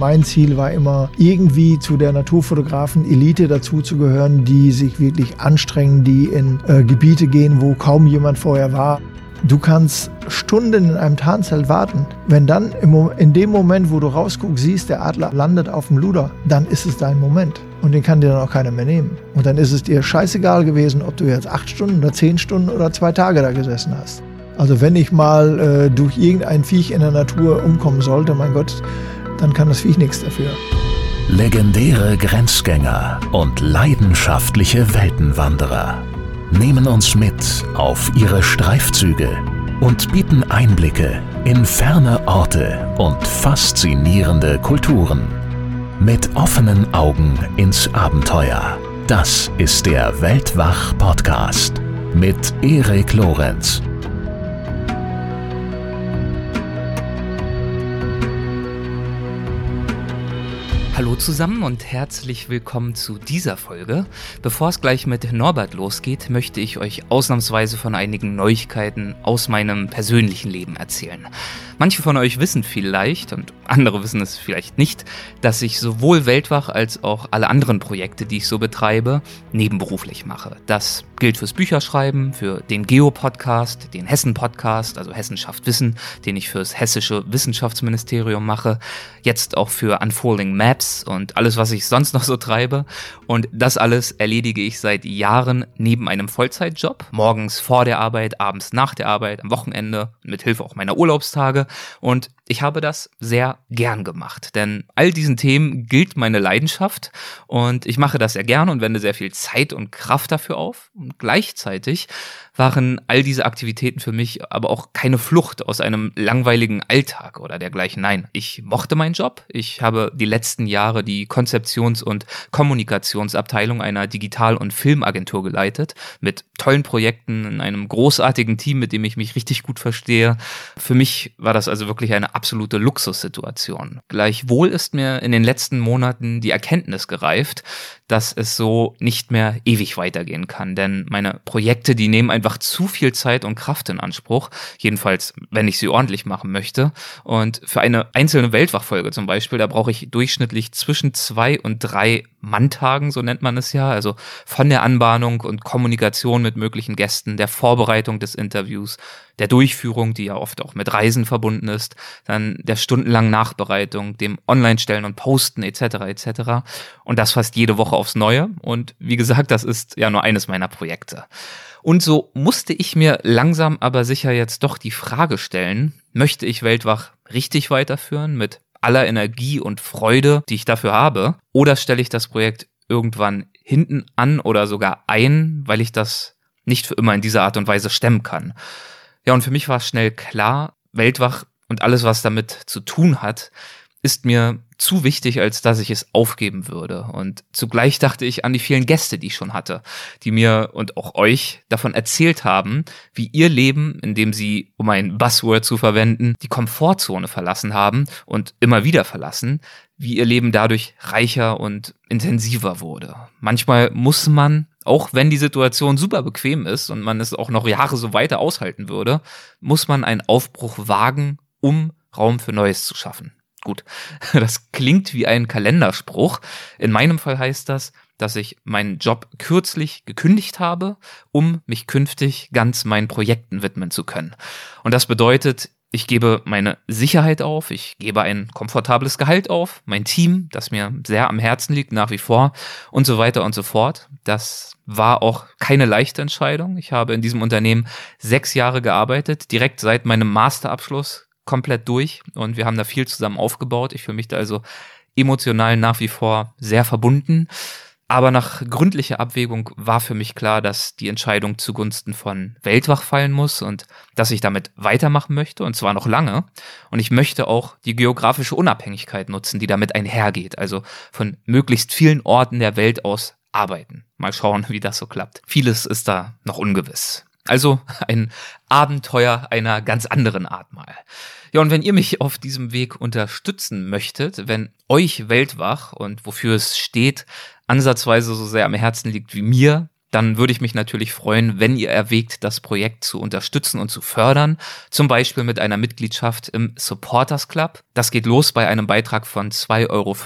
Mein Ziel war immer, irgendwie zu der Naturfotografen-Elite dazuzugehören, die sich wirklich anstrengen, die in äh, Gebiete gehen, wo kaum jemand vorher war. Du kannst Stunden in einem Tarnzelt warten. Wenn dann im, in dem Moment, wo du rausguckst, siehst, der Adler landet auf dem Luder, dann ist es dein Moment. Und den kann dir dann auch keiner mehr nehmen. Und dann ist es dir scheißegal gewesen, ob du jetzt acht Stunden oder zehn Stunden oder zwei Tage da gesessen hast. Also wenn ich mal äh, durch irgendein Viech in der Natur umkommen sollte, mein Gott, dann kann das Viech nichts dafür. Legendäre Grenzgänger und leidenschaftliche Weltenwanderer nehmen uns mit auf ihre Streifzüge und bieten Einblicke in ferne Orte und faszinierende Kulturen. Mit offenen Augen ins Abenteuer. Das ist der Weltwach-Podcast mit Erik Lorenz. Hallo zusammen und herzlich willkommen zu dieser Folge. Bevor es gleich mit Norbert losgeht, möchte ich euch ausnahmsweise von einigen Neuigkeiten aus meinem persönlichen Leben erzählen. Manche von euch wissen vielleicht und andere wissen es vielleicht nicht, dass ich sowohl Weltwach als auch alle anderen Projekte, die ich so betreibe, nebenberuflich mache. Das gilt fürs Bücherschreiben, für den Geo-Podcast, den Hessen-Podcast, also Hessenschaft Wissen, den ich fürs Hessische Wissenschaftsministerium mache, jetzt auch für Unfolding Maps und alles, was ich sonst noch so treibe. Und das alles erledige ich seit Jahren neben einem Vollzeitjob, morgens vor der Arbeit, abends nach der Arbeit, am Wochenende, mit Hilfe auch meiner Urlaubstage und ich habe das sehr gern gemacht, denn all diesen Themen gilt meine Leidenschaft und ich mache das sehr gern und wende sehr viel Zeit und Kraft dafür auf. Und gleichzeitig waren all diese Aktivitäten für mich aber auch keine Flucht aus einem langweiligen Alltag oder dergleichen. Nein, ich mochte meinen Job. Ich habe die letzten Jahre die Konzeptions- und Kommunikationsabteilung einer Digital- und Filmagentur geleitet mit tollen Projekten in einem großartigen Team, mit dem ich mich richtig gut verstehe. Für mich war das also wirklich eine absolute Luxussituation. Gleichwohl ist mir in den letzten Monaten die Erkenntnis gereift, dass es so nicht mehr ewig weitergehen kann. Denn meine Projekte, die nehmen einfach zu viel Zeit und Kraft in Anspruch. Jedenfalls, wenn ich sie ordentlich machen möchte. Und für eine einzelne Weltwachfolge zum Beispiel, da brauche ich durchschnittlich zwischen zwei und drei Manntagen, so nennt man es ja. Also von der Anbahnung und Kommunikation mit möglichen Gästen, der Vorbereitung des Interviews, der Durchführung, die ja oft auch mit Reisen verbunden ist, dann der stundenlangen Nachbereitung, dem Online-Stellen und Posten etc. etc. Und das fast jede Woche aufs Neue. Und wie gesagt, das ist ja nur eines meiner Projekte. Und so musste ich mir langsam aber sicher jetzt doch die Frage stellen, möchte ich Weltwach richtig weiterführen mit aller Energie und Freude, die ich dafür habe, oder stelle ich das Projekt irgendwann hinten an oder sogar ein, weil ich das nicht für immer in dieser Art und Weise stemmen kann. Ja, und für mich war schnell klar, Weltwach und alles, was damit zu tun hat, ist mir zu wichtig, als dass ich es aufgeben würde. Und zugleich dachte ich an die vielen Gäste, die ich schon hatte, die mir und auch euch davon erzählt haben, wie ihr Leben, in dem sie, um ein Buzzword zu verwenden, die Komfortzone verlassen haben und immer wieder verlassen, wie ihr Leben dadurch reicher und intensiver wurde. Manchmal muss man, auch wenn die Situation super bequem ist und man es auch noch Jahre so weiter aushalten würde, muss man einen Aufbruch wagen, um Raum für Neues zu schaffen. Gut, das klingt wie ein Kalenderspruch. In meinem Fall heißt das, dass ich meinen Job kürzlich gekündigt habe, um mich künftig ganz meinen Projekten widmen zu können. Und das bedeutet, ich gebe meine Sicherheit auf, ich gebe ein komfortables Gehalt auf, mein Team, das mir sehr am Herzen liegt nach wie vor und so weiter und so fort. Das war auch keine leichte Entscheidung. Ich habe in diesem Unternehmen sechs Jahre gearbeitet, direkt seit meinem Masterabschluss komplett durch und wir haben da viel zusammen aufgebaut. Ich fühle mich da also emotional nach wie vor sehr verbunden. Aber nach gründlicher Abwägung war für mich klar, dass die Entscheidung zugunsten von Weltwach fallen muss und dass ich damit weitermachen möchte, und zwar noch lange. Und ich möchte auch die geografische Unabhängigkeit nutzen, die damit einhergeht, also von möglichst vielen Orten der Welt aus arbeiten. Mal schauen, wie das so klappt. Vieles ist da noch ungewiss. Also ein Abenteuer einer ganz anderen Art mal. Ja, und wenn ihr mich auf diesem Weg unterstützen möchtet, wenn euch Weltwach und wofür es steht, ansatzweise so sehr am Herzen liegt wie mir, dann würde ich mich natürlich freuen, wenn ihr erwägt, das Projekt zu unterstützen und zu fördern, zum Beispiel mit einer Mitgliedschaft im Supporters Club. Das geht los bei einem Beitrag von 2,50 Euro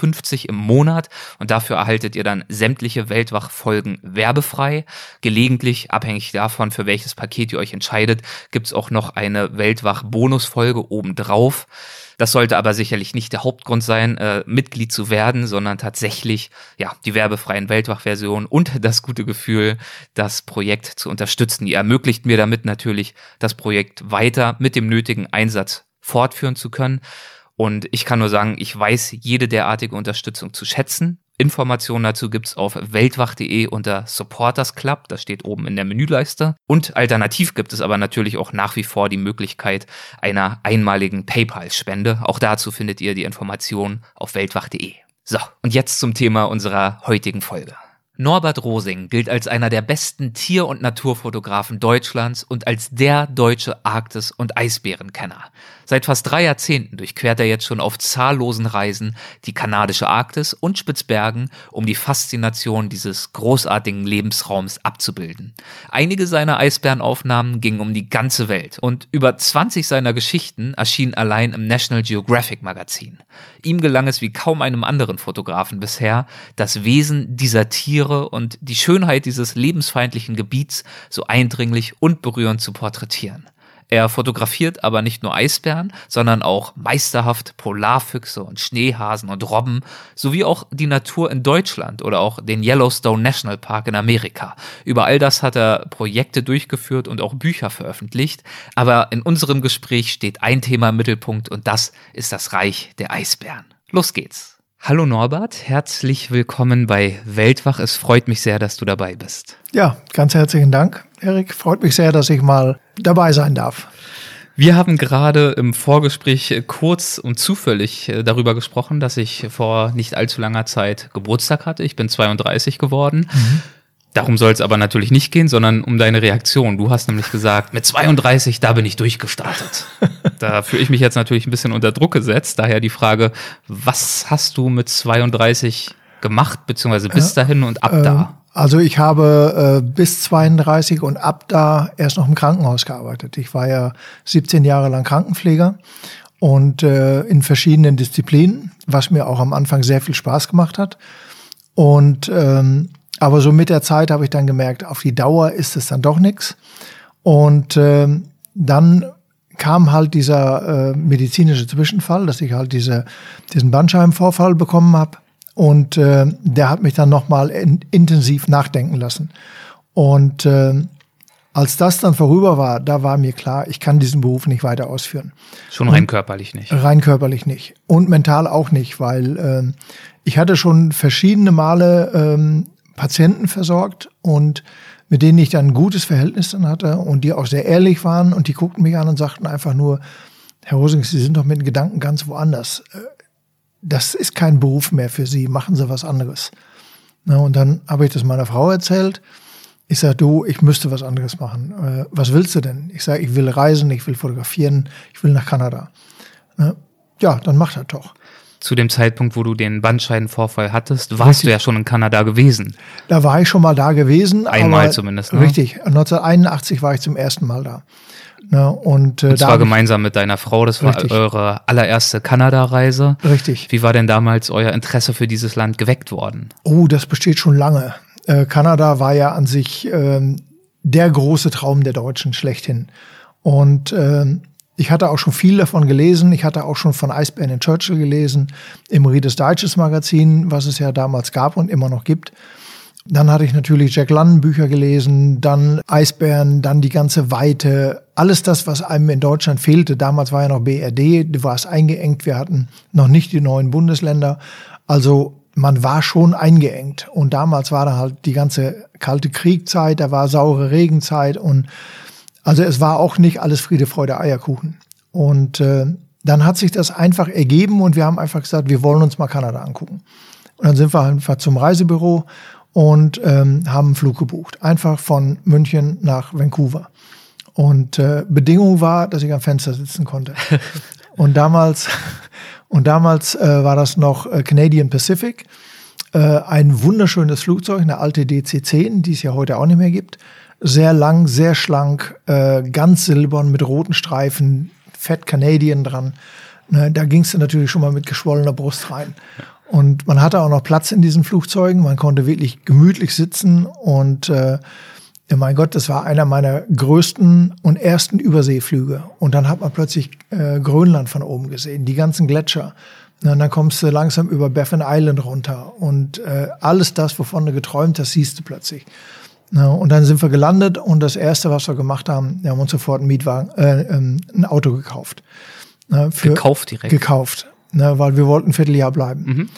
im Monat und dafür erhaltet ihr dann sämtliche Weltwach-Folgen werbefrei. Gelegentlich, abhängig davon, für welches Paket ihr euch entscheidet, gibt's auch noch eine Weltwach-Bonusfolge obendrauf. Das sollte aber sicherlich nicht der Hauptgrund sein, äh, Mitglied zu werden, sondern tatsächlich ja die werbefreien Weltwach-Version und das gute Gefühl, das Projekt zu unterstützen. Ihr ermöglicht mir damit natürlich, das Projekt weiter mit dem nötigen Einsatz fortführen zu können. Und ich kann nur sagen, ich weiß jede derartige Unterstützung zu schätzen. Informationen dazu gibt's auf weltwach.de unter Supporters Club, das steht oben in der Menüleiste. Und alternativ gibt es aber natürlich auch nach wie vor die Möglichkeit einer einmaligen PayPal-Spende. Auch dazu findet ihr die Informationen auf weltwach.de. So, und jetzt zum Thema unserer heutigen Folge. Norbert Rosing gilt als einer der besten Tier- und Naturfotografen Deutschlands und als der deutsche Arktis- und Eisbärenkenner. Seit fast drei Jahrzehnten durchquert er jetzt schon auf zahllosen Reisen die kanadische Arktis und Spitzbergen, um die Faszination dieses großartigen Lebensraums abzubilden. Einige seiner Eisbärenaufnahmen gingen um die ganze Welt und über 20 seiner Geschichten erschienen allein im National Geographic Magazin. Ihm gelang es wie kaum einem anderen Fotografen bisher, das Wesen dieser Tiere und die Schönheit dieses lebensfeindlichen Gebiets so eindringlich und berührend zu porträtieren. Er fotografiert aber nicht nur Eisbären, sondern auch meisterhaft Polarfüchse und Schneehasen und Robben, sowie auch die Natur in Deutschland oder auch den Yellowstone National Park in Amerika. Über all das hat er Projekte durchgeführt und auch Bücher veröffentlicht. Aber in unserem Gespräch steht ein Thema im Mittelpunkt und das ist das Reich der Eisbären. Los geht's! Hallo Norbert, herzlich willkommen bei Weltwach. Es freut mich sehr, dass du dabei bist. Ja, ganz herzlichen Dank, Erik. Freut mich sehr, dass ich mal dabei sein darf. Wir haben gerade im Vorgespräch kurz und zufällig äh, darüber gesprochen, dass ich vor nicht allzu langer Zeit Geburtstag hatte. Ich bin 32 geworden. Mhm. Darum soll es aber natürlich nicht gehen, sondern um deine Reaktion. Du hast nämlich gesagt, mit 32, da bin ich durchgestartet. da fühle ich mich jetzt natürlich ein bisschen unter Druck gesetzt. Daher die Frage, was hast du mit 32 gemacht, beziehungsweise bis dahin und ab da? Ähm, also ich habe äh, bis 32 und ab da erst noch im Krankenhaus gearbeitet. Ich war ja 17 Jahre lang Krankenpfleger und äh, in verschiedenen Disziplinen, was mir auch am Anfang sehr viel Spaß gemacht hat. Und ähm, aber so mit der Zeit habe ich dann gemerkt, auf die Dauer ist es dann doch nichts. Und äh, dann kam halt dieser äh, medizinische Zwischenfall, dass ich halt diese, diesen Bandscheibenvorfall bekommen habe. Und äh, der hat mich dann nochmal in, intensiv nachdenken lassen. Und äh, als das dann vorüber war, da war mir klar, ich kann diesen Beruf nicht weiter ausführen. Schon rein Und körperlich nicht. Rein körperlich nicht. Und mental auch nicht, weil äh, ich hatte schon verschiedene Male ähm, Patienten versorgt und mit denen ich dann ein gutes Verhältnis dann hatte und die auch sehr ehrlich waren und die guckten mich an und sagten einfach nur, Herr Rosing, Sie sind doch mit den Gedanken ganz woanders. Äh, das ist kein Beruf mehr für Sie, machen Sie was anderes. und dann habe ich das meiner Frau erzählt. Ich sage, du, ich müsste was anderes machen. Äh, was willst du denn? Ich sage, ich will reisen, ich will fotografieren, ich will nach Kanada. Ja, dann mach das doch zu dem Zeitpunkt, wo du den Bandscheidenvorfall hattest, warst richtig. du ja schon in Kanada gewesen. Da war ich schon mal da gewesen. Einmal zumindest. Ne? Richtig. 1981 war ich zum ersten Mal da. Ne, und, äh, und zwar gemeinsam mit deiner Frau. Das war richtig. eure allererste Kanada-Reise. Richtig. Wie war denn damals euer Interesse für dieses Land geweckt worden? Oh, das besteht schon lange. Äh, Kanada war ja an sich äh, der große Traum der Deutschen schlechthin. Und ähm, ich hatte auch schon viel davon gelesen. Ich hatte auch schon von Eisbären in Churchill gelesen, im Reader's Digest Magazin, was es ja damals gab und immer noch gibt. Dann hatte ich natürlich Jack London Bücher gelesen, dann Eisbären, dann die ganze Weite, alles das, was einem in Deutschland fehlte. Damals war ja noch BRD, du warst eingeengt, wir hatten noch nicht die neuen Bundesländer. Also man war schon eingeengt. Und damals war da halt die ganze kalte Kriegzeit, da war saure Regenzeit und also es war auch nicht alles Friede, Freude, Eierkuchen. Und äh, dann hat sich das einfach ergeben und wir haben einfach gesagt, wir wollen uns mal Kanada angucken. Und dann sind wir einfach zum Reisebüro und ähm, haben einen Flug gebucht. Einfach von München nach Vancouver. Und äh, Bedingung war, dass ich am Fenster sitzen konnte. und damals, und damals äh, war das noch äh, Canadian Pacific. äh, ein wunderschönes Flugzeug, eine alte DC-10, die es ja heute auch nicht mehr gibt. Sehr lang, sehr schlank, äh, ganz silbern mit roten Streifen, Fett Canadian dran. Ne, da ging es natürlich schon mal mit geschwollener Brust rein. Und man hatte auch noch Platz in diesen Flugzeugen. Man konnte wirklich gemütlich sitzen. Und äh, ja, mein Gott, das war einer meiner größten und ersten Überseeflüge. Und dann hat man plötzlich äh, Grönland von oben gesehen, die ganzen Gletscher. Und dann kommst du langsam über Baffin Island runter. Und äh, alles das, wovon du geträumt hast, siehst du plötzlich. Ja, und dann sind wir gelandet und das erste, was wir gemacht haben, wir haben uns sofort einen Mietwagen, äh, ähm, ein Auto gekauft. Ne, für, gekauft direkt? Gekauft, ne, weil wir wollten ein Vierteljahr bleiben. Mhm.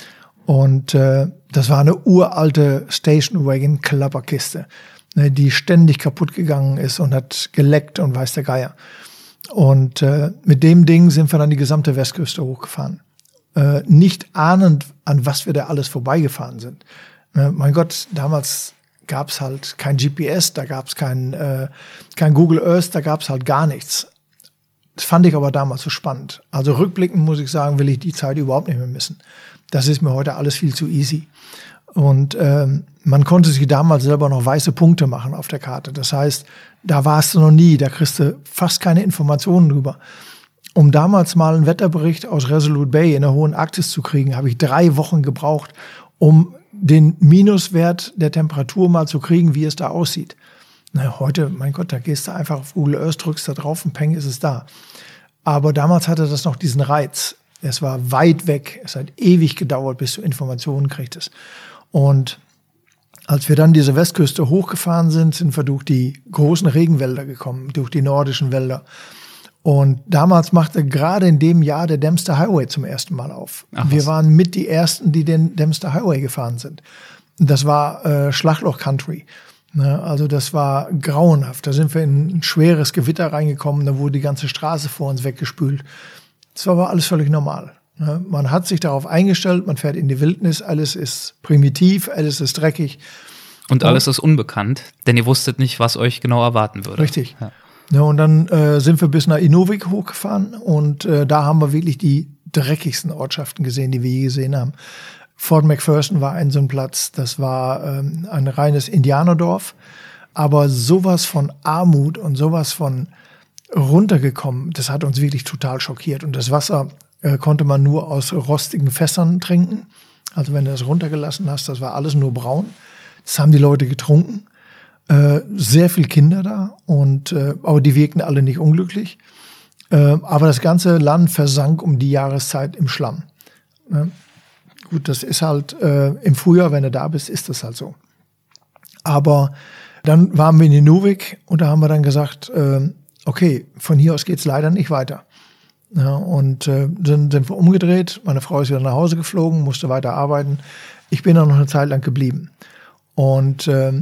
Und äh, das war eine uralte Station Wagon Klapperkiste, ne, die ständig kaputt gegangen ist und hat geleckt und weiß der Geier. Und äh, mit dem Ding sind wir dann die gesamte Westküste hochgefahren. Äh, nicht ahnend, an was wir da alles vorbeigefahren sind. Ne, mein Gott, damals gab es halt kein GPS, da gab es kein, äh, kein Google Earth, da gab es halt gar nichts. Das fand ich aber damals so spannend. Also rückblickend muss ich sagen, will ich die Zeit überhaupt nicht mehr missen. Das ist mir heute alles viel zu easy. Und ähm, man konnte sich damals selber noch weiße Punkte machen auf der Karte. Das heißt, da warst du noch nie, da kriegst du fast keine Informationen drüber. Um damals mal einen Wetterbericht aus Resolute Bay in der hohen Arktis zu kriegen, habe ich drei Wochen gebraucht, um den Minuswert der Temperatur mal zu kriegen, wie es da aussieht. Na, heute, mein Gott, da gehst du einfach auf Google Earth, drückst da drauf und peng ist es da. Aber damals hatte das noch diesen Reiz. Es war weit weg. Es hat ewig gedauert, bis du Informationen kriegtest. Und als wir dann diese Westküste hochgefahren sind, sind wir durch die großen Regenwälder gekommen, durch die nordischen Wälder. Und damals machte gerade in dem Jahr der Dempster Highway zum ersten Mal auf. Ach, wir waren mit die ersten, die den Dempster Highway gefahren sind. Das war äh, Schlagloch Country. Ne, also das war grauenhaft. Da sind wir in ein schweres Gewitter reingekommen, da wurde die ganze Straße vor uns weggespült. Das war aber alles völlig normal. Ne. Man hat sich darauf eingestellt, man fährt in die Wildnis, alles ist primitiv, alles ist dreckig. Und alles ist unbekannt, denn ihr wusstet nicht, was euch genau erwarten würde. Richtig. Ja. Ja, und dann äh, sind wir bis nach Inuvik hochgefahren und äh, da haben wir wirklich die dreckigsten Ortschaften gesehen, die wir je gesehen haben. Fort McPherson war ein so ein Platz, das war ähm, ein reines Indianerdorf, aber sowas von Armut und sowas von runtergekommen, das hat uns wirklich total schockiert. Und das Wasser äh, konnte man nur aus rostigen Fässern trinken. Also wenn du das runtergelassen hast, das war alles nur braun. Das haben die Leute getrunken. Äh, sehr viel Kinder da und äh, aber die wirkten alle nicht unglücklich. Äh, aber das ganze Land versank um die Jahreszeit im Schlamm. Ne? Gut, das ist halt äh, im Frühjahr, wenn du da bist, ist das halt so. Aber dann waren wir in Inuvik und da haben wir dann gesagt, äh, okay, von hier aus geht's leider nicht weiter. Ja, und äh, dann sind wir umgedreht. Meine Frau ist wieder nach Hause geflogen, musste weiter arbeiten. Ich bin dann noch eine Zeit lang geblieben. Und äh,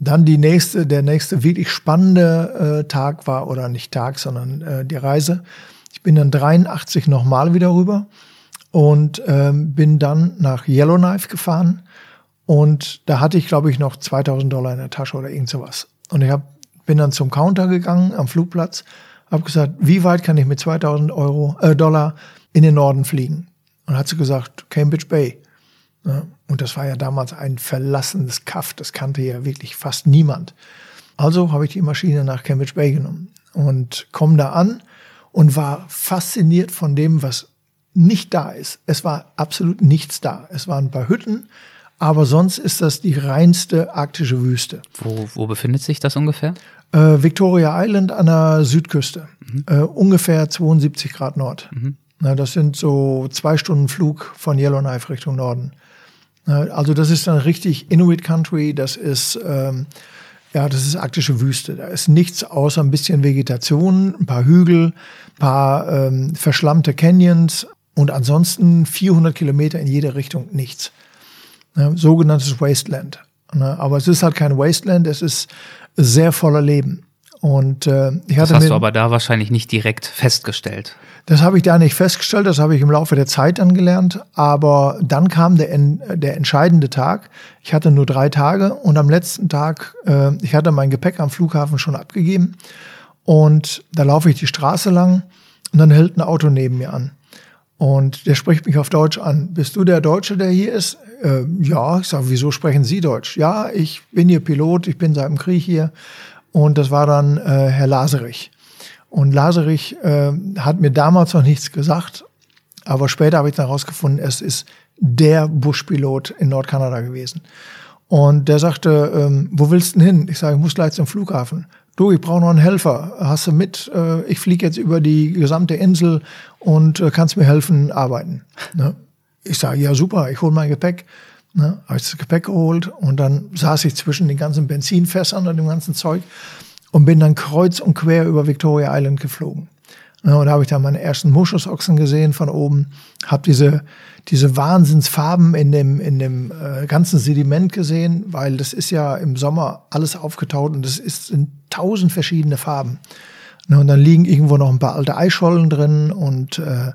dann die nächste, der nächste wirklich spannende äh, Tag war, oder nicht Tag, sondern äh, die Reise. Ich bin dann 83 nochmal wieder rüber und ähm, bin dann nach Yellowknife gefahren und da hatte ich, glaube ich, noch 2000 Dollar in der Tasche oder irgend sowas. Und ich hab, bin dann zum Counter gegangen am Flugplatz, habe gesagt, wie weit kann ich mit 2000 Euro, äh, Dollar in den Norden fliegen? Und hat sie gesagt, Cambridge Bay. Ja, und das war ja damals ein verlassenes Kaff, das kannte ja wirklich fast niemand. Also habe ich die Maschine nach Cambridge Bay genommen und komme da an und war fasziniert von dem, was nicht da ist. Es war absolut nichts da. Es waren ein paar Hütten, aber sonst ist das die reinste arktische Wüste. Wo, wo befindet sich das ungefähr? Äh, Victoria Island an der Südküste, mhm. äh, ungefähr 72 Grad Nord. Mhm. Na, das sind so zwei Stunden Flug von Yellowknife Richtung Norden. Also das ist dann richtig Inuit Country, das ist ähm, ja, das ist arktische Wüste. Da ist nichts außer ein bisschen Vegetation, ein paar Hügel, ein paar ähm, verschlammte Canyons, und ansonsten 400 Kilometer in jede Richtung nichts. Ne, sogenanntes Wasteland. Aber es ist halt kein Wasteland, es ist sehr voller Leben. Und äh, ich hatte das hast mir, du aber da wahrscheinlich nicht direkt festgestellt. Das habe ich da nicht festgestellt, das habe ich im Laufe der Zeit angelernt. Aber dann kam der, der entscheidende Tag. Ich hatte nur drei Tage und am letzten Tag, äh, ich hatte mein Gepäck am Flughafen schon abgegeben. Und da laufe ich die Straße lang und dann hält ein Auto neben mir an. Und der spricht mich auf Deutsch an. Bist du der Deutsche, der hier ist? äh, ja, ich sage, wieso sprechen Sie Deutsch? Ja, ich bin hier Pilot, ich bin seit dem Krieg hier. Und das war dann äh, Herr Laserich. Und Laserich äh, hat mir damals noch nichts gesagt, aber später habe ich dann herausgefunden, es ist der Buschpilot in Nordkanada gewesen. Und der sagte, ähm, wo willst du denn hin? Ich sage, ich muss gleich zum Flughafen. Du, ich brauche noch einen Helfer. Hast du mit? Äh, ich fliege jetzt über die gesamte Insel und äh, kannst mir helfen, arbeiten. Ne? Ich sage, ja super, ich hole mein Gepäck. Ne? Habe ich das Gepäck geholt und dann saß ich zwischen den ganzen Benzinfässern und dem ganzen Zeug und bin dann kreuz und quer über Victoria Island geflogen. Ja, und da habe ich dann meine ersten Muschusochsen gesehen von oben, habe diese diese Wahnsinnsfarben in dem in dem äh, ganzen Sediment gesehen, weil das ist ja im Sommer alles aufgetaut und das ist in tausend verschiedene Farben. Ja, und dann liegen irgendwo noch ein paar alte Eischollen drin und äh,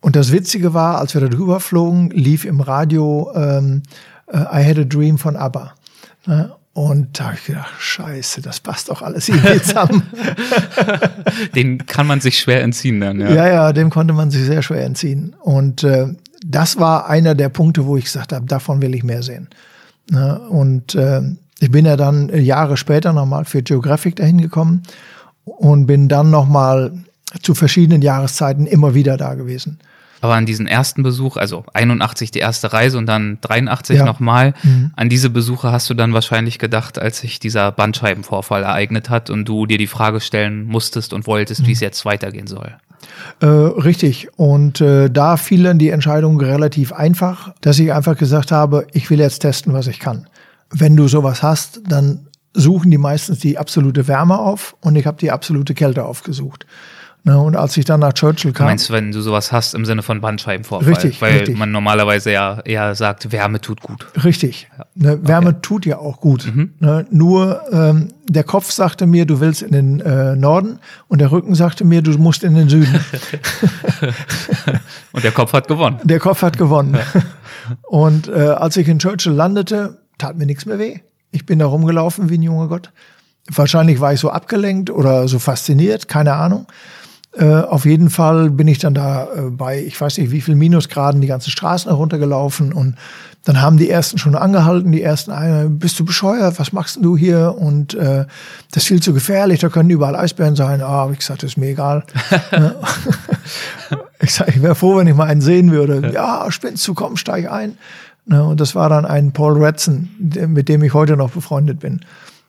und das Witzige war, als wir da drüber flogen, lief im Radio ähm, äh, I Had a Dream von ABBA. Ne? Und da habe ich gedacht, scheiße, das passt doch alles irgendwie zusammen. Den kann man sich schwer entziehen dann, ja. Ja, ja, dem konnte man sich sehr schwer entziehen. Und äh, das war einer der Punkte, wo ich gesagt habe, davon will ich mehr sehen. Ne? Und äh, ich bin ja dann Jahre später nochmal für Geographic dahin gekommen und bin dann nochmal zu verschiedenen Jahreszeiten immer wieder da gewesen. Aber an diesen ersten Besuch, also 81 die erste Reise und dann 83 ja. nochmal, mhm. an diese Besuche hast du dann wahrscheinlich gedacht, als sich dieser Bandscheibenvorfall ereignet hat und du dir die Frage stellen musstest und wolltest, mhm. wie es jetzt weitergehen soll. Äh, richtig. Und äh, da fiel dann die Entscheidung relativ einfach, dass ich einfach gesagt habe, ich will jetzt testen, was ich kann. Wenn du sowas hast, dann suchen die meistens die absolute Wärme auf und ich habe die absolute Kälte aufgesucht. Ne, und als ich dann nach Churchill kam. Du meinst, wenn du sowas hast im Sinne von Bandscheibenvorfall? Richtig. Weil richtig. man normalerweise ja eher sagt, Wärme tut gut. Richtig. Ja. Ne, Wärme okay. tut ja auch gut. Mhm. Ne, nur ähm, der Kopf sagte mir, du willst in den äh, Norden und der Rücken sagte mir, du musst in den Süden. und der Kopf hat gewonnen. Der Kopf hat gewonnen. und äh, als ich in Churchill landete, tat mir nichts mehr weh. Ich bin da rumgelaufen wie ein junger Gott. Wahrscheinlich war ich so abgelenkt oder so fasziniert, keine Ahnung. Äh, auf jeden Fall bin ich dann da äh, bei, ich weiß nicht wie viel Minusgraden, die ganzen Straßen heruntergelaufen und dann haben die ersten schon angehalten, die ersten, äh, bist du bescheuert, was machst du hier? Und äh, das ist viel zu gefährlich, da können überall Eisbären sein. Ah, habe ich gesagt, das ist mir egal. ich sag, ich wäre froh, wenn ich mal einen sehen würde. Ja, spinnst du, komm, steig ein. Und das war dann ein Paul Redson, mit dem ich heute noch befreundet bin.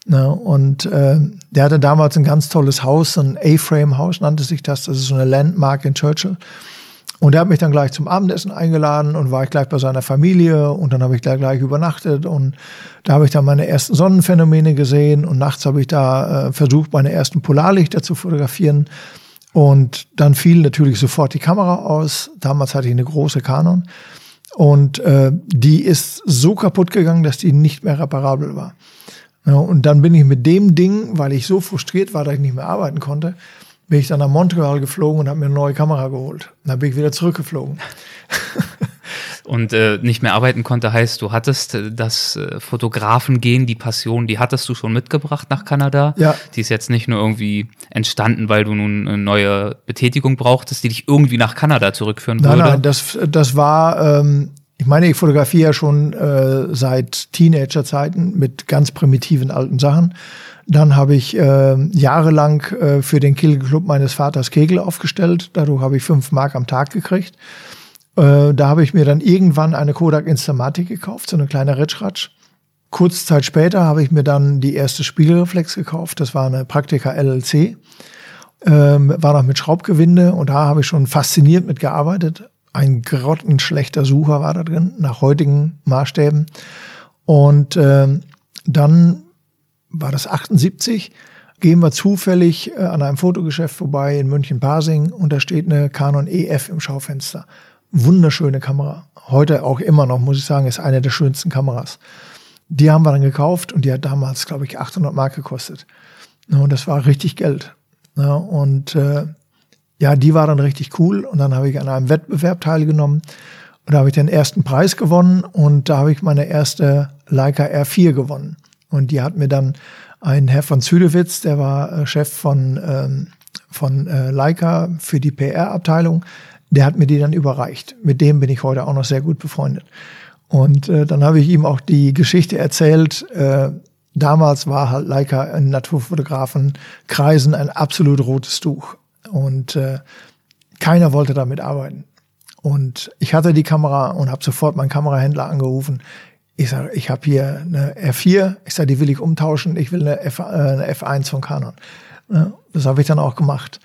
Ne? Und äh, der hatte damals ein ganz tolles Haus, ein A-Frame-Haus nannte sich das. Das ist so eine Landmark in Churchill. Und er hat mich dann gleich zum Abendessen eingeladen und war ich gleich bei seiner Familie und dann habe ich da gleich übernachtet und da habe ich dann meine ersten Sonnenphänomene gesehen und nachts habe ich da äh, versucht, meine ersten Polarlichter zu fotografieren und dann fiel natürlich sofort die Kamera aus. Damals hatte ich eine große Canon und äh, die ist so kaputt gegangen, dass die nicht mehr reparabel war. Ja, und dann bin ich mit dem Ding, weil ich so frustriert war, dass ich nicht mehr arbeiten konnte, bin ich dann nach Montreal geflogen und habe mir eine neue Kamera geholt. Dann bin ich wieder zurückgeflogen. und äh, nicht mehr arbeiten konnte, heißt, du hattest äh, das äh, Fotografengehen, die Passion, die hattest du schon mitgebracht nach Kanada. Ja. Die ist jetzt nicht nur irgendwie entstanden, weil du nun eine neue Betätigung brauchtest, die dich irgendwie nach Kanada zurückführen würde. Nein, nein, das, das war, ähm, ich meine, ich fotografiere ja schon äh, seit Teenagerzeiten mit ganz primitiven alten Sachen. Dann habe ich äh, jahrelang äh, für den Kegelclub meines Vaters Kegel aufgestellt. Dadurch habe ich fünf Mark am Tag gekriegt. Äh, da habe ich mir dann irgendwann eine Kodak Instamatic gekauft, so eine kleine Ritschratsch. Kurz Zeit später habe ich mir dann die erste Spiegelreflex gekauft. Das war eine Praktika LLC. Ähm, war noch mit Schraubgewinde und da habe ich schon fasziniert mitgearbeitet ein grottenschlechter Sucher war da drin, nach heutigen Maßstäben. Und äh, dann war das 78, gehen wir zufällig äh, an einem Fotogeschäft vorbei in München-Pasing und da steht eine Canon EF im Schaufenster. Wunderschöne Kamera. Heute auch immer noch, muss ich sagen, ist eine der schönsten Kameras. Die haben wir dann gekauft und die hat damals, glaube ich, 800 Mark gekostet. Und das war richtig Geld. Und äh, ja, die war dann richtig cool. Und dann habe ich an einem Wettbewerb teilgenommen. Und da habe ich den ersten Preis gewonnen und da habe ich meine erste Leica R4 gewonnen. Und die hat mir dann ein Herr von Züdewitz, der war äh, Chef von, ähm, von äh, Leica für die PR-Abteilung, der hat mir die dann überreicht. Mit dem bin ich heute auch noch sehr gut befreundet. Und äh, dann habe ich ihm auch die Geschichte erzählt. Äh, damals war halt Leica in Naturfotografenkreisen ein absolut rotes Tuch. Und äh, keiner wollte damit arbeiten. Und ich hatte die Kamera und habe sofort meinen Kamerahändler angerufen. Ich sage, ich habe hier eine R4. Ich sage, die will ich umtauschen. Ich will eine, F, äh, eine F1 von Canon. Ja, das habe ich dann auch gemacht.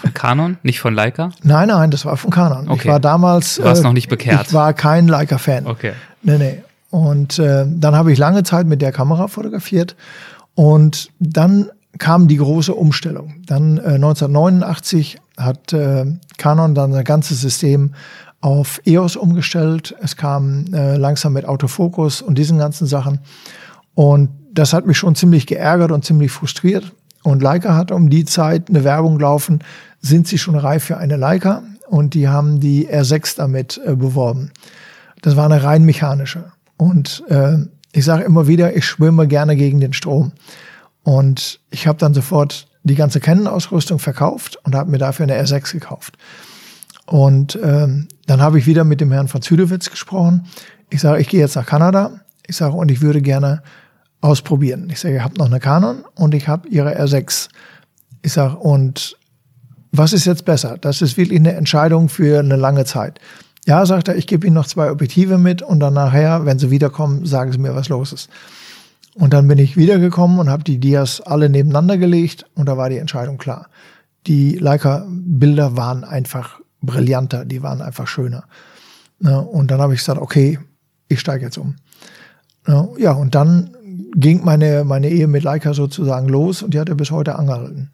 Von Canon, nicht von Leica? Nein, nein, das war von Canon. Okay. Ich war damals. Du warst äh, noch nicht bekehrt. Ich war kein Leica-Fan. Okay. Nee, nee. Und äh, dann habe ich lange Zeit mit der Kamera fotografiert. Und dann kam die große Umstellung. Dann äh, 1989 hat äh, Canon dann sein ganzes System auf EOS umgestellt. Es kam äh, langsam mit Autofokus und diesen ganzen Sachen. Und das hat mich schon ziemlich geärgert und ziemlich frustriert. Und Leica hat um die Zeit eine Werbung laufen, sind sie schon reif für eine Leica? Und die haben die R6 damit äh, beworben. Das war eine rein mechanische. Und äh, ich sage immer wieder, ich schwimme gerne gegen den Strom. Und ich habe dann sofort die ganze Canon-Ausrüstung verkauft und habe mir dafür eine R6 gekauft. Und ähm, dann habe ich wieder mit dem Herrn von Züdewitz gesprochen. Ich sage, ich gehe jetzt nach Kanada. Ich sage, und ich würde gerne ausprobieren. Ich sage, ihr habt noch eine Canon und ich habe ihre R6. Ich sage, und was ist jetzt besser? Das ist wirklich eine Entscheidung für eine lange Zeit. Ja, sagt er, ich gebe Ihnen noch zwei Objektive mit und dann nachher, wenn Sie wiederkommen, sagen Sie mir, was los ist. Und dann bin ich wiedergekommen und habe die Dias alle nebeneinander gelegt und da war die Entscheidung klar. Die Leica-Bilder waren einfach brillanter, die waren einfach schöner. Und dann habe ich gesagt, okay, ich steige jetzt um. Ja, und dann ging meine, meine Ehe mit Leica sozusagen los und die hat er bis heute angehalten.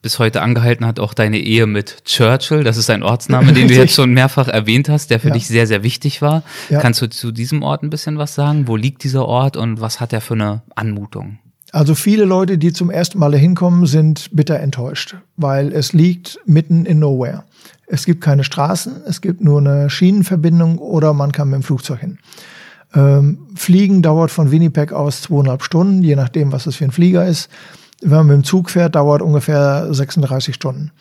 Bis heute angehalten hat auch deine Ehe mit Churchill. Das ist ein Ortsname, den du jetzt schon mehrfach erwähnt hast, der für ja. dich sehr, sehr wichtig war. Ja. Kannst du zu diesem Ort ein bisschen was sagen? Wo liegt dieser Ort und was hat er für eine Anmutung? Also viele Leute, die zum ersten Mal hinkommen, sind bitter enttäuscht, weil es liegt mitten in Nowhere. Es gibt keine Straßen, es gibt nur eine Schienenverbindung oder man kann mit dem Flugzeug hin. Ähm, Fliegen dauert von Winnipeg aus zweieinhalb Stunden, je nachdem, was es für ein Flieger ist. Wenn man mit dem Zug fährt, dauert ungefähr 36 Stunden.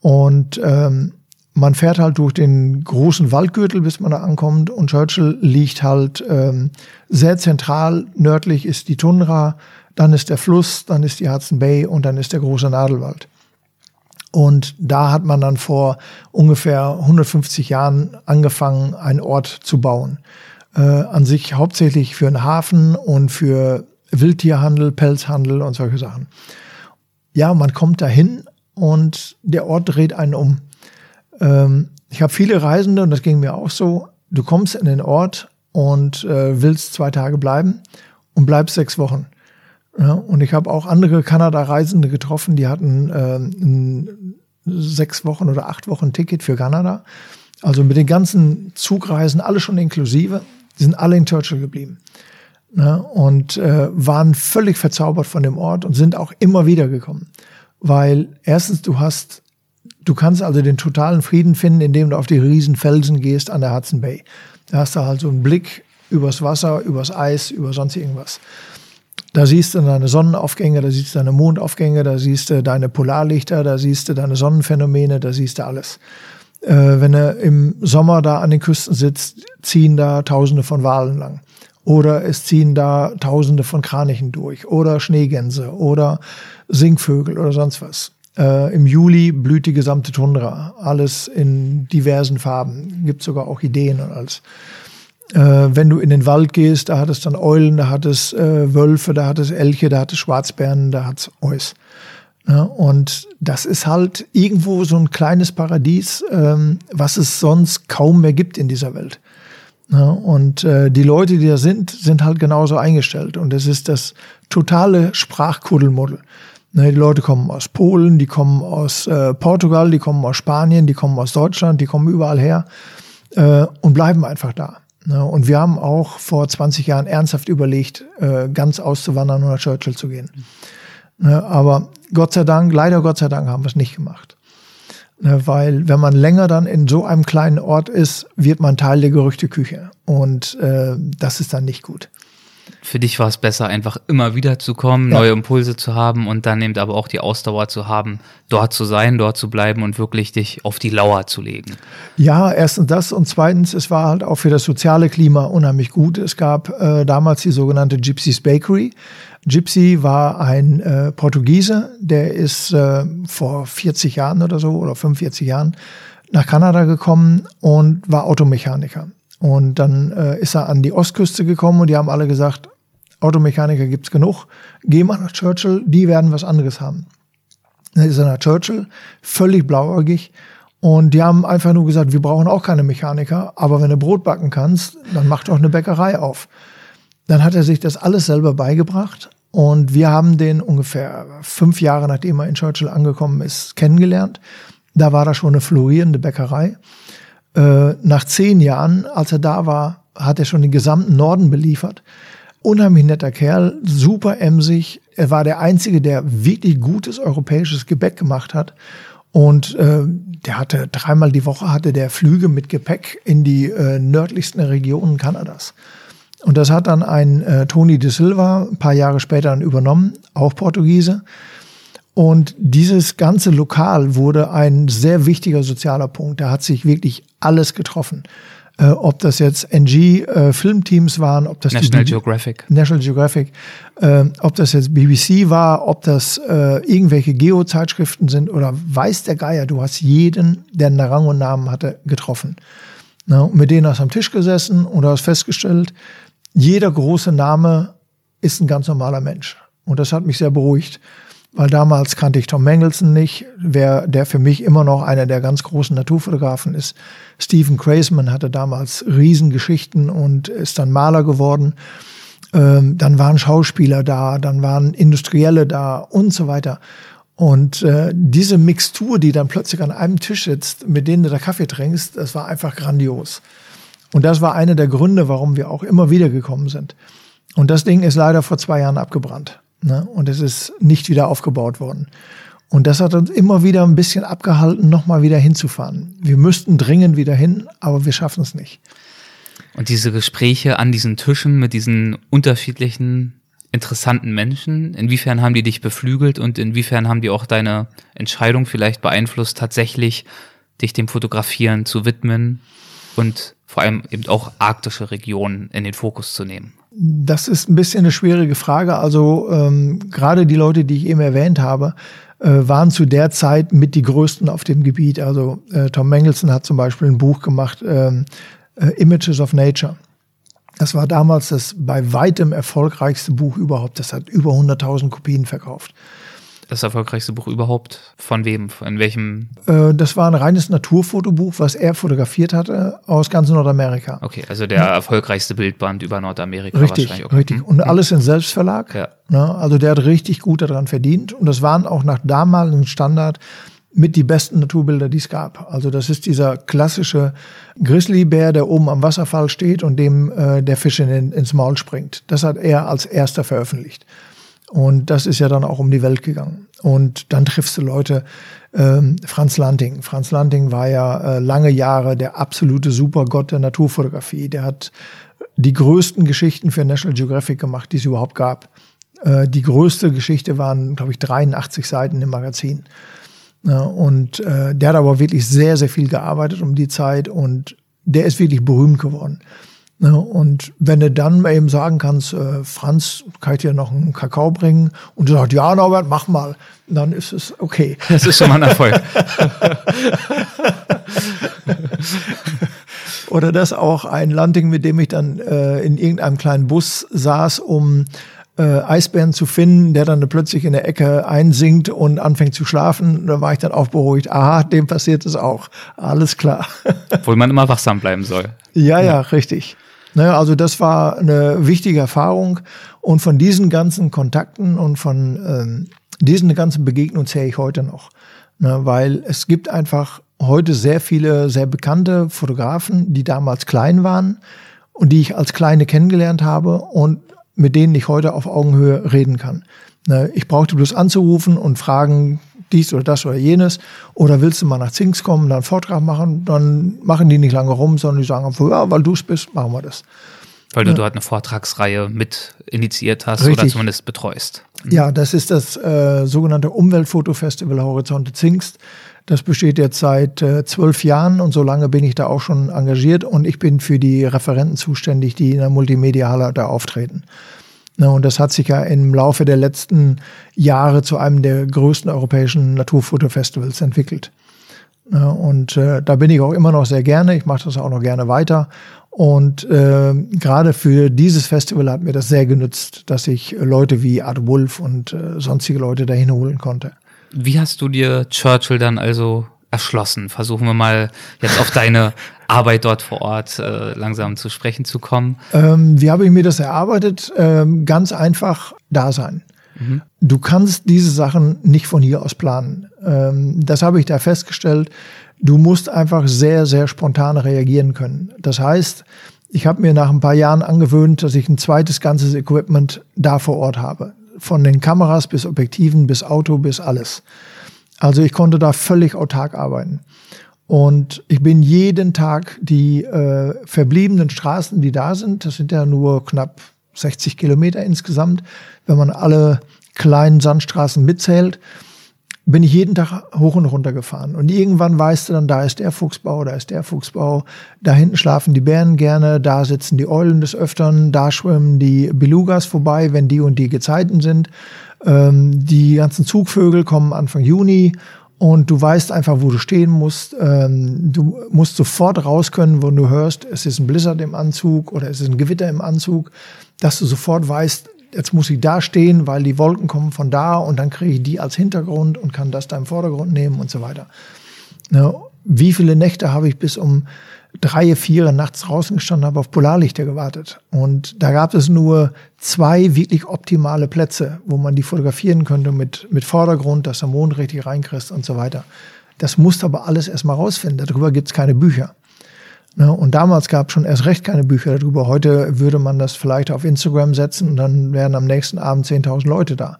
Und ähm, man fährt halt durch den großen Waldgürtel, bis man da ankommt. Und Churchill liegt halt ähm, sehr zentral. Nördlich ist die Tundra, dann ist der Fluss, dann ist die Hudson Bay und dann ist der große Nadelwald. Und da hat man dann vor ungefähr 150 Jahren angefangen, einen Ort zu bauen äh, an sich hauptsächlich für einen Hafen und für Wildtierhandel, Pelzhandel und solche Sachen. Ja, man kommt dahin und der Ort dreht einen um. Ähm, ich habe viele Reisende und das ging mir auch so. Du kommst in den Ort und äh, willst zwei Tage bleiben und bleibst sechs Wochen. Ja, und ich habe auch andere Kanada-Reisende getroffen, die hatten äh, ein sechs Wochen oder acht Wochen Ticket für Kanada. Also mit den ganzen Zugreisen, alle schon inklusive. Die sind alle in Churchill geblieben. Ne? Und äh, waren völlig verzaubert von dem Ort und sind auch immer wieder gekommen. Weil erstens, du hast, du kannst also den totalen Frieden finden, indem du auf die riesen Felsen gehst an der Hudson Bay. Da hast du halt so einen Blick übers Wasser, übers Eis, über sonst irgendwas. Da siehst du deine Sonnenaufgänge, da siehst du deine Mondaufgänge, da siehst du deine Polarlichter, da siehst du deine Sonnenphänomene, da siehst du alles äh, wenn er im Sommer da an den Küsten sitzt, ziehen da Tausende von Walen lang. Oder es ziehen da Tausende von Kranichen durch. Oder Schneegänse. Oder Singvögel oder sonst was. Äh, Im Juli blüht die gesamte Tundra. Alles in diversen Farben. Gibt sogar auch Ideen und alles. Äh, wenn du in den Wald gehst, da hat es dann Eulen, da hat es äh, Wölfe, da hat es Elche, da hat es Schwarzbären, da hat es Eus. Ja, und das ist halt irgendwo so ein kleines Paradies, ähm, was es sonst kaum mehr gibt in dieser Welt. Ja, und äh, die Leute, die da sind, sind halt genauso eingestellt. Und es ist das totale Sprachkuddelmuddel. Ne, die Leute kommen aus Polen, die kommen aus äh, Portugal, die kommen aus Spanien, die kommen aus Deutschland, die kommen überall her äh, und bleiben einfach da. Ne, und wir haben auch vor 20 Jahren ernsthaft überlegt, äh, ganz auszuwandern und nach Churchill zu gehen. Ne, aber Gott sei Dank, leider Gott sei Dank haben wir es nicht gemacht. Ne, weil wenn man länger dann in so einem kleinen Ort ist, wird man Teil der Gerüchteküche. Und äh, das ist dann nicht gut. für dich war es besser, einfach immer wieder zu kommen, ja. neue Impulse zu haben und dann eben aber auch die Ausdauer zu haben, dort zu sein, dort zu bleiben und wirklich dich auf die Lauer zu legen. Ja, erstens das und zweitens, es war halt auch für das soziale Klima unheimlich gut. Es gab äh, damals die sogenannte Gypsy's Bakery. Gypsy war ein äh, Portugiese, der ist äh, vor 40 Jahren oder so oder 45 Jahren nach Kanada gekommen und war Automechaniker. Und dann äh, ist er an die Ostküste gekommen und die haben alle gesagt, Automechaniker gibt's genug, geh mal nach Churchill, die werden was anderes haben. Dann ist er nach Churchill, völlig blauäugig. Und die haben einfach nur gesagt, wir brauchen auch keine Mechaniker, aber wenn du Brot backen kannst, dann mach doch eine Bäckerei auf. Dann hat er sich das alles selber beigebracht und wir haben den ungefähr fünf Jahre, nachdem er in Churchill angekommen ist, kennengelernt. Da war da schon eine florierende Bäckerei. Äh, nach zehn Jahren, als er da war, hat er schon den gesamten Norden beliefert. Unheimlich netter Kerl, super emsig. Er war der Einzige, der wirklich gutes europäisches Gebäck gemacht hat. Und äh, der hatte dreimal die Woche hatte der Flüge mit Gepäck in die äh, nördlichsten Regionen Kanadas. Und das hat dann ein äh, Tony de Silva ein paar Jahre später dann übernommen, auch Portugiese. Und dieses ganze Lokal wurde ein sehr wichtiger sozialer Punkt. Da hat sich wirklich alles getroffen. Äh, ob das jetzt NG äh, Filmteams waren, ob das National Geographic, National Geographic, äh, ob das jetzt BBC war, ob das äh, irgendwelche Geo-Zeitschriften sind oder weiß der Geier, du hast jeden, der einen Rang und Namen hatte, getroffen. Na, mit denen hast du am Tisch gesessen und hast festgestellt, jeder große Name ist ein ganz normaler Mensch. Und das hat mich sehr beruhigt, weil damals kannte ich Tom Mangelson nicht, wer, der für mich immer noch einer der ganz großen Naturfotografen ist. Stephen Craisman hatte damals Riesengeschichten und ist dann Maler geworden. Ähm, dann waren Schauspieler da, dann waren Industrielle da und so weiter. Und äh, diese Mixtur, die dann plötzlich an einem Tisch sitzt, mit denen du da Kaffee trinkst, das war einfach grandios. Und das war einer der Gründe, warum wir auch immer wieder gekommen sind. Und das Ding ist leider vor zwei Jahren abgebrannt. Ne? Und es ist nicht wieder aufgebaut worden. Und das hat uns immer wieder ein bisschen abgehalten, nochmal wieder hinzufahren. Wir müssten dringend wieder hin, aber wir schaffen es nicht. Und diese Gespräche an diesen Tischen mit diesen unterschiedlichen interessanten Menschen, inwiefern haben die dich beflügelt und inwiefern haben die auch deine Entscheidung vielleicht beeinflusst, tatsächlich dich dem Fotografieren zu widmen und vor allem eben auch arktische Regionen in den Fokus zu nehmen? Das ist ein bisschen eine schwierige Frage. Also ähm, gerade die Leute, die ich eben erwähnt habe, äh, waren zu der Zeit mit die größten auf dem Gebiet. Also äh, Tom Mengelson hat zum Beispiel ein Buch gemacht, ähm, äh, Images of Nature. Das war damals das bei weitem erfolgreichste Buch überhaupt. Das hat über 100.000 Kopien verkauft das erfolgreichste Buch überhaupt? Von wem? In welchem? Äh, das war ein reines Naturfotobuch, was er fotografiert hatte aus ganz Nordamerika. Okay, also der ja. erfolgreichste Bildband über Nordamerika richtig, wahrscheinlich. Okay. Richtig, und alles in Selbstverlag. Ja. Ne? Also der hat richtig gut daran verdient. Und das waren auch nach damaligem Standard mit die besten Naturbilder, die es gab. Also das ist dieser klassische Grizzlybär, der oben am Wasserfall steht und dem äh, der Fisch in, ins Maul springt. Das hat er als erster veröffentlicht. Und das ist ja dann auch um die Welt gegangen. Und dann triffst du Leute, ähm, Franz Lanting. Franz Lanting war ja äh, lange Jahre der absolute Supergott der Naturfotografie. Der hat die größten Geschichten für National Geographic gemacht, die es überhaupt gab. Äh, die größte Geschichte waren, glaube ich, 83 Seiten im Magazin. Ja, und äh, der hat aber wirklich sehr, sehr viel gearbeitet um die Zeit und der ist wirklich berühmt geworden. Ne? Und wenn du dann eben sagen kannst, äh, Franz, kann ich dir noch einen Kakao bringen? Und du sagst, ja, Norbert, mach mal. Dann ist es okay. Das ist schon mal ein Erfolg. Oder das auch ein Landing, mit dem ich dann äh, in irgendeinem kleinen Bus saß, um äh, Eisbären zu finden, der dann plötzlich in der Ecke einsinkt und anfängt zu schlafen. Da war ich dann auch beruhigt. Aha, dem passiert es auch. Alles klar. Obwohl man immer wachsam bleiben soll. Ja, ja, ja richtig. Ne, also das war eine wichtige Erfahrung und von diesen ganzen Kontakten und von ähm, diesen ganzen Begegnungen zähle ich heute noch, ne, weil es gibt einfach heute sehr viele sehr bekannte Fotografen, die damals klein waren und die ich als Kleine kennengelernt habe und mit denen ich heute auf Augenhöhe reden kann. Ne, ich brauchte bloß anzurufen und fragen, dies oder das oder jenes. Oder willst du mal nach Zinks kommen, dann einen Vortrag machen, dann machen die nicht lange rum, sondern die sagen einfach, ja, weil du es bist, machen wir das. Weil du ja. dort eine Vortragsreihe mit initiiert hast Richtig. oder zumindest betreust. Mhm. Ja, das ist das äh, sogenannte Umweltfotofestival Horizonte Zingst. Das besteht jetzt seit äh, zwölf Jahren und so lange bin ich da auch schon engagiert und ich bin für die Referenten zuständig, die in der Multimedia-Halle da auftreten. Na, und das hat sich ja im Laufe der letzten Jahre zu einem der größten europäischen Naturfotofestivals entwickelt. Na, und äh, da bin ich auch immer noch sehr gerne. Ich mache das auch noch gerne weiter. Und äh, gerade für dieses Festival hat mir das sehr genützt, dass ich Leute wie Art Wolf und äh, sonstige Leute dahin holen konnte. Wie hast du dir Churchill dann also erschlossen? Versuchen wir mal jetzt auf deine Arbeit dort vor Ort äh, langsam zu sprechen zu kommen. Ähm, wie habe ich mir das erarbeitet? Ähm, ganz einfach da sein. Mhm. Du kannst diese Sachen nicht von hier aus planen. Ähm, das habe ich da festgestellt. Du musst einfach sehr, sehr spontan reagieren können. Das heißt, ich habe mir nach ein paar Jahren angewöhnt, dass ich ein zweites ganzes Equipment da vor Ort habe. Von den Kameras bis Objektiven bis Auto bis alles. Also ich konnte da völlig autark arbeiten. Und ich bin jeden Tag die äh, verbliebenen Straßen, die da sind, das sind ja nur knapp 60 Kilometer insgesamt, wenn man alle kleinen Sandstraßen mitzählt, bin ich jeden Tag hoch und runter gefahren. Und irgendwann weißt du dann, da ist der Fuchsbau, da ist der Fuchsbau, da hinten schlafen die Bären gerne, da sitzen die Eulen des Öfteren, da schwimmen die Belugas vorbei, wenn die und die Gezeiten sind. Ähm, die ganzen Zugvögel kommen Anfang Juni und du weißt einfach, wo du stehen musst. Ähm, du musst sofort raus können, wo du hörst, es ist ein Blizzard im Anzug oder es ist ein Gewitter im Anzug, dass du sofort weißt, jetzt muss ich da stehen, weil die Wolken kommen von da und dann kriege ich die als Hintergrund und kann das da im Vordergrund nehmen und so weiter. Ne? Wie viele Nächte habe ich bis um drei, vier nachts draußen gestanden, habe auf Polarlichter gewartet. Und da gab es nur zwei wirklich optimale Plätze, wo man die fotografieren könnte mit, mit Vordergrund, dass der Mond richtig reinkriegst und so weiter. Das musst aber alles erstmal rausfinden. Darüber gibt es keine Bücher. Ne? Und damals gab es schon erst recht keine Bücher darüber. Heute würde man das vielleicht auf Instagram setzen und dann wären am nächsten Abend 10.000 Leute da.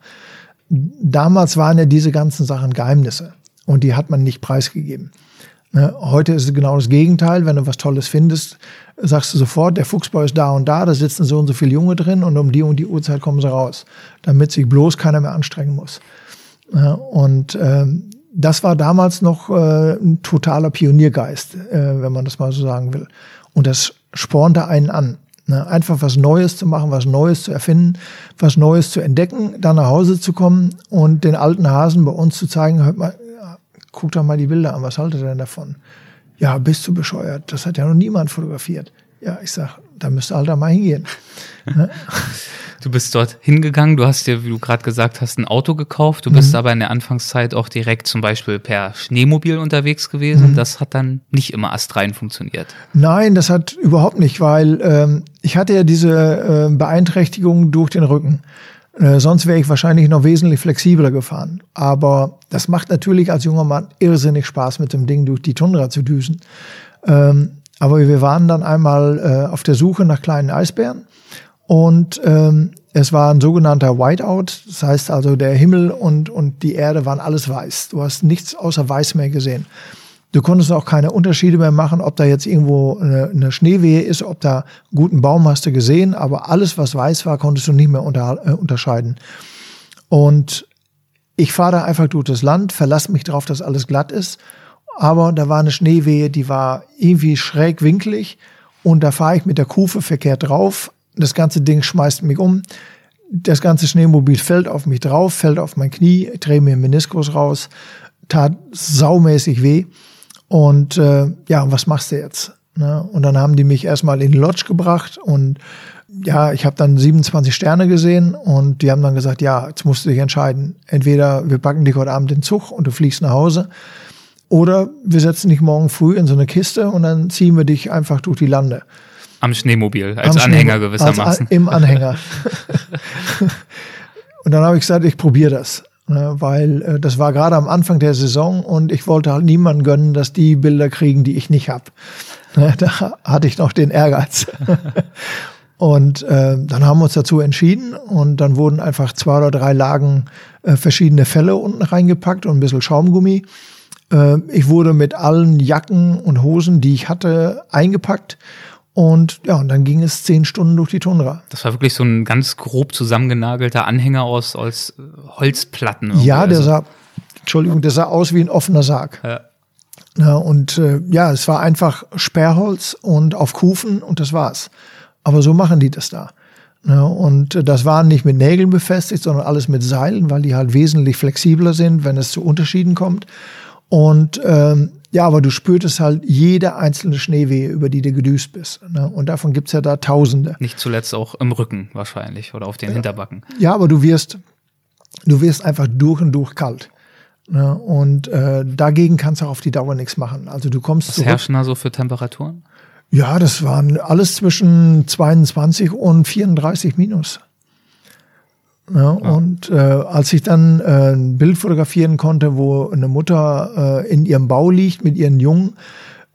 Damals waren ja diese ganzen Sachen Geheimnisse und die hat man nicht preisgegeben. Ne? Heute ist es genau das Gegenteil. Wenn du was Tolles findest, sagst du sofort, der Fuchsbau ist da und da, da sitzen so und so viele Junge drin und um die und die Uhrzeit kommen sie raus, damit sich bloß keiner mehr anstrengen muss. Ne? Und ähm, das war damals noch äh, ein totaler Pioniergeist, äh, wenn man das mal so sagen will. Und das spornte einen an. Ne? Einfach was Neues zu machen, was Neues zu erfinden, was Neues zu entdecken, dann nach Hause zu kommen und den alten Hasen bei uns zu zeigen, hört mal, guck doch mal die Bilder an, was haltet ihr denn davon? Ja, bist du bescheuert? Das hat ja noch niemand fotografiert. Ja, ich sag, da müsste Alter mal hingehen. Ne? Du bist dort hingegangen, du hast dir, wie du gerade gesagt hast, ein Auto gekauft. Du bist mhm. aber in der Anfangszeit auch direkt zum Beispiel per Schneemobil unterwegs gewesen. Mhm. Das hat dann nicht immer astrein funktioniert. Nein, das hat überhaupt nicht, weil ähm, ich hatte ja diese äh, Beeinträchtigung durch den Rücken. Äh, sonst wäre ich wahrscheinlich noch wesentlich flexibler gefahren. Aber das macht natürlich als junger Mann irrsinnig Spaß, mit dem Ding durch die Tundra zu düsen. Ähm, aber wir waren dann einmal äh, auf der Suche nach kleinen Eisbären und ähm, es war ein sogenannter Whiteout. Das heißt also, der Himmel und, und die Erde waren alles weiß. Du hast nichts außer weiß mehr gesehen. Du konntest auch keine Unterschiede mehr machen, ob da jetzt irgendwo eine, eine Schneewehe ist, ob da guten Baum hast du gesehen, aber alles, was weiß war, konntest du nicht mehr unter, äh, unterscheiden. Und ich fahre da einfach durch das Land, verlasse mich darauf, dass alles glatt ist, aber da war eine Schneewehe, die war irgendwie schräg winkelig und da fahre ich mit der Kufe verkehrt drauf, das ganze Ding schmeißt mich um. Das ganze Schneemobil fällt auf mich drauf, fällt auf mein Knie, drehe mir Meniskus raus, tat saumäßig weh. Und äh, ja, was machst du jetzt? Ne? Und dann haben die mich erstmal in die Lodge gebracht und ja, ich habe dann 27 Sterne gesehen und die haben dann gesagt, ja, jetzt musst du dich entscheiden. Entweder wir packen dich heute Abend in den Zug und du fliegst nach Hause oder wir setzen dich morgen früh in so eine Kiste und dann ziehen wir dich einfach durch die Lande. Am Schneemobil, als Am Anhänger Schneemobil, gewissermaßen. Als, Im Anhänger. und dann habe ich gesagt, ich probiere das. Ne, weil äh, das war gerade am Anfang der Saison und ich wollte halt niemanden gönnen, dass die Bilder kriegen, die ich nicht habe. Ne, da hatte ich noch den Ehrgeiz. und äh, dann haben wir uns dazu entschieden und dann wurden einfach zwei oder drei Lagen äh, verschiedene Felle unten reingepackt und ein bisschen Schaumgummi. Äh, ich wurde mit allen Jacken und Hosen, die ich hatte, eingepackt Und ja, und dann ging es zehn Stunden durch die Tundra. Das war wirklich so ein ganz grob zusammengenagelter Anhänger aus, aus Holzplatten. Ja, der also. sah, Entschuldigung, der sah aus wie ein offener Sarg. Ja. Ja, und äh, ja, es war einfach Sperrholz und auf Kufen und das war's. Aber so machen die das da. Ja, und äh, das war nicht mit Nägeln befestigt, sondern alles mit Seilen, weil die halt wesentlich flexibler sind, wenn es zu Unterschieden kommt. Und ähm, ja, aber du spürtest halt jede einzelne Schneewehe, über die du gedüst bist. Ne? Und davon gibt's ja da Tausende. Nicht zuletzt auch im Rücken wahrscheinlich oder auf den ja. Hinterbacken. Ja, aber du wirst, du wirst einfach durch und durch kalt. Ne? Und äh, dagegen kannst du auf die Dauer nichts machen. Also du kommst Was zurück. herrschen da so für Temperaturen? Ja, das waren alles zwischen 22 und 34 minus. Ja, ja. Und äh, als ich dann äh, ein Bild fotografieren konnte, wo eine Mutter äh, in ihrem Bau liegt mit ihren Jungen,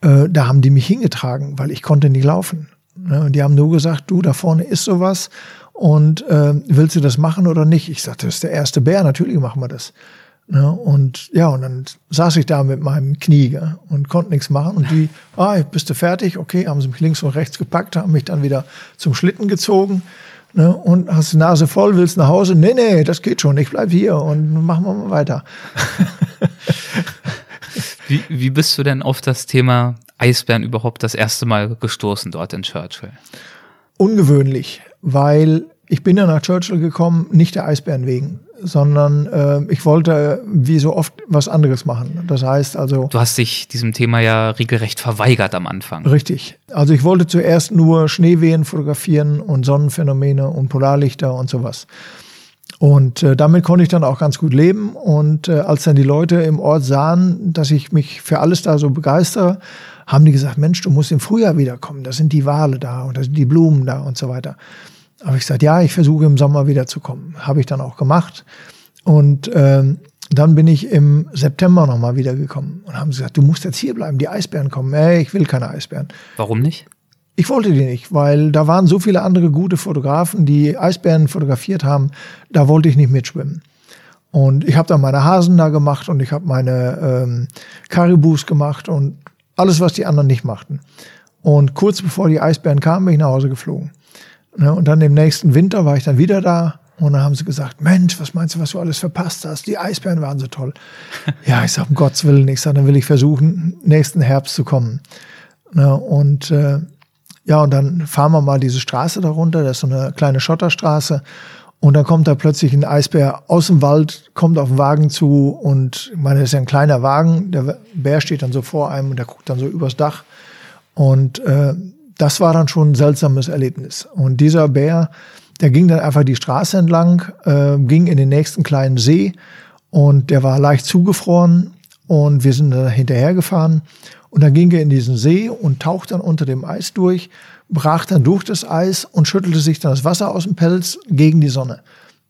äh, da haben die mich hingetragen, weil ich konnte nicht laufen. Ja, und die haben nur gesagt, du, da vorne ist sowas und äh, willst du das machen oder nicht? Ich sagte, das ist der erste Bär, natürlich machen wir das. Ja, und ja, und dann saß ich da mit meinem Knie gell, und konnte nichts machen. Und die, ah, bist du fertig? Okay, haben sie mich links und rechts gepackt, haben mich dann wieder zum Schlitten gezogen. Ne, und hast die Nase voll, willst nach Hause? Nee, nee, das geht schon, ich bleib hier und machen wir mal weiter. wie, wie bist du denn auf das Thema Eisbären überhaupt das erste Mal gestoßen dort in Churchill? Ungewöhnlich, weil ich bin ja nach Churchill gekommen, nicht der Eisbären wegen, sondern äh, ich wollte wie so oft was anderes machen. Das heißt also. Du hast dich diesem Thema ja regelrecht verweigert am Anfang. Richtig. Also ich wollte zuerst nur Schneewehen fotografieren und Sonnenphänomene und Polarlichter und sowas. Und äh, damit konnte ich dann auch ganz gut leben. Und äh, als dann die Leute im Ort sahen, dass ich mich für alles da so begeistere, haben die gesagt, Mensch, du musst im Frühjahr wiederkommen. Da sind die Wale da und da sind die Blumen da und so weiter habe ich gesagt, ja, ich versuche im Sommer wiederzukommen. Habe ich dann auch gemacht. Und ähm, dann bin ich im September nochmal wiedergekommen und haben gesagt, du musst jetzt hier bleiben, die Eisbären kommen. Ey, ich will keine Eisbären. Warum nicht? Ich wollte die nicht, weil da waren so viele andere gute Fotografen, die Eisbären fotografiert haben. Da wollte ich nicht mitschwimmen. Und ich habe dann meine Hasen da gemacht und ich habe meine ähm, Karibus gemacht und alles, was die anderen nicht machten. Und kurz bevor die Eisbären kamen, bin ich nach Hause geflogen. Ne? Und dann im nächsten Winter war ich dann wieder da und dann haben sie gesagt, Mensch, was meinst du, was du alles verpasst hast? Die Eisbären waren so toll. ja, ich sag, um Gottes Willen, ich sag, dann will ich versuchen, nächsten Herbst zu kommen. Ne? Und äh, ja, und dann fahren wir mal diese Straße darunter, das ist so eine kleine Schotterstraße. Und dann kommt da plötzlich ein Eisbär aus dem Wald, kommt auf den Wagen zu und ich meine, das ist ja ein kleiner Wagen. Der Bär steht dann so vor einem und der guckt dann so übers Dach. Und äh, das war dann schon ein seltsames Erlebnis. Und dieser Bär, der ging dann einfach die Straße entlang, äh, ging in den nächsten kleinen See und der war leicht zugefroren und wir sind da hinterhergefahren und dann ging er in diesen See und tauchte dann unter dem Eis durch, brach dann durch das Eis und schüttelte sich dann das Wasser aus dem Pelz gegen die Sonne.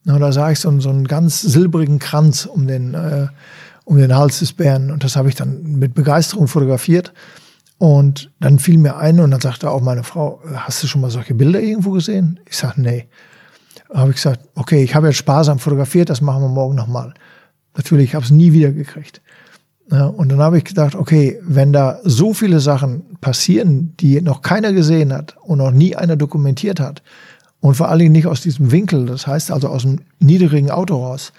Und da sah ich so, so einen ganz silbrigen Kranz um den, äh, um den Hals des Bären und das habe ich dann mit Begeisterung fotografiert. Und dann fiel mir ein und dann sagte auch meine Frau, hast du schon mal solche Bilder irgendwo gesehen? Ich sage, nee. Habe ich gesagt, okay, ich habe jetzt sparsam fotografiert, das machen wir morgen nochmal. Natürlich, ich habe es nie wieder gekriegt. Und dann habe ich gedacht, okay, wenn da so viele Sachen passieren, die noch keiner gesehen hat und noch nie einer dokumentiert hat und vor allen Dingen nicht aus diesem Winkel, das heißt also aus einem niedrigen Auto raus,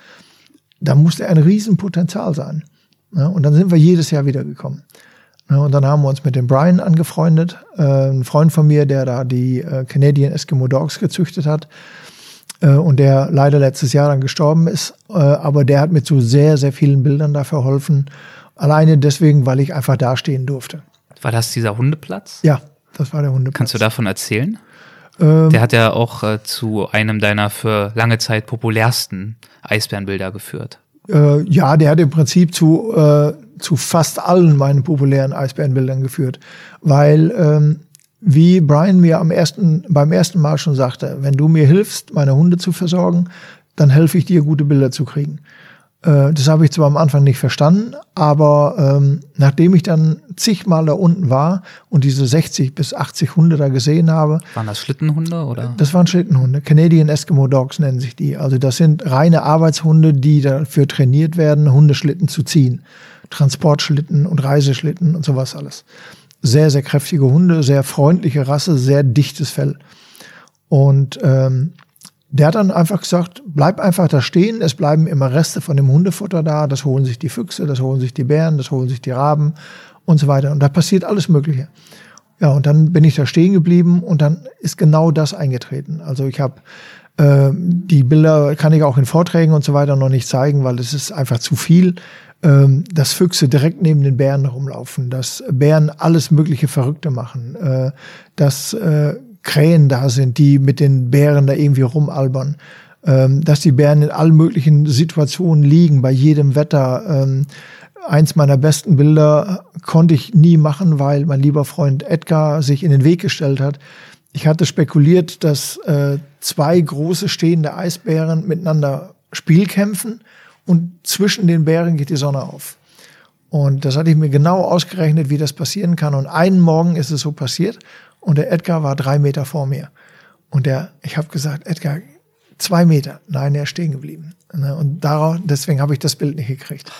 da musste ein Riesenpotenzial sein. Und dann sind wir jedes Jahr wieder gekommen. Und dann haben wir uns mit dem Brian angefreundet, äh, ein Freund von mir, der da die äh, Canadian Eskimo Dogs gezüchtet hat äh, und der leider letztes Jahr dann gestorben ist. aber der hat mir zu sehr, sehr vielen Bildern da verholfen. Alleine deswegen, weil ich einfach dastehen durfte. War das dieser Hundeplatz? Ja, das war der Hundeplatz. Kannst du davon erzählen? Ähm, der hat ja auch äh, zu einem deiner für lange Zeit populärsten Eisbärenbilder geführt. Äh, ja, der hat im Prinzip zu, äh, zu fast allen meinen populären Eisbärenbildern geführt. Weil, ähm, wie Brian mir am ersten, beim ersten Mal schon sagte, wenn du mir hilfst, meine Hunde zu versorgen, dann helfe ich dir, gute Bilder zu kriegen. Äh, das habe ich zwar am Anfang nicht verstanden, aber ähm, nachdem ich dann zigmal da unten war und diese 60 bis 80 Hunde da gesehen habe. Waren das Schlittenhunde oder? Das waren Schlittenhunde. Canadian Eskimo Dogs nennen sich die. Also das sind reine Arbeitshunde, die dafür trainiert werden, Hundeschlitten zu ziehen. Transportschlitten und Reiseschlitten und sowas alles. sehr, sehr kräftige Hunde, sehr freundliche Rasse, sehr dichtes Fell. Und ähm, der hat dann einfach gesagt, bleib einfach da stehen, es bleiben immer Reste von dem Hundefutter da, das holen sich die Füchse, das holen sich die Bären, das holen sich die Raben und so weiter. Und da passiert alles Mögliche. Ja, und dann bin ich da stehen geblieben und dann ist genau das eingetreten. Also ich habe äh, die Bilder kann ich auch in Vorträgen und so weiter noch nicht zeigen, weil es ist einfach zu viel. Ähm, dass Füchse direkt neben den Bären rumlaufen, dass Bären alles mögliche Verrückte machen, äh, dass äh, Krähen da sind, die mit den Bären da irgendwie rumalbern, ähm, dass die Bären in allen möglichen Situationen liegen, bei jedem Wetter. Ähm, eins meiner besten Bilder konnte ich nie machen, weil mein lieber Freund Edgar sich in den Weg gestellt hat. Ich hatte spekuliert, dass äh, zwei große stehende Eisbären miteinander Spiel kämpfen und zwischen den Bären geht die Sonne auf. Und das hatte ich mir genau ausgerechnet, wie das passieren kann. Und einen Morgen ist es so passiert und der Edgar war drei Meter vor mir. Und der, ich habe gesagt, Edgar, zwei Meter. Nein, er ist stehen geblieben. Ne, und darauf, deswegen habe ich das Bild nicht gekriegt.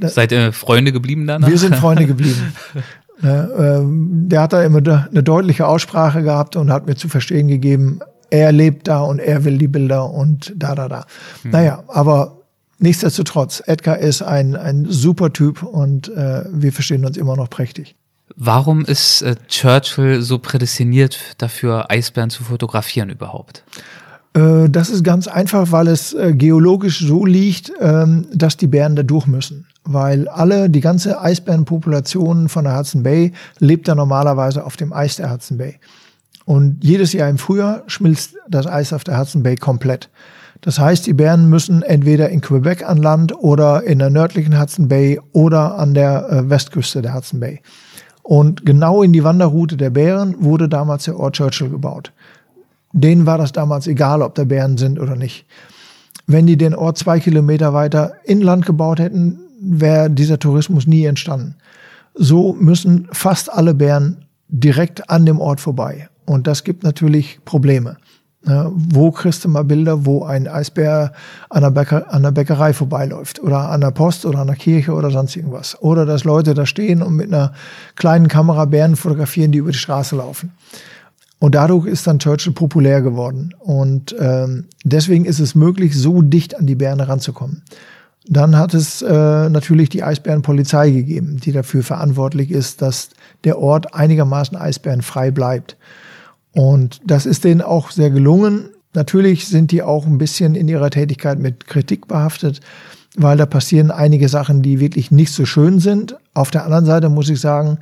Seid ihr Freunde geblieben danach? Wir sind Freunde geblieben. Ne, ähm, der hat da immer eine deutliche Aussprache gehabt und hat mir zu verstehen gegeben, er lebt da und er will die Bilder und da, da, da. Hm. Naja, aber nichtsdestotrotz, Edgar ist ein, ein super Typ und äh, wir verstehen uns immer noch prächtig. Warum ist äh, Churchill so prädestiniert dafür, Eisbären zu fotografieren überhaupt? Äh, das ist ganz einfach, weil es äh, geologisch so liegt, ähm, dass die Bären da durch müssen. Weil alle, die ganze Eisbärenpopulation von der Hudson Bay lebt da normalerweise auf dem Eis der Hudson Bay. Und jedes Jahr im Frühjahr schmilzt das Eis auf der Hudson Bay komplett. Das heißt, die Bären müssen entweder in Quebec an Land oder in der nördlichen Hudson Bay oder an der äh, Westküste der Hudson Bay. Und genau in die Wanderroute der Bären wurde damals der Ort Churchill gebaut. Denen war das damals egal, ob da Bären sind oder nicht. Wenn die den Ort zwei Kilometer weiter inland gebaut hätten, wäre dieser Tourismus nie entstanden. So müssen fast alle Bären direkt an dem Ort vorbei. Und das gibt natürlich Probleme. Ja, wo kriegst du mal Bilder, wo ein Eisbär an der, Bäcker, an der Bäckerei vorbeiläuft oder an der Post oder an der Kirche oder sonst irgendwas. Oder dass Leute da stehen und mit einer kleinen Kamera Bären fotografieren, die über die Straße laufen. Und dadurch ist dann Churchill populär geworden. Und ähm, deswegen ist es möglich, so dicht an die Bären ranzukommen. Dann hat es äh, natürlich die Eisbärenpolizei gegeben, die dafür verantwortlich ist, dass der Ort einigermaßen eisbärenfrei bleibt. Und das ist denen auch sehr gelungen. Natürlich sind die auch ein bisschen in ihrer Tätigkeit mit Kritik behaftet, weil da passieren einige Sachen, die wirklich nicht so schön sind. Auf der anderen Seite muss ich sagen,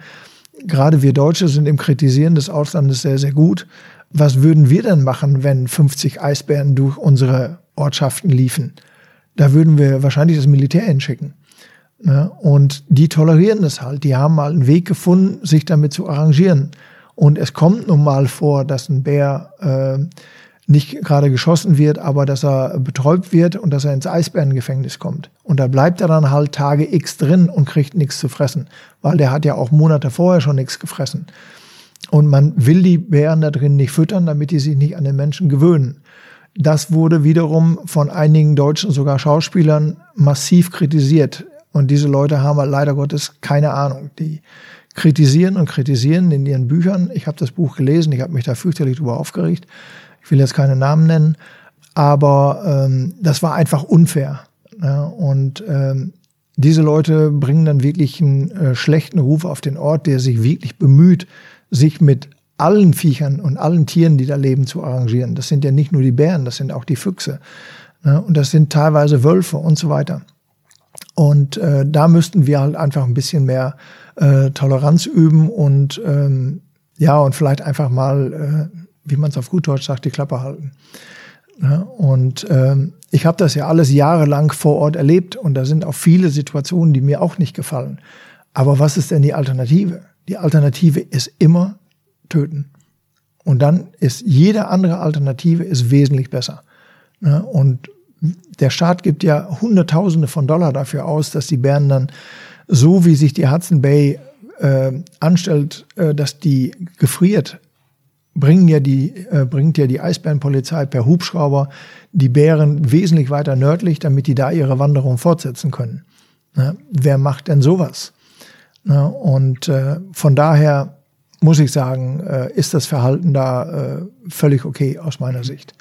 gerade wir Deutsche sind im Kritisieren des Auslandes sehr, sehr gut. Was würden wir denn machen, wenn 50 Eisbären durch unsere Ortschaften liefen? Da würden wir wahrscheinlich das Militär hinschicken. Ne? Und die tolerieren das halt. Die haben mal einen Weg gefunden, sich damit zu arrangieren. Und es kommt nun mal vor, dass ein Bär äh, nicht gerade geschossen wird, aber dass er betäubt wird und dass er ins Eisbärengefängnis kommt. Und da bleibt er dann halt Tage X drin und kriegt nichts zu fressen, weil der hat ja auch Monate vorher schon nichts gefressen. Und man will die Bären da drin nicht füttern, damit die sich nicht an den Menschen gewöhnen. Das wurde wiederum von einigen deutschen, sogar Schauspielern, massiv kritisiert. Und diese Leute haben halt leider Gottes keine Ahnung. Die kritisieren und kritisieren in ihren Büchern. Ich habe das Buch gelesen, ich habe mich da fürchterlich drüber aufgeregt ich will jetzt keine Namen nennen, aber ähm, das war einfach unfair. Ja, und ähm, diese Leute bringen dann wirklich einen äh, schlechten Ruf auf den Ort, der sich wirklich bemüht, sich mit allen Viechern und allen Tieren, die da leben, zu arrangieren. Das sind ja nicht nur die Bären, das sind auch die Füchse. Ne? Und das sind teilweise Wölfe und so weiter. Und äh, da müssten wir halt einfach ein bisschen mehr äh, Toleranz üben und ähm, ja, und vielleicht einfach mal äh, wie man es auf gut Deutsch sagt, die Klappe halten. Ja, und ähm, ich habe das ja alles jahrelang vor Ort erlebt und da sind auch viele Situationen, die mir auch nicht gefallen. Aber was ist denn die Alternative? Die Alternative ist immer töten. Und dann ist jede andere Alternative ist wesentlich besser. Ja, und der Staat gibt ja Hunderttausende von Dollar dafür aus, dass die Bären dann so wie sich die Hudson Bay äh, anstellt, äh, dass die gefriert bringen ja die, äh, bringt ja die Eisbärenpolizei per Hubschrauber die Bären wesentlich weiter nördlich, damit die da ihre Wanderung fortsetzen können. Ja, wer macht denn sowas? Ne? Und äh, von daher muss ich sagen, äh, ist das Verhalten da äh, völlig okay aus meiner Sicht.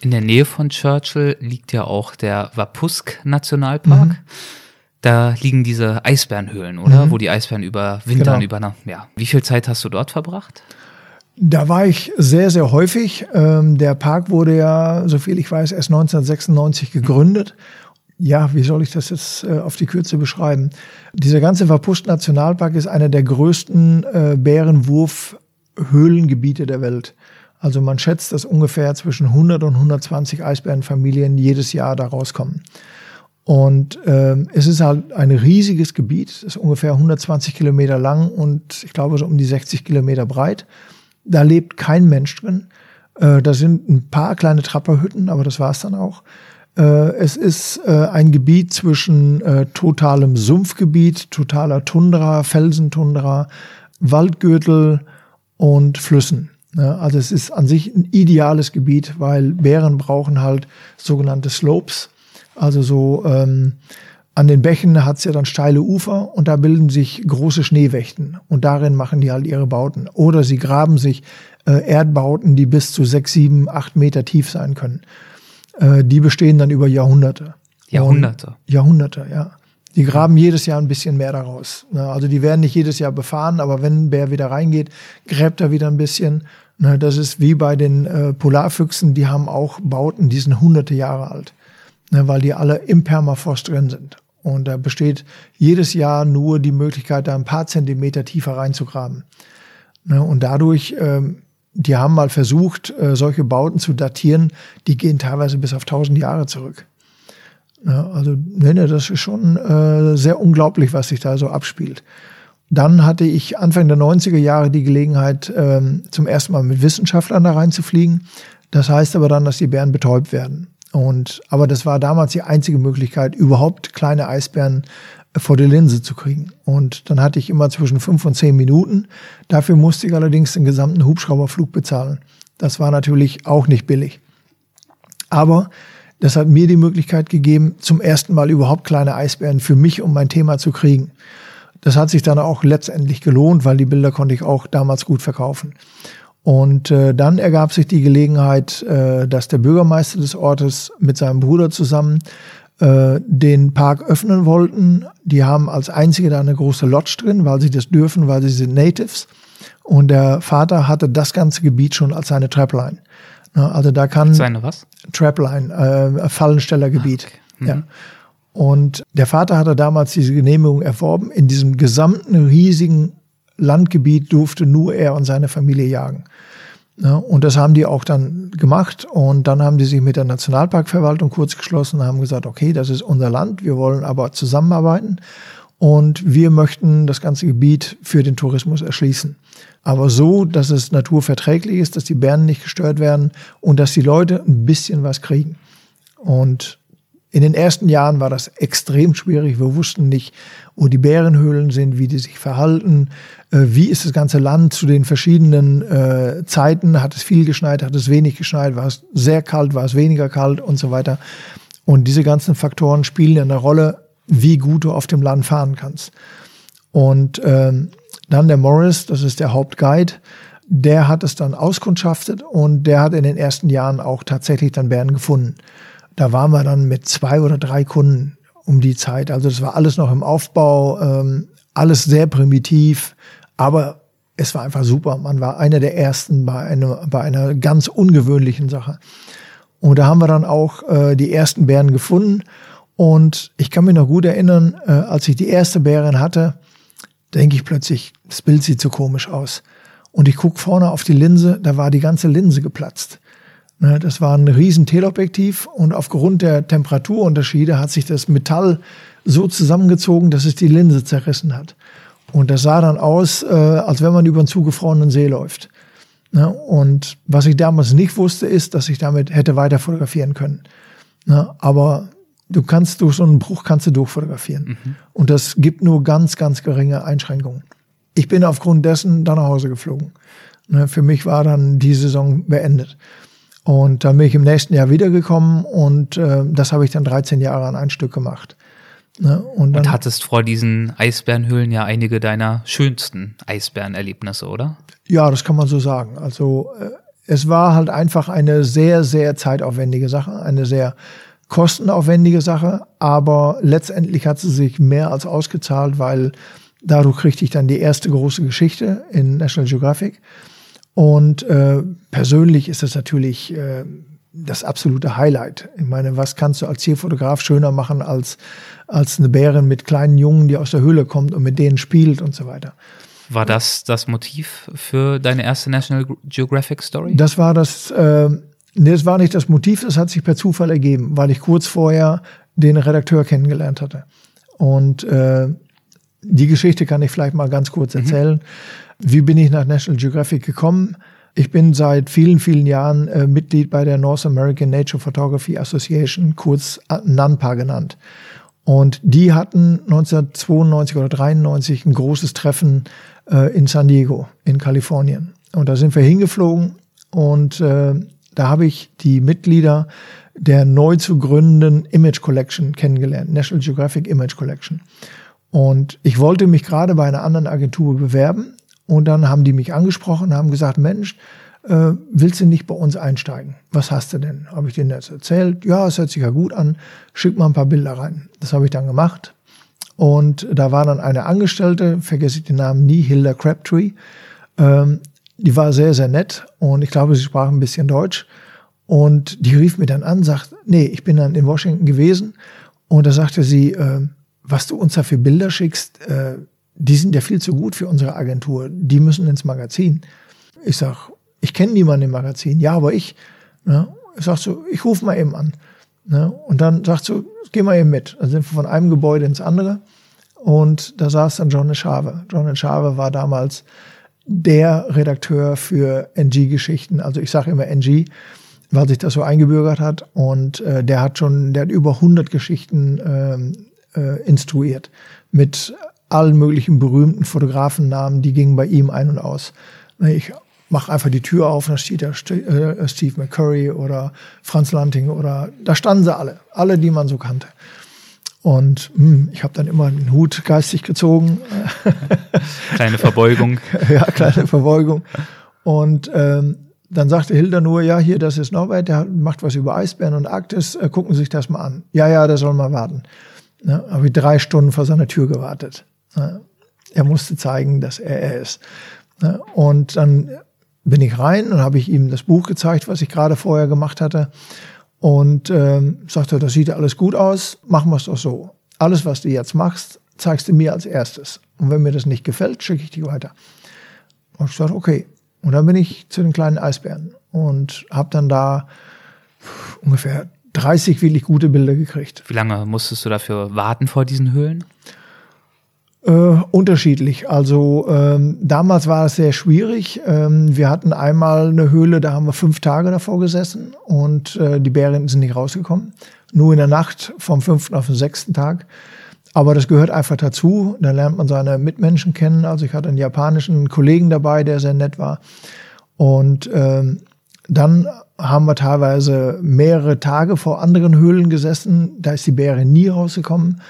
In der Nähe von Churchill liegt ja auch der Wapusk Nationalpark. Mhm. Da liegen diese Eisbärenhöhlen, oder? Mhm. Wo die Eisbären überwintern, genau. über, ja. Wie viel Zeit hast du dort verbracht? Da war ich sehr, sehr häufig. Ähm, der Park wurde ja, soviel ich weiß, erst 1996 gegründet. Ja, wie soll ich das jetzt äh, auf die Kürze beschreiben? Dieser ganze Wapust Nationalpark ist einer der größten äh, Bärenwurfhöhlengebiete der Welt. Also man schätzt, dass ungefähr zwischen 100 und 120 Eisbärenfamilien jedes Jahr da rauskommen. Und ähm, es ist halt ein riesiges Gebiet, das ist ungefähr 120 Kilometer lang und ich glaube so um die 60 Kilometer breit. Da lebt kein Mensch drin. Äh, da sind ein paar kleine Trapperhütten, aber das war's dann auch. Äh, es ist äh, ein Gebiet zwischen äh, totalem Sumpfgebiet, totaler Tundra, Felsentundra, Waldgürtel und Flüssen. Also es ist an sich ein ideales Gebiet, weil Bären brauchen halt sogenannte Slopes also so ähm, an den Bächen hat's ja dann steile Ufer und da bilden sich große Schneewächten und darin machen die halt ihre Bauten. Oder sie graben sich äh, Erdbauten, die bis zu sechs, sieben, acht Meter tief sein können. Äh, die bestehen dann über Jahrhunderte. Jahrhunderte. Und Jahrhunderte, ja. Die graben jedes Jahr ein bisschen mehr daraus. Also die werden nicht jedes Jahr befahren, aber wenn ein Bär wieder reingeht, gräbt er wieder ein bisschen. Das ist wie bei den äh, Polarfüchsen, die haben auch Bauten, die sind hunderte Jahre alt ne, weil die alle im Permafrost drin sind. Und da besteht jedes Jahr nur die Möglichkeit, da ein paar Zentimeter tiefer reinzugraben. Ne, und dadurch, ähm, die haben mal versucht, äh, solche Bauten zu datieren, die gehen teilweise bis auf 1000 Jahre zurück. Ne, also, ne, ne, das ist schon äh, sehr unglaublich, was sich da so abspielt. Dann hatte ich Anfang der 90er Jahre die Gelegenheit, ähm, zum ersten Mal mit Wissenschaftlern da reinzufliegen. Das heißt aber dann, dass die Bären betäubt werden. Und, aber das war damals die einzige Möglichkeit, überhaupt kleine Eisbären vor die Linse zu kriegen. Und dann hatte ich immer zwischen fünf und zehn Minuten. Dafür musste ich allerdings den gesamten Hubschrauberflug bezahlen. Das war natürlich auch nicht billig. Aber das hat mir die Möglichkeit gegeben, zum ersten Mal überhaupt kleine Eisbären für mich und mein Thema zu kriegen. Das hat sich dann auch letztendlich gelohnt, weil die Bilder konnte ich auch damals gut verkaufen. Und äh, dann ergab sich die Gelegenheit, äh, dass der Bürgermeister des Ortes mit seinem Bruder zusammen äh, den Park öffnen wollten. Die haben als einzige da eine große Lodge drin, weil sie das dürfen, weil sie sind Natives. Und der Vater hatte das ganze Gebiet schon als seine Trapline. Also da kann seine was? Trapline, äh, Fallenstellergebiet. Ah, okay. mhm. Ja. Und der Vater hatte damals diese Genehmigung erworben. In diesem gesamten riesigen Landgebiet durfte nur er und seine Familie jagen. Ja, und das haben die auch dann gemacht. Und dann haben die sich mit der Nationalparkverwaltung kurz geschlossen und haben gesagt, okay, das ist unser Land, wir wollen aber zusammenarbeiten und wir möchten das ganze Gebiet für den Tourismus erschließen. Aber so, dass es naturverträglich ist, dass die Bären nicht gestört werden und dass die Leute ein bisschen was kriegen. Und in den ersten Jahren war das extrem schwierig. Wir wussten nicht, wo die Bärenhöhlen sind, wie die sich verhalten, äh, wie ist das ganze Land zu den verschiedenen äh, Zeiten, hat es viel geschneit, hat es wenig geschneit, war es sehr kalt, war es weniger kalt und so weiter. Und diese ganzen Faktoren spielen eine Rolle, wie gut du auf dem Land fahren kannst. Und ähm, dann der Morris, das ist der Hauptguide, der hat es dann auskundschaftet und der hat in den ersten Jahren auch tatsächlich dann Bären gefunden. Da waren wir dann mit zwei oder drei Kunden um die Zeit. Also das war alles noch im Aufbau, ähm, alles sehr primitiv, aber es war einfach super. Man war einer der ersten bei einer, bei einer ganz ungewöhnlichen Sache. Und da haben wir dann auch äh, die ersten Bären gefunden. Und ich kann mich noch gut erinnern, äh, als ich die erste Bärin hatte, denke ich plötzlich, das Bild sieht so komisch aus. Und ich guck vorne auf die Linse, da war die ganze Linse geplatzt. Ne, das war ein riesen Teleobjektiv und aufgrund der Temperaturunterschiede hat sich das Metall so zusammengezogen, dass es die Linse zerrissen hat. Und das sah dann aus, äh, als wenn man über einen zugefrorenen See läuft. Ne, und was ich damals nicht wusste, ist, dass ich damit hätte weiter fotografieren können. Ne, aber du kannst durch so einen Bruch kannst du durchfotografieren. Mhm. Und das gibt nur ganz, ganz geringe Einschränkungen. Ich bin aufgrund dessen dann nach Hause geflogen. Für mich war dann die Saison beendet. Und dann bin ich im nächsten Jahr wiedergekommen und äh, das habe ich dann 13 Jahre an ein Stück gemacht. Ne? Und, dann, und hattest vor diesen Eisbärenhöhlen ja einige deiner schönsten Eisbärenerlebnisse, oder? Ja, das kann man so sagen. Also äh, es war halt einfach eine sehr, sehr zeitaufwendige Sache, eine sehr kostenaufwendige Sache, aber letztendlich hat sie sich mehr als ausgezahlt, weil dadurch kriegte ich dann die erste große Geschichte in National Geographic. Und äh, persönlich ist das natürlich äh, das absolute Highlight. Ich meine, was kannst du als Tierfotograf schöner machen als, als eine Bärin mit kleinen Jungen, die aus der Höhle kommt und mit denen spielt und so weiter. War das das Motiv für deine erste National Geographic Story? Das war das, äh, nee, das war nicht das Motiv, das hat sich per Zufall ergeben, weil ich kurz vorher den Redakteur kennengelernt hatte. Und äh, die Geschichte kann ich vielleicht mal ganz kurz mhm. erzählen. Mhm. Wie bin ich nach National Geographic gekommen? Ich bin seit vielen, vielen Jahren äh, Mitglied bei der North American Nature Photography Association, kurz NANPA genannt. Und die hatten 1992 oder 93 ein großes Treffen äh, in San Diego in Kalifornien. Und da sind wir hingeflogen und äh, da habe ich die Mitglieder der neu zu gründenden Image Collection kennengelernt, National Geographic Image Collection. Und ich wollte mich gerade bei einer anderen Agentur bewerben und dann haben die mich angesprochen, haben gesagt, Mensch, äh, willst du nicht bei uns einsteigen? Was hast du denn? Habe ich denen das erzählt? Ja, es hört sich ja gut an. Schick mal ein paar Bilder rein. Das habe ich dann gemacht. Und da war dann eine Angestellte, vergesse ich den Namen nie, Hilda Crabtree. Ähm, die war sehr, sehr nett und ich glaube, sie sprach ein bisschen Deutsch. Und die rief mir dann an, sagt, nee, ich bin dann in Washington gewesen. Und da sagte sie, äh, was du uns da für Bilder schickst, äh, die sind ja viel zu gut für unsere Agentur. Die müssen ins Magazin. Ich sag, ich kenne niemanden im Magazin. Ja, aber ich. Ne? Ich sag so, ich rufe mal eben an. Ne? Und dann sagt so, geh mal eben mit. Dann sind wir von einem Gebäude ins andere. Und da saß dann John Schave. John Schave war damals der Redakteur für NG-Geschichten. Also ich sage immer NG, weil sich das so eingebürgert hat. Und äh, der hat schon, der hat über 100 Geschichten ähm, äh, instruiert mit allen möglichen berühmten Fotografennamen, die gingen bei ihm ein und aus. Ich mache einfach die Tür auf, da steht da äh, Steve McCurry oder Franz Lanting oder da standen sie alle, alle, die man so kannte. Und hm, ich habe dann immer den Hut geistig gezogen. kleine Verbeugung. ja, kleine Verbeugung. Und ähm, dann sagte Hilda nur, ja, hier, das ist Norbert, der macht was über Eisbären und Arktis, äh, gucken Sie sich das mal an. Ja, ja, der soll mal warten. Ne, habe ich drei Stunden vor seiner Tür gewartet. Ne? Er musste zeigen, dass er er ist. Ne? Und dann bin ich rein und habe ich ihm das Buch gezeigt, was ich gerade vorher gemacht hatte. Und ähm, sagte, das sieht alles gut aus, machen wir es doch so. Alles, was du jetzt machst, zeigst du mir als erstes. Und wenn mir das nicht gefällt, schicke ich dich weiter. Und ich sagte, okay. Und dann bin ich zu den kleinen Eisbären und habe dann da ungefähr 30 wirklich gute Bilder gekriegt. Wie lange musstest du dafür warten vor diesen Höhlen? Äh, unterschiedlich. Also ähm, damals war es sehr schwierig. Ähm, wir hatten einmal eine Höhle, da haben wir fünf Tage davor gesessen und äh, die Bären sind nicht rausgekommen. Nur in der Nacht vom fünften auf den sechsten Tag. Aber das gehört einfach dazu. Da lernt man seine Mitmenschen kennen. Also ich hatte einen japanischen Kollegen dabei, der sehr nett war. Und ähm, dann haben wir teilweise mehrere Tage vor anderen Höhlen gesessen. Da ist die Bäre nie rausgekommen.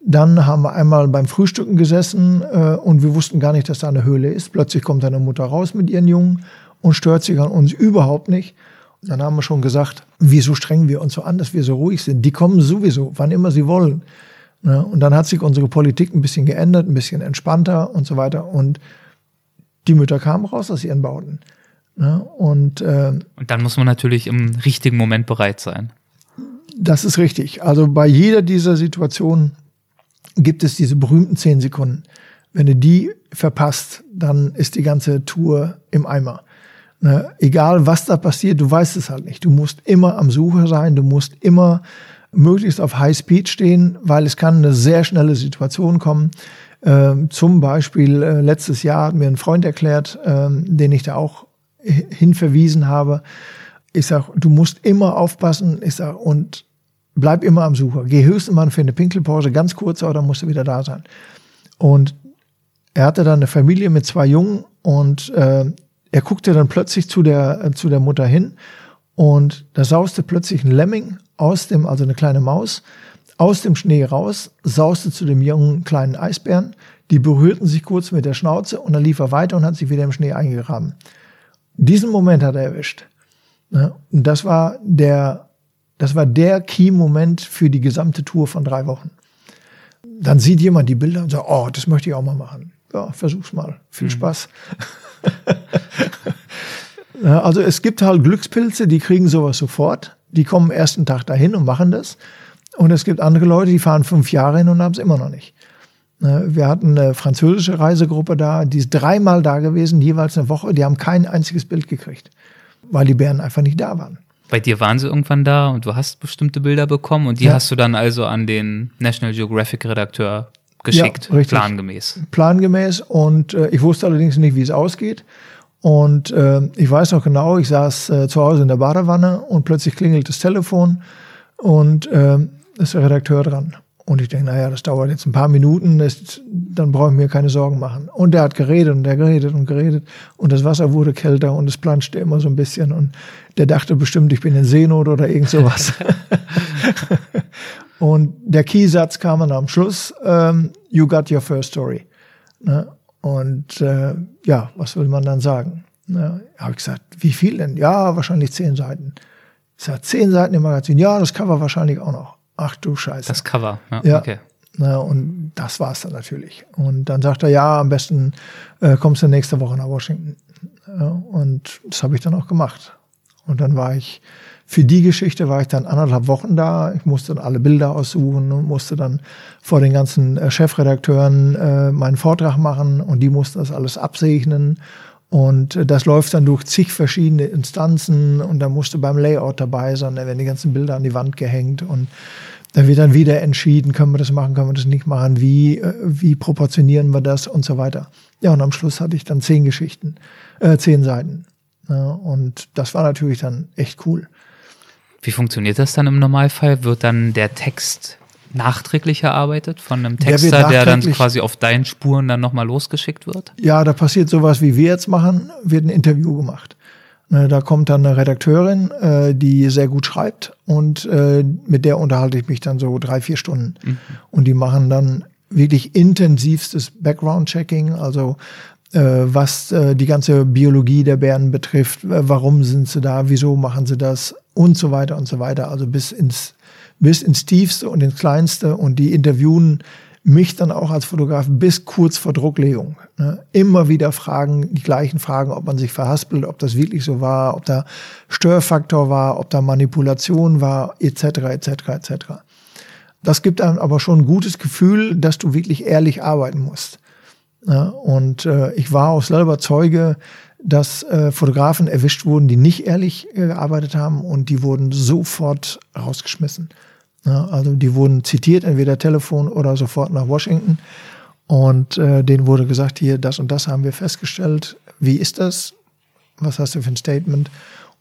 Dann haben wir einmal beim Frühstücken gesessen äh, und wir wussten gar nicht, dass da eine Höhle ist. Plötzlich kommt eine Mutter raus mit ihren Jungen und stört sich an uns überhaupt nicht. Dann haben wir schon gesagt, wieso strengen wir uns so an, dass wir so ruhig sind? Die kommen sowieso, wann immer sie wollen. Ne? Und dann hat sich unsere Politik ein bisschen geändert, ein bisschen entspannter und so weiter. Und die Mütter kamen raus aus ihren Bauten. Ne? Und, äh, und dann muss man natürlich im richtigen Moment bereit sein. Das ist richtig. Also bei jeder dieser Situationen gibt es diese berühmten zehn Sekunden. Wenn du die verpasst, dann ist die ganze Tour im Eimer. Ne? Egal was da passiert, du weißt es halt nicht. Du musst immer am Suche sein, du musst immer möglichst auf High Speed stehen, weil es kann eine sehr schnelle Situation kommen. Ähm, zum Beispiel äh, letztes Jahr hat mir ein Freund erklärt, ähm, den ich da auch hinverwiesen habe. Ich sag, du musst immer aufpassen. Ich sag, und bleib immer am Sucher. Geh höchstens mal für eine Pinkelpause, ganz kurz, aber dann musst du wieder da sein. Und er hatte dann eine Familie mit zwei Jungen und äh, er guckte dann plötzlich zu der, äh, zu der Mutter hin und da sauste plötzlich ein Lemming aus dem, also eine kleine Maus, aus dem Schnee raus, sauste zu dem jungen kleinen Eisbären, die berührten sich kurz mit der Schnauze und dann lief er weiter und hat sich wieder im Schnee eingegraben. Diesen Moment hat er erwischt. Und das war der, das war der Key-Moment für die gesamte Tour von drei Wochen. Dann sieht jemand die Bilder und sagt, oh, das möchte ich auch mal machen. Ja, versuch's mal. Viel mhm. Spaß. also es gibt halt Glückspilze, die kriegen sowas sofort. Die kommen ersten Tag dahin und machen das. Und es gibt andere Leute, die fahren fünf Jahre hin und haben es immer noch nicht. Wir hatten eine französische Reisegruppe da, die ist dreimal da gewesen, jeweils eine Woche. Die haben kein einziges Bild gekriegt, weil die Bären einfach nicht da waren. Bei dir waren sie irgendwann da und du hast bestimmte Bilder bekommen und die ja. hast du dann also an den National Geographic Redakteur geschickt, ja, plangemäß. Plangemäß und äh, ich wusste allerdings nicht, wie es ausgeht. Und äh, ich weiß noch genau, ich saß äh, zu Hause in der Badewanne und plötzlich klingelt das Telefon und äh, ist der Redakteur dran. Und ich denke, naja, das dauert jetzt ein paar Minuten, das, dann brauche ich mir keine Sorgen machen. Und der hat geredet und der geredet und geredet und das Wasser wurde kälter und es planschte immer so ein bisschen und der dachte bestimmt, ich bin in Seenot oder irgend sowas. und der Keysatz kam dann am Schluss, ähm, you got your first story. Ne? Und äh, ja, was will man dann sagen? Ne? Habe ich gesagt, wie viel denn? Ja, wahrscheinlich zehn Seiten. Ich sage, zehn Seiten im Magazin. Ja, das Cover wahrscheinlich auch noch. Ach du Scheiße. Das Cover, ja. ja. Okay. Na, und das war's dann natürlich. Und dann sagt er, ja, am besten äh, kommst du nächste Woche nach Washington. Ja, und das habe ich dann auch gemacht. Und dann war ich, für die Geschichte war ich dann anderthalb Wochen da. Ich musste dann alle Bilder aussuchen und musste dann vor den ganzen äh, Chefredakteuren äh, meinen Vortrag machen und die mussten das alles absegnen. Und äh, das läuft dann durch zig verschiedene Instanzen und da musste beim Layout dabei sein, da werden die ganzen Bilder an die Wand gehängt und da wird dann wieder entschieden, können wir das machen, können wir das nicht machen, wie, äh, wie proportionieren wir das und so weiter. Ja, und am Schluss hatte ich dann zehn Geschichten, äh, zehn Seiten. Ja, und das war natürlich dann echt cool. Wie funktioniert das dann im Normalfall? Wird dann der Text nachträglich erarbeitet von einem Texter, der, der dann quasi auf deinen Spuren dann nochmal losgeschickt wird? Ja, da passiert sowas, wie wir jetzt machen, wird ein Interview gemacht. Ne, da kommt dann eine Redakteurin, äh, die sehr gut schreibt und äh, mit der unterhalte ich mich dann so drei, vier Stunden. Mhm. Und die machen dann wirklich intensivstes Background-Checking, also äh, was die ganze Biologie der Bären betrifft, warum sind sie da, wieso machen sie das und so weiter und so weiter, also bis ins bis ins Tiefste und ins Kleinste und die interviewen mich dann auch als Fotograf bis kurz vor Drucklegung. Ne? Immer wieder Fragen, die gleichen Fragen, ob man sich verhaspelt, ob das wirklich so war, ob da Störfaktor war, ob da Manipulation war, etc., etc., etc. Das gibt einem aber schon ein gutes Gefühl, dass du wirklich ehrlich arbeiten musst. Ja, und äh, ich war auch selber Zeuge, dass äh, Fotografen erwischt wurden, die nicht ehrlich äh, gearbeitet haben und die wurden sofort rausgeschmissen. Ja, also die wurden zitiert, entweder Telefon oder sofort nach Washington. Und äh, denen wurde gesagt, hier, das und das haben wir festgestellt. Wie ist das? Was hast du für ein Statement?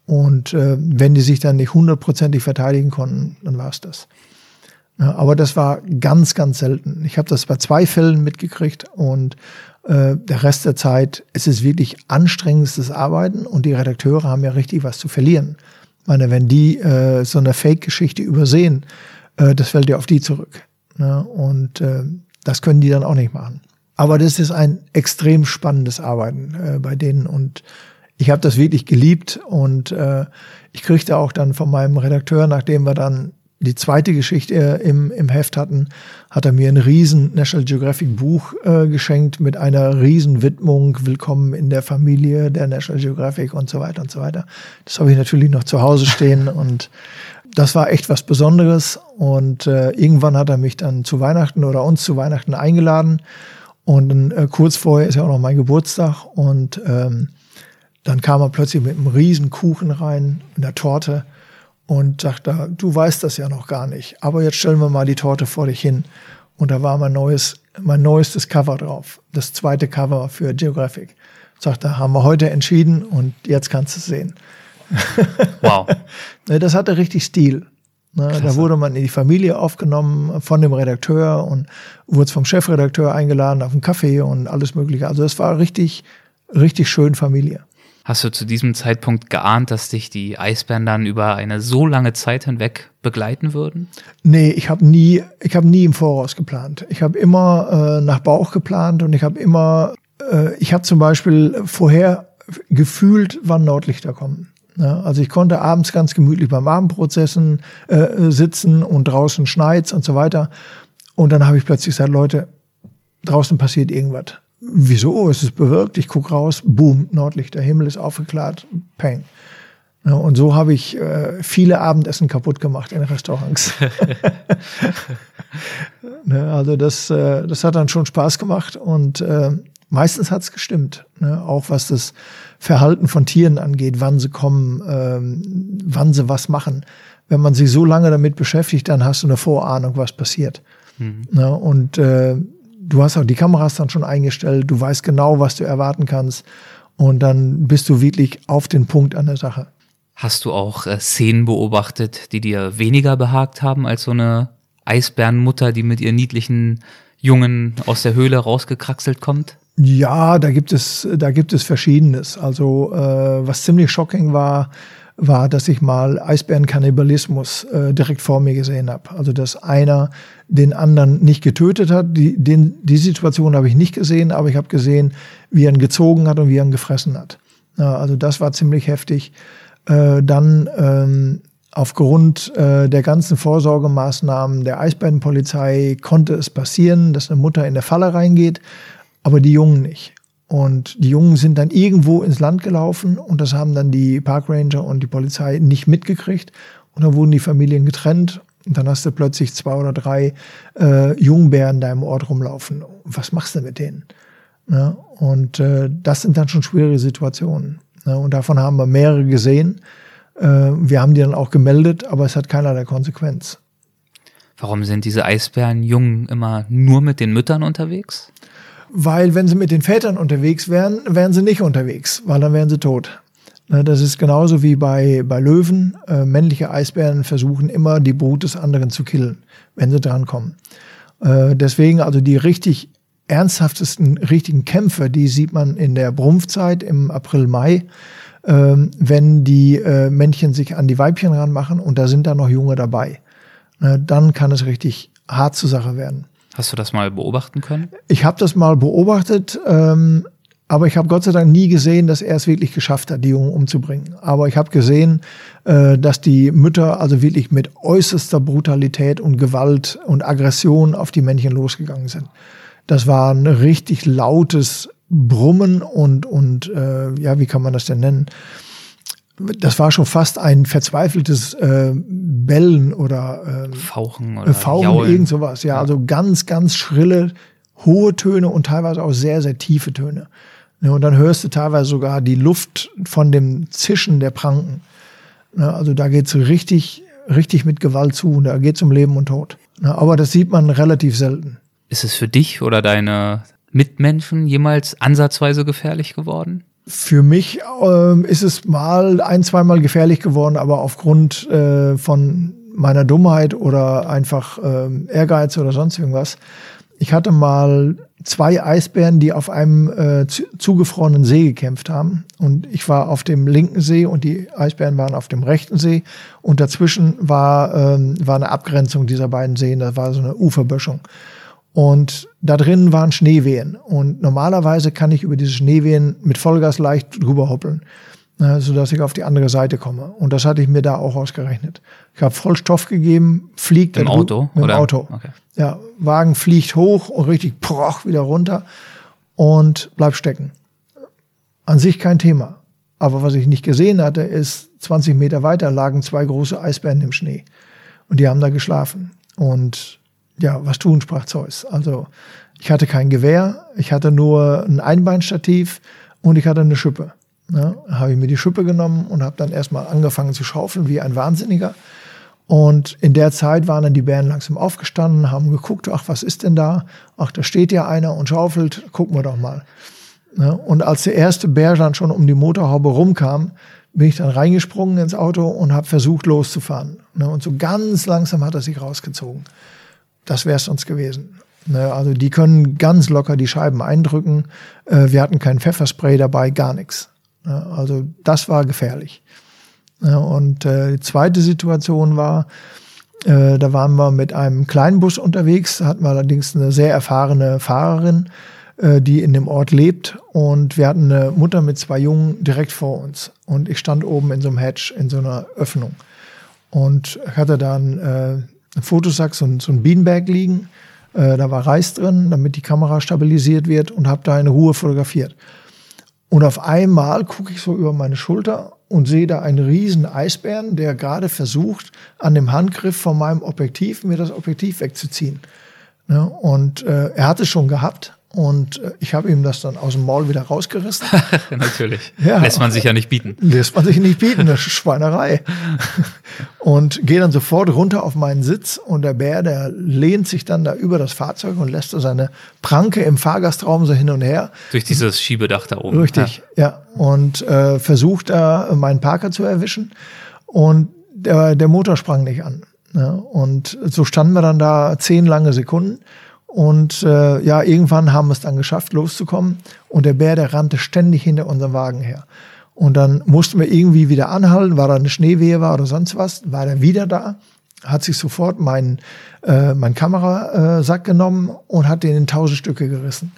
Und äh, wenn die sich dann nicht hundertprozentig verteidigen konnten, dann war es das. Ja, aber das war ganz, ganz selten. Ich habe das bei zwei Fällen mitgekriegt und äh, der Rest der Zeit ist es wirklich anstrengendstes Arbeiten und die Redakteure haben ja richtig was zu verlieren. Ich meine, wenn die äh, so eine Fake-Geschichte übersehen, äh, das fällt ja auf die zurück. Ne? Und äh, das können die dann auch nicht machen. Aber das ist ein extrem spannendes Arbeiten äh, bei denen und ich habe das wirklich geliebt und äh, ich kriegte auch dann von meinem Redakteur, nachdem wir dann die zweite Geschichte im, im Heft hatten, hat er mir ein riesen National Geographic Buch äh, geschenkt mit einer riesen Widmung, Willkommen in der Familie der National Geographic und so weiter und so weiter. Das habe ich natürlich noch zu Hause stehen und das war echt was Besonderes. Und äh, irgendwann hat er mich dann zu Weihnachten oder uns zu Weihnachten eingeladen. Und äh, kurz vorher ist ja auch noch mein Geburtstag. Und ähm, dann kam er plötzlich mit einem riesen Kuchen rein, in der Torte und sagte, du weißt das ja noch gar nicht, aber jetzt stellen wir mal die Torte vor dich hin. Und da war mein neues, mein neuestes Cover drauf, das zweite Cover für Geographic. Sagte, haben wir heute entschieden und jetzt kannst du es sehen. Wow. Ne, das hatte richtig Stil. Ne, da wurde man in die Familie aufgenommen von dem Redakteur und wurde vom Chefredakteur eingeladen auf einen Kaffee und alles Mögliche. Also es war richtig, richtig schön Familie. Hast du zu diesem Zeitpunkt geahnt, dass dich die Eisbären dann über eine so lange Zeit hinweg begleiten würden? Nee, ich habe nie, ich habe nie im Voraus geplant. Ich habe immer äh, nach Bauch geplant und ich habe immer, äh, ich habe zum Beispiel vorher gefühlt, wann Nordlichter kommen. Ja, also ich konnte abends ganz gemütlich beim Abendprozessen äh, sitzen und draußen schneit's und so weiter. Und dann habe ich plötzlich gesagt, Leute, draußen passiert irgendwas. Wieso? Es ist bewirkt. Ich guck raus, boom, Nordlichter, Himmel ist aufgeklärt, peng. Ja, und so habe ich äh, viele Abendessen kaputt gemacht in Restaurants. ne, also das, äh, das hat dann schon Spaß gemacht und äh, meistens hat's gestimmt. Ne? Auch was das Verhalten von Tieren angeht, wann sie kommen, ähm, wann sie was machen. Wenn man sich so lange damit beschäftigt, dann hast du eine Vorahnung, was passiert. Mhm. Ne? Und äh, du hast auch die Kameras dann schon eingestellt, du weißt genau, was du erwarten kannst und dann bist du wirklich auf den Punkt an der Sache. Hast du auch äh, Szenen beobachtet, die dir weniger behagt haben als so eine Eisbärenmutter, die mit ihren niedlichen Jungen aus der Höhle rausgekraxelt kommt? Ja, da gibt es, da gibt es Verschiedenes. Also äh, was ziemlich shocking war, war, dass ich mal Eisbärenkannibalismus äh, direkt vor mir gesehen habe. Also dass einer den anderen nicht getötet hat. Die, den, die Situation habe ich nicht gesehen, aber ich habe gesehen, wie er ihn gezogen hat und wie er ihn gefressen hat. Ja, also das war ziemlich heftig. Äh, dann ähm, aufgrund äh, der ganzen Vorsorgemaßnahmen der Eisbärenpolizei konnte es passieren, dass eine Mutter in der Falle reingeht, aber die Jungen nicht. Und die Jungen sind dann irgendwo ins Land gelaufen und das haben dann die Parkranger und die Polizei nicht mitgekriegt. Und dann wurden die Familien getrennt und dann hast du plötzlich zwei oder drei äh, Jungbären da im Ort rumlaufen. Was machst du mit denen? Ja, und äh, das sind dann schon schwierige Situationen. Ja, und davon haben wir mehrere gesehen. Äh, wir haben die dann auch gemeldet, aber es hat keinerlei Konsequenz. Warum sind diese Eisbärenjungen immer nur mit den Müttern unterwegs? Weil wenn sie mit den Vätern unterwegs wären, wären sie nicht unterwegs, weil dann wären sie tot. Ne, das ist genauso wie bei, bei Löwen. Äh, männliche Eisbären versuchen immer, die Brut des anderen zu killen, wenn sie drankommen. Äh, deswegen also die richtig ernsthaftesten richtigen Kämpfe, die sieht man in der Brumpfzeit im April, Mai, äh, wenn die äh, Männchen sich an die Weibchen ranmachen und da sind dann noch Junge dabei. Ne, dann kann es richtig hart zur Sache werden. Hast du das mal beobachten können? Ich habe das mal beobachtet, ähm, aber ich habe Gott sei Dank nie gesehen, dass er es wirklich geschafft hat, die Jungen umzubringen. Aber ich habe gesehen, äh, dass die Mütter also wirklich mit äußerster Brutalität und Gewalt und Aggression auf die Männchen losgegangen sind. Das war ein richtig lautes Brummen und, und äh, ja, wie kann man das denn nennen? Das war schon fast ein verzweifeltes äh, Bellen oder äh, Fauchen oder Fauchen, Jaulen. irgend sowas. Ja, ja, also ganz, ganz schrille, hohe Töne und teilweise auch sehr, sehr tiefe Töne. Ja, und dann hörst du teilweise sogar die Luft von dem Zischen der Pranken. Ja, also da geht's richtig, richtig mit Gewalt zu und da geht's um Leben und Tod. Ja, aber das sieht man relativ selten. Ist es für dich oder deine Mitmenschen jemals ansatzweise gefährlich geworden? Für mich ähm, ist es mal ein, zweimal gefährlich geworden, aber aufgrund äh, von meiner Dummheit oder einfach äh, Ehrgeiz oder sonst irgendwas. Ich hatte mal zwei Eisbären, die auf einem äh, zugefrorenen See gekämpft haben. Und ich war auf dem linken See und die Eisbären waren auf dem rechten See. Und dazwischen war, ähm, war eine Abgrenzung dieser beiden Seen. Das war so eine Uferböschung. Und da drin waren Schneewehen. Und normalerweise kann ich über diese Schneewehen mit Vollgas leicht drüber hoppeln, ne, sodass ich auf die andere Seite komme. Und das hatte ich mir da auch ausgerechnet. Ich habe voll Stoff gegeben, fliegt im Auto mit dem Auto. Okay. Ja, Wagen fliegt hoch und richtig proch wieder runter und bleibt stecken. An sich kein Thema. Aber was ich nicht gesehen hatte, ist 20 Meter weiter lagen zwei große Eisbären im Schnee. Und die haben da geschlafen. Und ja, was tun, sprach Zeus. Also ich hatte kein Gewehr, ich hatte nur ein Einbeinstativ und ich hatte eine Schippe. Ja, habe ich mir die Schippe genommen und habe dann erstmal angefangen zu schaufeln wie ein Wahnsinniger. Und in der Zeit waren dann die Bären langsam aufgestanden, haben geguckt, ach, was ist denn da? Ach, da steht ja einer und schaufelt, gucken wir doch mal. Ja, und als der erste Bär dann schon um die Motorhaube rumkam, bin ich dann reingesprungen ins Auto und habe versucht loszufahren. Ne, und so ganz langsam hat er sich rausgezogen das wäre es sonst gewesen. Ne, also die können ganz locker die Scheiben eindrücken. Äh, wir hatten kein Pfefferspray dabei, gar nichts. Also das war gefährlich. Und äh, die zweite Situation war, äh, da waren wir mit einem kleinen Bus unterwegs, hatten wir allerdings eine sehr erfahrene Fahrerin, äh, die in dem Ort lebt. Und wir hatten eine Mutter mit zwei Jungen direkt vor uns. Und ich stand oben in so einem Hatch, in so einer Öffnung. Und hatte dann äh, einen Fotosack, so ein, so ein Beanbag liegen. Äh, da war Reis drin, damit die Kamera stabilisiert wird und habe da in Ruhe fotografiert. Und auf einmal gucke ich so über meine Schulter und sehe da einen riesen Eisbären, der gerade versucht, an dem Handgriff von meinem Objektiv mir das Objektiv wegzuziehen. Ja, und äh, er hat es schon gehabt, und äh, ich habe ihm das dann aus dem Maul wieder rausgerissen. Natürlich. Ja, lässt man sich ja nicht bieten. Lässt man sich nicht bieten, das ist Schweinerei. und gehe dann sofort runter auf meinen Sitz und der Bär, der lehnt sich dann da über das Fahrzeug und lässt da seine Pranke im Fahrgastraum so hin und her. Durch dieses Schiebedach da oben. Richtig, ja. ja. Und äh, versucht da meinen Parker zu erwischen. Und der, der Motor sprang nicht an. Ja, und so standen wir dann da zehn lange Sekunden. Und äh, ja, irgendwann haben wir es dann geschafft, loszukommen. Und der Bär, der rannte ständig hinter unserem Wagen her. Und dann mussten wir irgendwie wieder anhalten, war da eine Schneewehe war oder sonst was, war er wieder da, hat sich sofort meinen äh, mein Kamerasack genommen und hat den in tausend Stücke gerissen.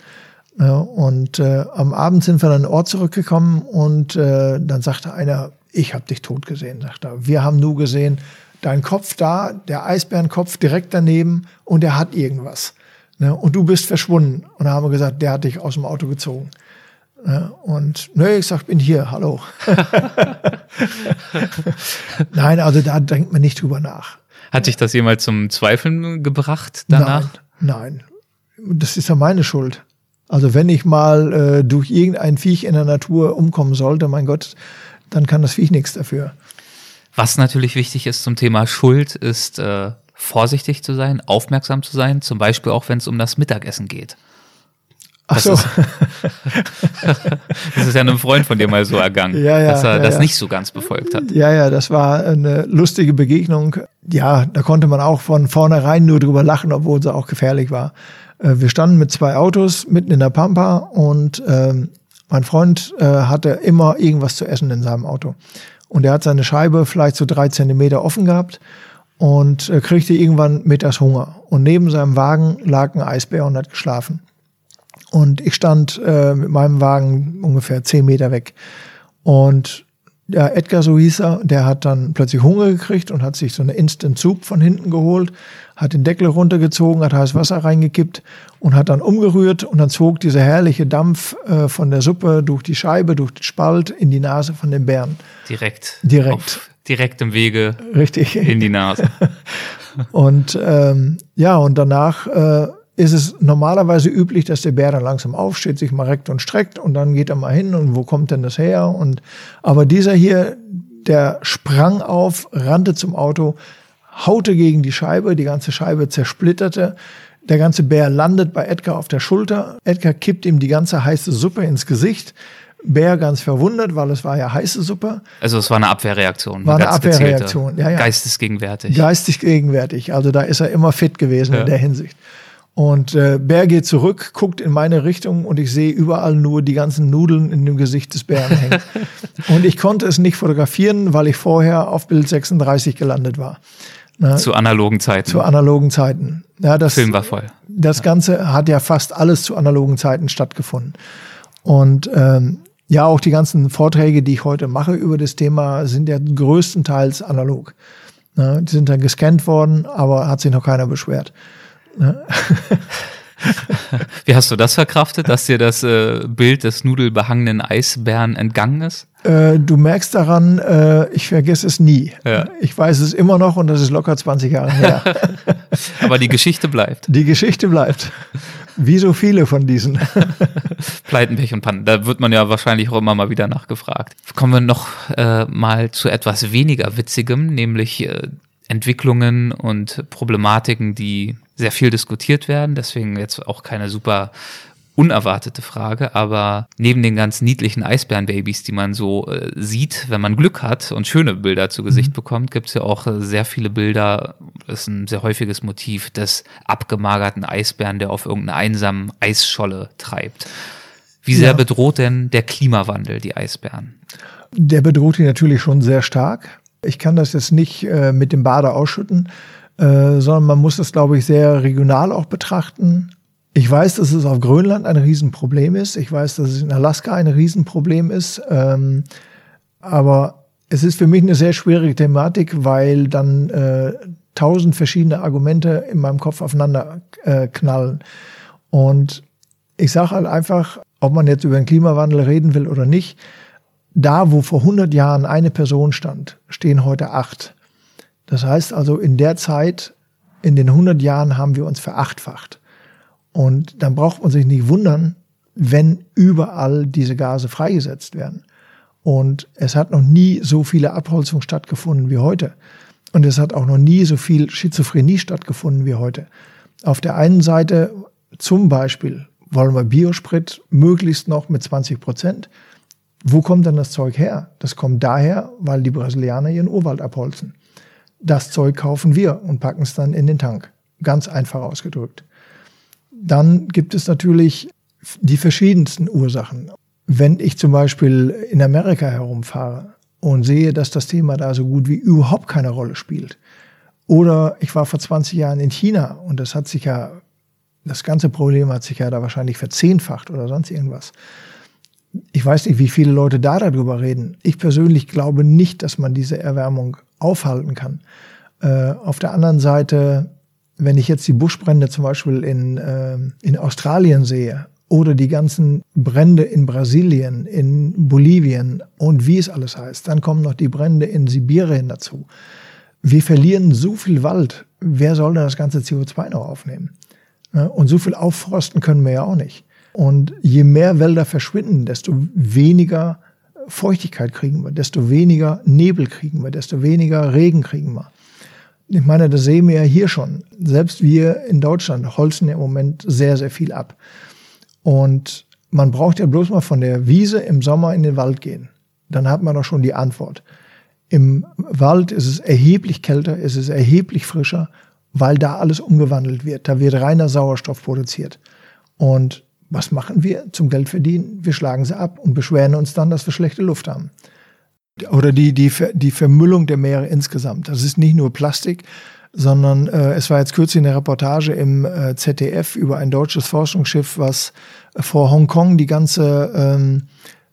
Ja, und äh, am Abend sind wir dann in den Ort zurückgekommen und äh, dann sagte einer, ich habe dich tot gesehen, sagt er. Wir haben nur gesehen, dein Kopf da, der Eisbärenkopf direkt daneben und er hat irgendwas. Ne? Und du bist verschwunden. Und da haben wir gesagt, der hat dich aus dem Auto gezogen. Ne? Und ne, ich sag, bin hier, hallo. Nein, also da denkt man nicht drüber nach. Hat dich das jemals zum Zweifeln gebracht danach? Nein, nein. Das ist ja meine Schuld. Also wenn ich mal äh, durch irgendein Viech in der Natur umkommen sollte, mein Gott, dann kann das Viech nichts dafür. Was natürlich wichtig ist zum Thema Schuld, ist äh, vorsichtig zu sein, aufmerksam zu sein, zum Beispiel auch wenn es um das Mittagessen geht. Ach so. Das ist, das ist ja einem Freund von dir mal so ergangen, ja, ja, dass er ja, das nicht so ganz befolgt hat. Ja, ja, das war eine lustige Begegnung. Ja, da konnte man auch von vornherein nur drüber lachen, obwohl sie auch gefährlich war. Äh, wir standen mit zwei Autos mitten in der Pampa und ähm, mein Freund äh, hatte immer irgendwas zu essen in seinem Auto. Und er hat seine Scheibe vielleicht so drei Zentimeter offen gehabt und äh, kriegte irgendwann mittags Hunger. Und neben seinem Wagen lag ein Eisbär und hat geschlafen. Und ich stand äh, mit meinem Wagen ungefähr zehn Meter weg. Und ja, Edgar, so hieß er, der hat dann plötzlich Hunger gekriegt und hat sich so eine Instant Soup von hinten geholt, hat den Deckel runtergezogen, hat heißes Wasser reingekippt und hat dann umgerührt und dann zog dieser herrliche Dampf äh, von der Suppe durch die Scheibe, durch den Spalt in die Nase von dem Bären. Direkt. Direkt. Direktem Wege Richtig. in die Nase. und ähm, ja, und danach äh, ist es normalerweise üblich, dass der Bär dann langsam aufsteht, sich mal reckt und streckt und dann geht er mal hin und wo kommt denn das her? Und aber dieser hier, der sprang auf, rannte zum Auto, haute gegen die Scheibe, die ganze Scheibe zersplitterte. Der ganze Bär landet bei Edgar auf der Schulter. Edgar kippt ihm die ganze heiße Suppe ins Gesicht. Bär ganz verwundert, weil es war ja heiße Suppe. Also es war eine Abwehrreaktion. War eine Abwehrreaktion, ja, ja. Geistesgegenwärtig. Geistig gegenwärtig. Also da ist er immer fit gewesen Ja. in der Hinsicht. Und äh, Bär geht zurück, guckt in meine Richtung und ich sehe überall nur die ganzen Nudeln in dem Gesicht des Bären hängen. und ich konnte es nicht fotografieren, weil ich vorher auf Bild 36 gelandet war. Ne? Zu analogen Zeiten. Zu analogen Zeiten. Ja, das, Film war voll. das Ganze hat ja fast alles zu analogen Zeiten stattgefunden. Und ähm, ja, auch die ganzen Vorträge, die ich heute mache über das Thema, sind ja größtenteils analog. Ne, die sind dann gescannt worden, aber hat sich noch keiner beschwert. Wie hast du das verkraftet, dass dir das äh, Bild des nudelbehangenen Eisbären entgangen ist? Äh, du merkst daran, äh, ich vergesse es nie. Ja. Ich weiß es immer noch und das ist locker 20 Jahre her. Aber die Geschichte bleibt. die Geschichte bleibt. Wie so viele von diesen. Pleiten, Pech und Pannen. Da wird man ja wahrscheinlich auch immer mal wieder nachgefragt. Kommen wir noch äh, mal zu etwas weniger Witzigem, nämlich äh, Entwicklungen und Problematiken, die sehr viel diskutiert werden. Deswegen jetzt auch keine super unerwartete Frage, aber neben den ganz niedlichen Eisbärenbabys, die man so äh, sieht, wenn man Glück hat und schöne Bilder zu Gesicht bekommt, gibt es ja auch äh, sehr viele Bilder, das ist ein sehr häufiges Motiv des abgemagerten Eisbären, der auf irgendeiner einsamen Eisscholle treibt. Wie sehr ja. bedroht denn der Klimawandel die Eisbären? Der bedroht die natürlich schon sehr stark. Ich kann das jetzt nicht äh, mit dem Bade ausschütten, äh, sondern man muss das, glaube ich, sehr regional auch betrachten. Ich weiß, dass es auf Grönland ein Riesenproblem ist. Ich weiß, dass es in Alaska ein Riesenproblem ist. Ähm, aber es ist für mich eine sehr schwierige Thematik, weil dann äh, tausend verschiedene Argumente in meinem Kopf aufeinander äh, knallen. Und ich sage halt einfach, ob man jetzt über den Klimawandel reden will oder nicht, da, wo vor 100 Jahren eine Person stand, stehen heute acht. Das heißt also, in der Zeit, in den 100 Jahren haben wir uns verachtfacht. Und dann braucht man sich nicht wundern, wenn überall diese Gase freigesetzt werden. Und es hat noch nie so viele Abholzungen stattgefunden wie heute. Und es hat auch noch nie so viel Schizophrenie stattgefunden wie heute. Auf der einen Seite zum Beispiel wollen wir Biosprit möglichst noch mit 20 Prozent. Wo kommt denn das Zeug her? Das kommt daher, weil die Brasilianer ihren Urwald abholzen. Das Zeug kaufen wir und packen es dann in den Tank. Ganz einfach ausgedrückt. Dann gibt es natürlich die verschiedensten Ursachen. Wenn ich zum Beispiel in Amerika herumfahre und sehe, dass das Thema da so gut wie überhaupt keine Rolle spielt, oder ich war vor 20 Jahren in China und das hat sich ja, das ganze Problem hat sich ja da wahrscheinlich verzehnfacht oder sonst irgendwas ich weiß nicht, wie viele Leute da darüber reden. Ich persönlich glaube nicht, dass man diese Erwärmung aufhalten kann. Äh, auf der anderen Seite, wenn ich jetzt die Buschbrände zum Beispiel in, äh, in Australien sehe oder die ganzen Brände in Brasilien, in Bolivien und wie es alles heißt, dann kommen noch die Brände in Sibirien dazu. Wir verlieren so viel Wald. Wer soll denn das ganze CO2 noch aufnehmen? Und so viel aufforsten können wir ja auch nicht. Und je mehr Wälder verschwinden, desto weniger Feuchtigkeit kriegen wir, desto weniger Nebel kriegen wir, desto weniger Regen kriegen wir. Ich meine, das sehen wir ja hier schon. Selbst wir in Deutschland holzen im Moment sehr, sehr viel ab. Und man braucht ja bloß mal von der Wiese im Sommer in den Wald gehen. Dann hat man doch schon die Antwort. Im Wald ist es erheblich kälter, ist es erheblich frischer, weil da alles umgewandelt wird. Da wird reiner Sauerstoff produziert. Und was machen wir zum Geld verdienen? Wir schlagen sie ab und beschweren uns dann, dass wir schlechte Luft haben. Oder die, die, die Vermüllung der Meere insgesamt. Das ist nicht nur Plastik, sondern äh, es war jetzt kürzlich eine Reportage im äh, ZDF über ein deutsches Forschungsschiff, was vor Hongkong die ganze ähm,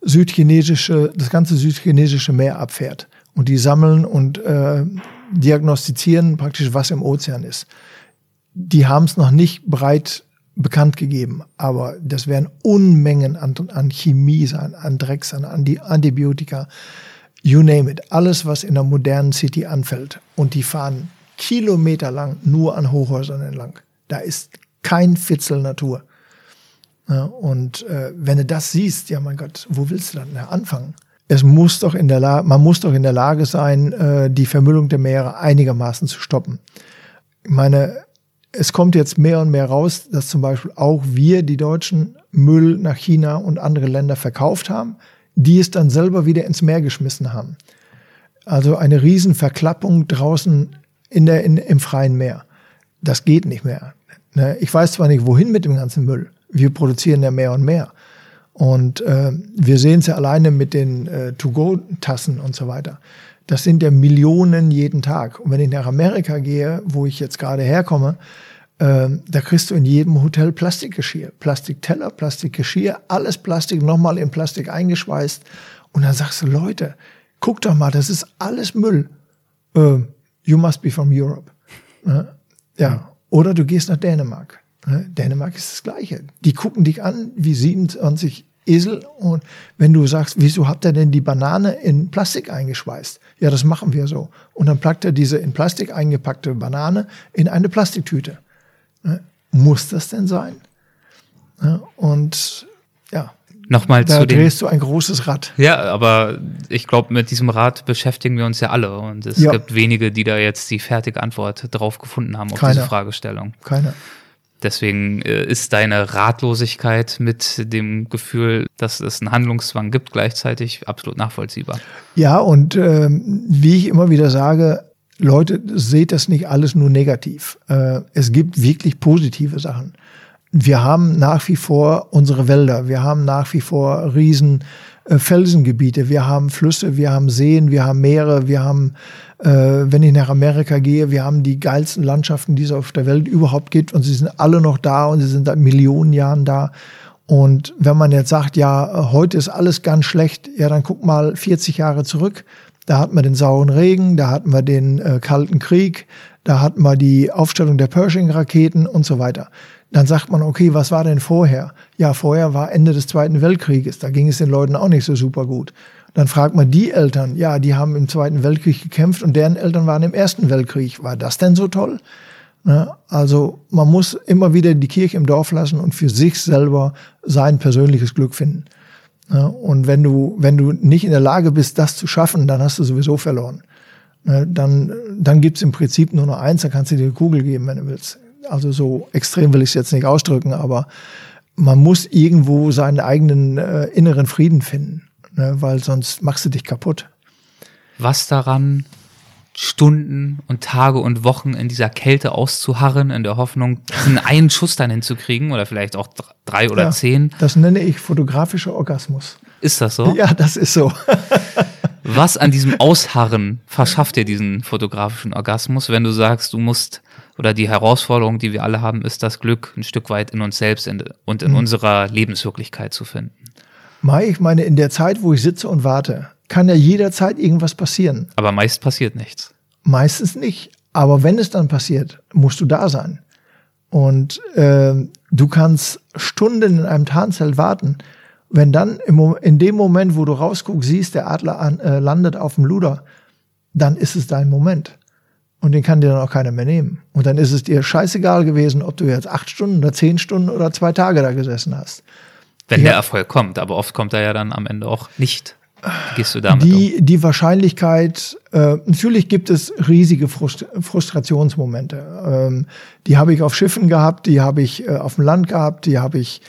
südchinesische, das ganze südchinesische Meer abfährt. Und die sammeln und äh, diagnostizieren praktisch, was im Ozean ist. Die haben es noch nicht breit bekannt gegeben. Aber das werden Unmengen an, an Chemie sein, an Dreck sein, an Antibiotika, you name it. Alles, was in der modernen City anfällt. Und die fahren kilometerlang nur an Hochhäusern entlang. Da ist kein Fitzel Natur. Ja, und äh, wenn du das siehst, ja mein Gott, wo willst du dann anfangen? Es muss doch in der Lage, man muss doch in der Lage sein, äh, die Vermüllung der Meere einigermaßen zu stoppen. Ich meine, es kommt jetzt mehr und mehr raus, dass zum Beispiel auch wir, die Deutschen, Müll nach China und andere Länder verkauft haben, die es dann selber wieder ins Meer geschmissen haben. Also eine Riesenverklappung draußen in der, in, im freien Meer. Das geht nicht mehr. Ne, ich weiß zwar nicht, wohin mit dem ganzen Müll. Wir produzieren ja mehr und mehr. Und äh, wir sehen es ja alleine mit den äh, To-Go-Tassen und so weiter. Das sind ja Millionen jeden Tag. Und wenn ich nach Amerika gehe, wo ich jetzt gerade herkomme, äh, da kriegst du in jedem Hotel Plastikgeschirr, Plastikteller, Plastikgeschirr, alles Plastik, nochmal in Plastik eingeschweißt. Und dann sagst du, Leute, guck doch mal, das ist alles Müll. Äh, you must be from Europe. Ne? Ja. Oder du gehst nach Dänemark. Ne? Dänemark ist das Gleiche. Die gucken dich an wie 27 Esel. Und wenn du sagst, wieso habt ihr denn die Banane in Plastik eingeschweißt? Ja, das machen wir so. Und dann packt er diese in Plastik eingepackte Banane in eine Plastiktüte. Ne? Muss das denn sein? Und ja, Nochmal da zu drehst du ein großes Rad. Ja, aber ich glaube, mit diesem Rad beschäftigen wir uns ja alle. Und es ja. gibt wenige, die da jetzt die fertige Antwort drauf gefunden haben auf Keiner. diese Fragestellung. Keiner. Deswegen äh, ist deine Ratlosigkeit mit dem Gefühl, dass es einen Handlungszwang gibt, gleichzeitig absolut nachvollziehbar. Ja, und ähm, wie ich immer wieder sage, Leute, seht das nicht alles nur negativ. Äh, es gibt wirklich positive Sachen. wir haben nach wie vor unsere Wälder, wir haben nach wie vor riesen äh, Felsengebiete, wir haben Flüsse, wir haben Seen, wir haben Meere, wir haben, äh, wenn ich nach Amerika gehe, wir haben die geilsten Landschaften, die es auf der Welt überhaupt gibt und sie sind alle noch da und sie sind seit Millionen Jahren da. Und wenn man jetzt sagt, ja, heute ist alles ganz schlecht, ja, dann guck mal 40 Jahre zurück. Da hatten wir den sauren Regen, da hatten wir den äh, Kalten Krieg, da hatten wir die Aufstellung der Pershing-Raketen und so weiter. Dann sagt man, okay, was war denn vorher? Ja, vorher war Ende des Zweiten Weltkrieges. Da ging es den Leuten auch nicht so super gut. Dann fragt man die Eltern, ja, die haben im Zweiten Weltkrieg gekämpft und deren Eltern waren im Ersten Weltkrieg. War das denn so toll? Ne? Also man muss immer wieder die Kirche im Dorf lassen und für sich selber sein persönliches Glück finden. Ne? Und wenn du, wenn du nicht in der Lage bist, das zu schaffen, dann hast du sowieso verloren. Ne? Dann, dann gibt's im Prinzip nur noch eins, dann kannst du dir eine Kugel geben, wenn du willst. Also so extrem will ich es jetzt nicht ausdrücken, aber man muss irgendwo seinen eigenen äh, inneren Frieden finden, ne? weil sonst machst du dich kaputt. Was daran Stunden und Tage und Wochen in dieser Kälte auszuharren, in der Hoffnung, diesen einen Schuss dann hinzukriegen oder vielleicht auch drei oder ja, zehn. Das nenne ich fotografischer Orgasmus. Ist das so? Ja, das ist so. Was an diesem Ausharren verschafft dir diesen fotografischen Orgasmus, wenn du sagst, du musst oder die Herausforderung, die wir alle haben, ist das Glück ein Stück weit in uns selbst und in mhm. unserer Lebenswirklichkeit zu finden? Mai, ich meine, in der Zeit, wo ich sitze und warte, kann ja jederzeit irgendwas passieren. Aber meist passiert nichts. Meistens nicht. Aber wenn es dann passiert, musst du da sein. Und äh, du kannst Stunden in einem Tarnzelt warten. Wenn dann im, in dem Moment, wo du rausguckst, siehst, der Adler an, äh, landet auf dem Luder, dann ist es dein Moment. Und den kann dir dann auch keiner mehr nehmen. Und dann ist es dir scheißegal gewesen, ob du jetzt acht Stunden oder zehn Stunden oder zwei Tage da gesessen hast. Wenn ja. der Erfolg kommt, aber oft kommt er ja dann am Ende auch nicht. Gehst du damit die, um? Die Wahrscheinlichkeit, äh, natürlich gibt es riesige Frust Frustrationsmomente. Ähm, die habe ich auf Schiffen gehabt, die habe ich äh, auf dem Land gehabt, die habe ich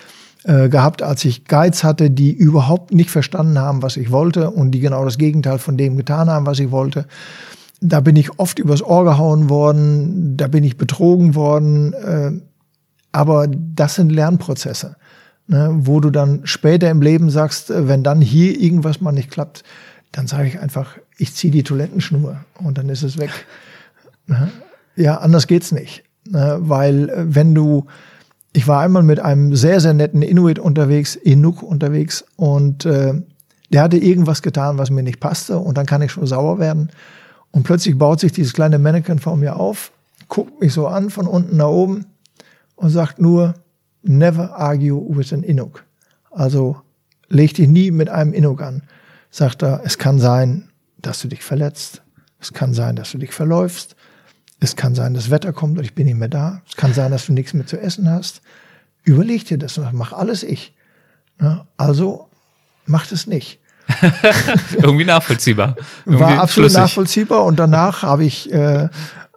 äh, gehabt, als ich Guides hatte, die überhaupt nicht verstanden haben, was ich wollte und die genau das Gegenteil von dem getan haben, was ich wollte. Da bin ich oft übers Ohr gehauen worden, da bin ich betrogen worden. Äh, aber das sind Lernprozesse ne, wo du dann später im Leben sagst, äh, wenn dann hier irgendwas mal nicht klappt, dann sage ich einfach, ich ziehe die Toilettenschnur und dann ist es weg. Ne? Ja, anders geht's nicht. Ne? Weil äh, wenn du, ich war einmal mit einem sehr, sehr netten Inuit unterwegs, Inuk unterwegs und äh, der hatte irgendwas getan, was mir nicht passte und dann kann ich schon sauer werden. Und plötzlich baut sich dieses kleine Mannequin vor mir auf, guckt mich so an von unten nach oben und sagt nur, never argue with an Inuk. Also leg dich nie mit einem Inuk an. Sagt er, es kann sein, dass du dich verletzt. Es kann sein, dass du dich verläufst. Es kann sein, das Wetter kommt und ich bin nicht mehr da. Es kann sein, dass du nichts mehr zu essen hast. Überleg dir das und mach alles ich. Also macht es nicht. Irgendwie nachvollziehbar. Irgendwie War absolut schlüssig. nachvollziehbar und danach habe ich, äh,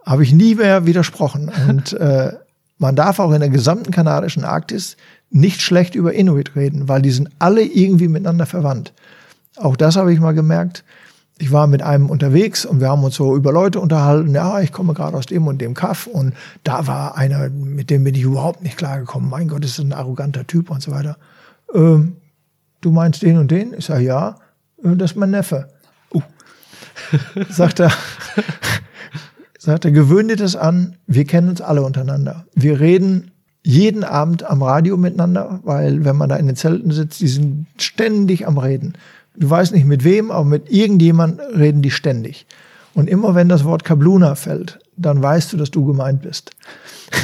hab ich nie mehr widersprochen. Und äh, man darf auch in der gesamten kanadischen Arktis nicht schlecht über Inuit reden, weil die sind alle irgendwie miteinander verwandt. Auch das habe ich mal gemerkt. Ich war mit einem unterwegs und wir haben uns so über Leute unterhalten. Ja, ich komme gerade aus dem und dem Kaff und da war einer, mit dem bin ich überhaupt nicht klargekommen. Mein Gott, ist das ein arroganter Typ und so weiter. Ähm, du meinst den und den? Ich sage ja, äh, das ist mein Neffe. Uh. Sagt er, sagt er, gewöhn dir das an, wir kennen uns alle untereinander. Wir reden jeden Abend am Radio miteinander, weil wenn man da in den Zelten sitzt, die sind ständig am Reden. Du weißt nicht mit wem, aber mit irgendjemand reden die ständig. Und immer wenn das Wort Kabluna fällt, dann weißt du, dass du gemeint bist.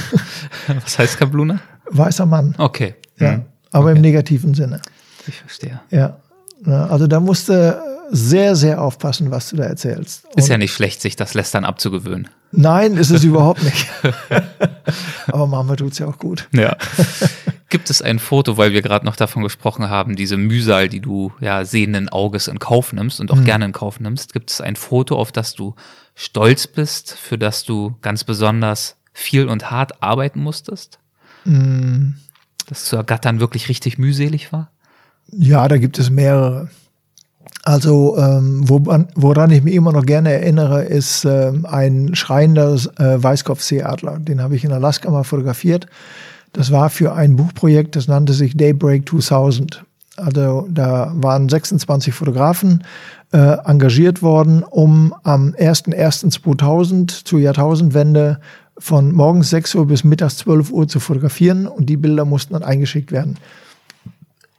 Was heißt Kabluna? Weißer Mann. Okay. Ja, mhm. aber okay. im negativen Sinne. Ich verstehe. Ja. Also da musste sehr, sehr aufpassen, was du da erzählst. Und ist ja nicht schlecht, sich das Lästern abzugewöhnen. Nein, ist es überhaupt nicht. Aber manchmal tut's ja auch gut. Ja. Gibt es ein Foto, weil wir gerade noch davon gesprochen haben, diese Mühsal, die du ja sehenden Auges in Kauf nimmst und auch mhm. gerne in Kauf nimmst, gibt es ein Foto, auf das du stolz bist, für das du ganz besonders viel und hart arbeiten musstest? Mhm. Das zu ergattern wirklich richtig mühselig war? Ja, da gibt es mehrere. Also ähm, woran, woran ich mich immer noch gerne erinnere, ist ähm, ein schreiender äh, Weißkopfseeadler. Den habe ich in Alaska mal fotografiert. Das war für ein Buchprojekt, das nannte sich Daybreak 2000. Also da waren 26 Fotografen äh, engagiert worden, um am 01.01.2000 zur Jahrtausendwende von morgens 6 Uhr bis mittags 12 Uhr zu fotografieren und die Bilder mussten dann eingeschickt werden.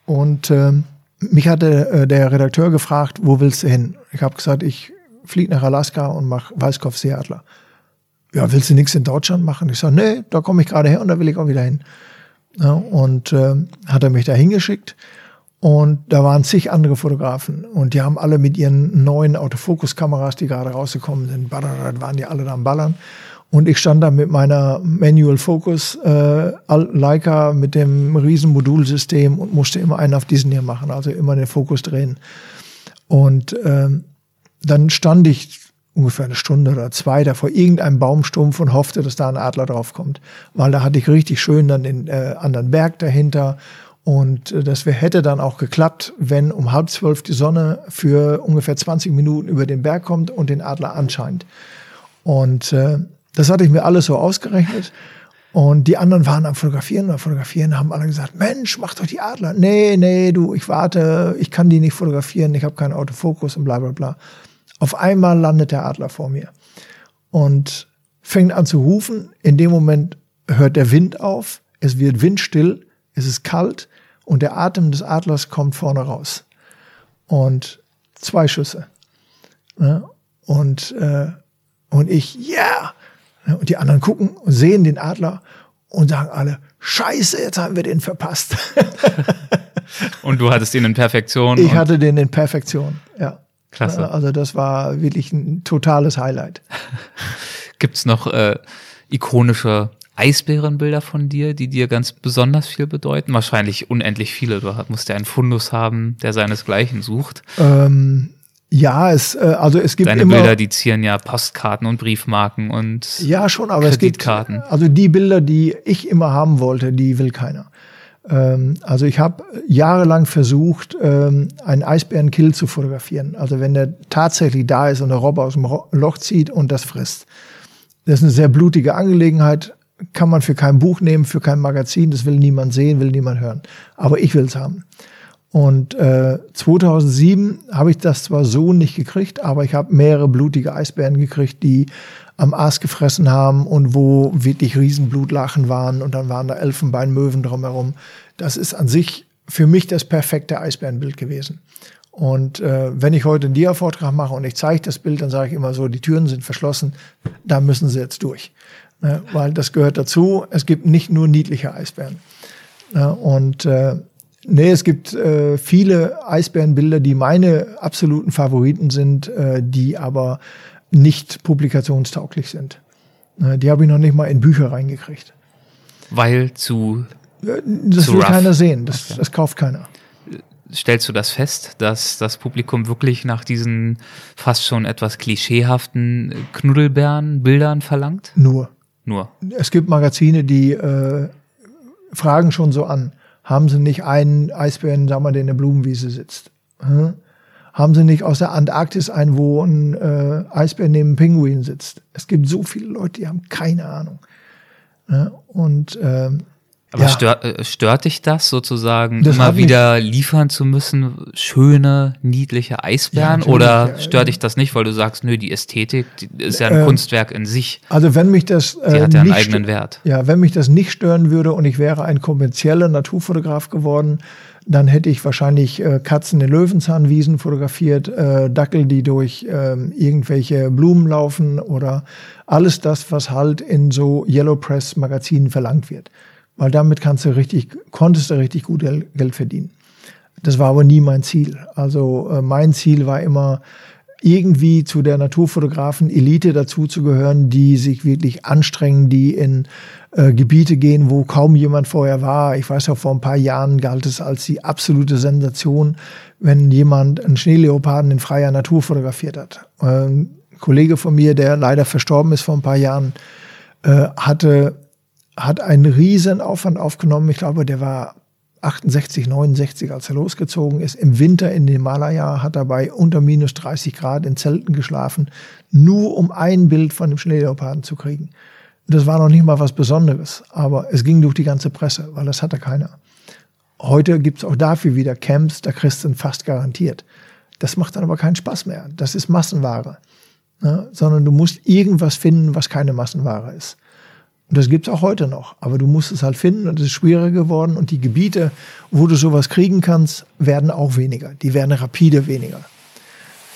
Und äh, mich hatte äh, der Redakteur gefragt, wo willst du hin? Ich habe gesagt, ich fliege nach Alaska und mache Weißkopfseeadler. Ja, willst du nichts in Deutschland machen? Ich sage, nee, da komme ich gerade her und da will ich auch wieder hin. Ja, und äh, hat er mich da hingeschickt. Und da waren zig andere Fotografen und die haben alle mit ihren neuen Autofokus-Kameras, die gerade rausgekommen sind, waren die alle da am Ballern. Und ich stand da mit meiner Manual Focus äh, Leica mit dem riesen Modulsystem und musste immer einen auf diesen hier machen, also immer den Fokus drehen. Und ähm, dann stand ich ungefähr eine Stunde oder zwei da vor irgendeinem Baumstumpf und hoffte, dass da ein Adler draufkommt. Weil da hatte ich richtig schön dann den äh, anderen Berg dahinter. Und äh, das hätte dann auch geklappt, wenn um halb zwölf die Sonne für ungefähr 20 Minuten über den Berg kommt und den Adler anscheint. Und äh, das hatte ich mir alles so ausgerechnet. Und die anderen waren am Fotografieren und Fotografieren, haben alle gesagt, Mensch, mach doch die Adler. Nee, nee, du, ich warte, ich kann die nicht fotografieren, ich habe keinen Autofokus und bla bla bla. Auf einmal landet der Adler vor mir und fängt an zu rufen. In dem Moment hört der Wind auf, es wird windstill, es ist kalt und der Atem des Adlers kommt vorne raus. Und zwei Schüsse. Und, äh, und ich, ja, yeah! Und die anderen gucken und sehen den Adler und sagen alle, Scheiße, jetzt haben wir den verpasst. und du hattest den in Perfektion? Ich hatte den in Perfektion, ja. Klasse. Also das war wirklich ein totales Highlight. Gibt's noch äh, ikonische Eisbärenbilder von dir, die dir ganz besonders viel bedeuten? Wahrscheinlich unendlich viele. Du musst ja einen Fundus haben, der seinesgleichen sucht. Ähm, ja, es, äh, also es gibt Deine immer, Bilder, die zieren ja Postkarten und Briefmarken und Ja, schon, aber es gibt Kreditkarten. also die Bilder, die ich immer haben wollte, die will keiner. Ähm, also ich habe jahrelang versucht, ähm, einen Eisbärenkill zu fotografieren. Also wenn der tatsächlich da ist und der Robber aus dem Loch zieht und das frisst. Das ist eine sehr blutige Angelegenheit, kann man für kein Buch nehmen, für kein Magazin, das will niemand sehen, will niemand hören. Aber ich will's haben. Und äh, 2007 habe ich das zwar so nicht gekriegt, aber ich habe mehrere blutige Eisbären gekriegt, die am Aas gefressen haben und wo wirklich Riesenblutlachen waren und dann waren da Elfenbeinmöwen drumherum. Das ist an sich für mich das perfekte Eisbärenbild gewesen. Und äh, wenn ich heute einen Dia-Vortrag mache und ich zeige das Bild, dann sage ich immer so, die Türen sind verschlossen, da müssen sie jetzt durch. Ne? Weil das gehört dazu. Es gibt nicht nur niedliche Eisbären. Ne? Und äh, Nee, es gibt äh, viele Eisbärenbilder, die meine absoluten Favoriten sind, äh, die aber nicht publikationstauglich sind. Äh, die habe ich noch nicht mal in Bücher reingekriegt. Weil zu Äh, Das Zu will rough. keiner sehen, das, Okay. das kauft keiner. stellst du das fest, dass das Publikum wirklich nach diesen fast schon etwas klischeehaften Knuddelbären-Bildern verlangt? Nur. Nur. Es gibt Magazine, die äh, fragen schon so an, haben sie nicht einen Eisbären, sagen wir, der in der Blumenwiese sitzt? Hm? Haben sie nicht aus der Antarktis einen, wo ein äh, Eisbär neben einem Pinguin sitzt? Es gibt so viele Leute, die haben keine Ahnung. Ja, und ähm, Aber Ja. stört, äh, stört dich das sozusagen, Das immer wieder liefern zu müssen, schöne, niedliche Eisbären? natürlich, Oder ja, stört ja. dich das nicht, weil du sagst, nö, die Ästhetik die ist ja ein Ähm, Kunstwerk in sich, also wenn mich das die äh, hat ja einen nicht eigenen Wert. Ja, wenn mich das nicht stören würde und ich wäre ein kommerzieller Naturfotograf geworden, dann hätte ich wahrscheinlich äh, Katzen in Löwenzahnwiesen fotografiert, äh, Dackel, die durch ähm, irgendwelche Blumen laufen oder alles das, was halt in so Yellow Press Magazinen verlangt wird. Weil damit kannst du richtig, konntest du richtig gut Gel- Geld verdienen. Das war aber nie mein Ziel. Also äh, mein Ziel war immer, irgendwie zu der Naturfotografen-Elite dazuzugehören, die sich wirklich anstrengen, die in äh, Gebiete gehen, wo kaum jemand vorher war. Ich weiß auch, vor ein paar Jahren galt es als die absolute Sensation, wenn jemand einen Schneeleoparden in freier Natur fotografiert hat. Ähm, ein Kollege von mir, der leider verstorben ist vor ein paar Jahren, äh, hatte, hat einen riesen Aufwand aufgenommen. Ich glaube, der war 68, 69, als er losgezogen ist. Im Winter in den Himalaya hat er bei unter minus 30 Grad in Zelten geschlafen, nur um ein Bild von dem Schneeleoparden zu kriegen. Das war noch nicht mal was Besonderes, aber es ging durch die ganze Presse, weil das hatte keiner. Heute gibt es auch dafür wieder Camps, da kriegst du fast garantiert. Das macht dann aber keinen Spaß mehr. Das ist Massenware. Ne? Sondern du musst irgendwas finden, was keine Massenware ist. Und das gibt's auch heute noch. Aber du musst es halt finden und es ist schwieriger geworden. Und die Gebiete, wo du sowas kriegen kannst, werden auch weniger. Die werden rapide weniger.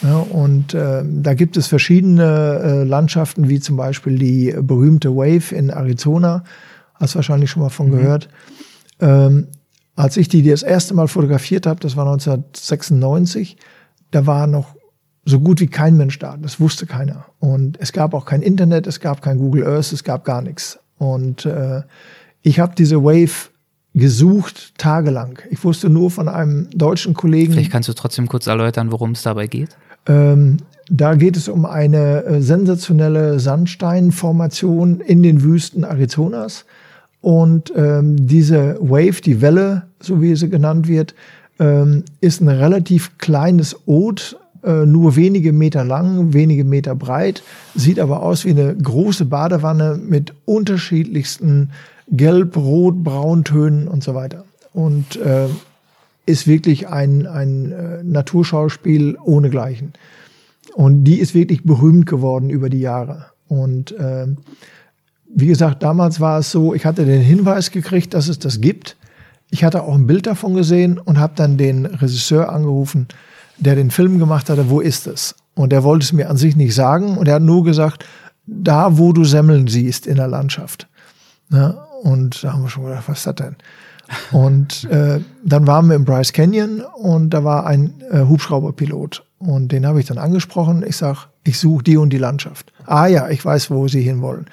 Ja, und äh, da gibt es verschiedene äh, Landschaften, wie zum Beispiel die berühmte Wave in Arizona. Hast wahrscheinlich schon mal von mhm. gehört. Ähm, als ich die das erste Mal fotografiert habe, das war 1996, da war noch so gut wie kein Mensch da. Das wusste keiner. Und es gab auch kein Internet, es gab kein Google Earth, es gab gar nichts. Und äh, ich habe diese Wave gesucht tagelang. Ich wusste nur von einem deutschen Kollegen. Vielleicht kannst du trotzdem kurz erläutern, worum es dabei geht. Ähm, da geht es um eine äh, sensationelle Sandsteinformation in den Wüsten Arizonas. Und ähm, diese Wave, die Welle, so wie sie genannt wird, ähm, ist ein relativ kleines Ot, äh, nur wenige Meter lang, wenige Meter breit, sieht aber aus wie eine große Badewanne mit unterschiedlichsten Gelb, Rot, Brauntönen und so weiter. Und äh, ist wirklich ein, ein äh, Naturschauspiel ohnegleichen. Und die ist wirklich berühmt geworden über die Jahre. Und äh, wie gesagt, damals war es so, ich hatte den Hinweis gekriegt, dass es das gibt. Ich hatte auch ein Bild davon gesehen und habe dann den Regisseur angerufen der den Film gemacht hatte, wo ist es? Und er wollte es mir an sich nicht sagen und er hat nur gesagt, da wo du Semmeln siehst in der Landschaft. Ja, und da haben wir schon gedacht, was ist das denn? Und äh, dann waren wir im Bryce Canyon und da war ein äh, Hubschrauberpilot. Und den habe ich dann angesprochen. Ich sag, ich suche die und die Landschaft. Ah ja, ich weiß, wo Sie hinwollen.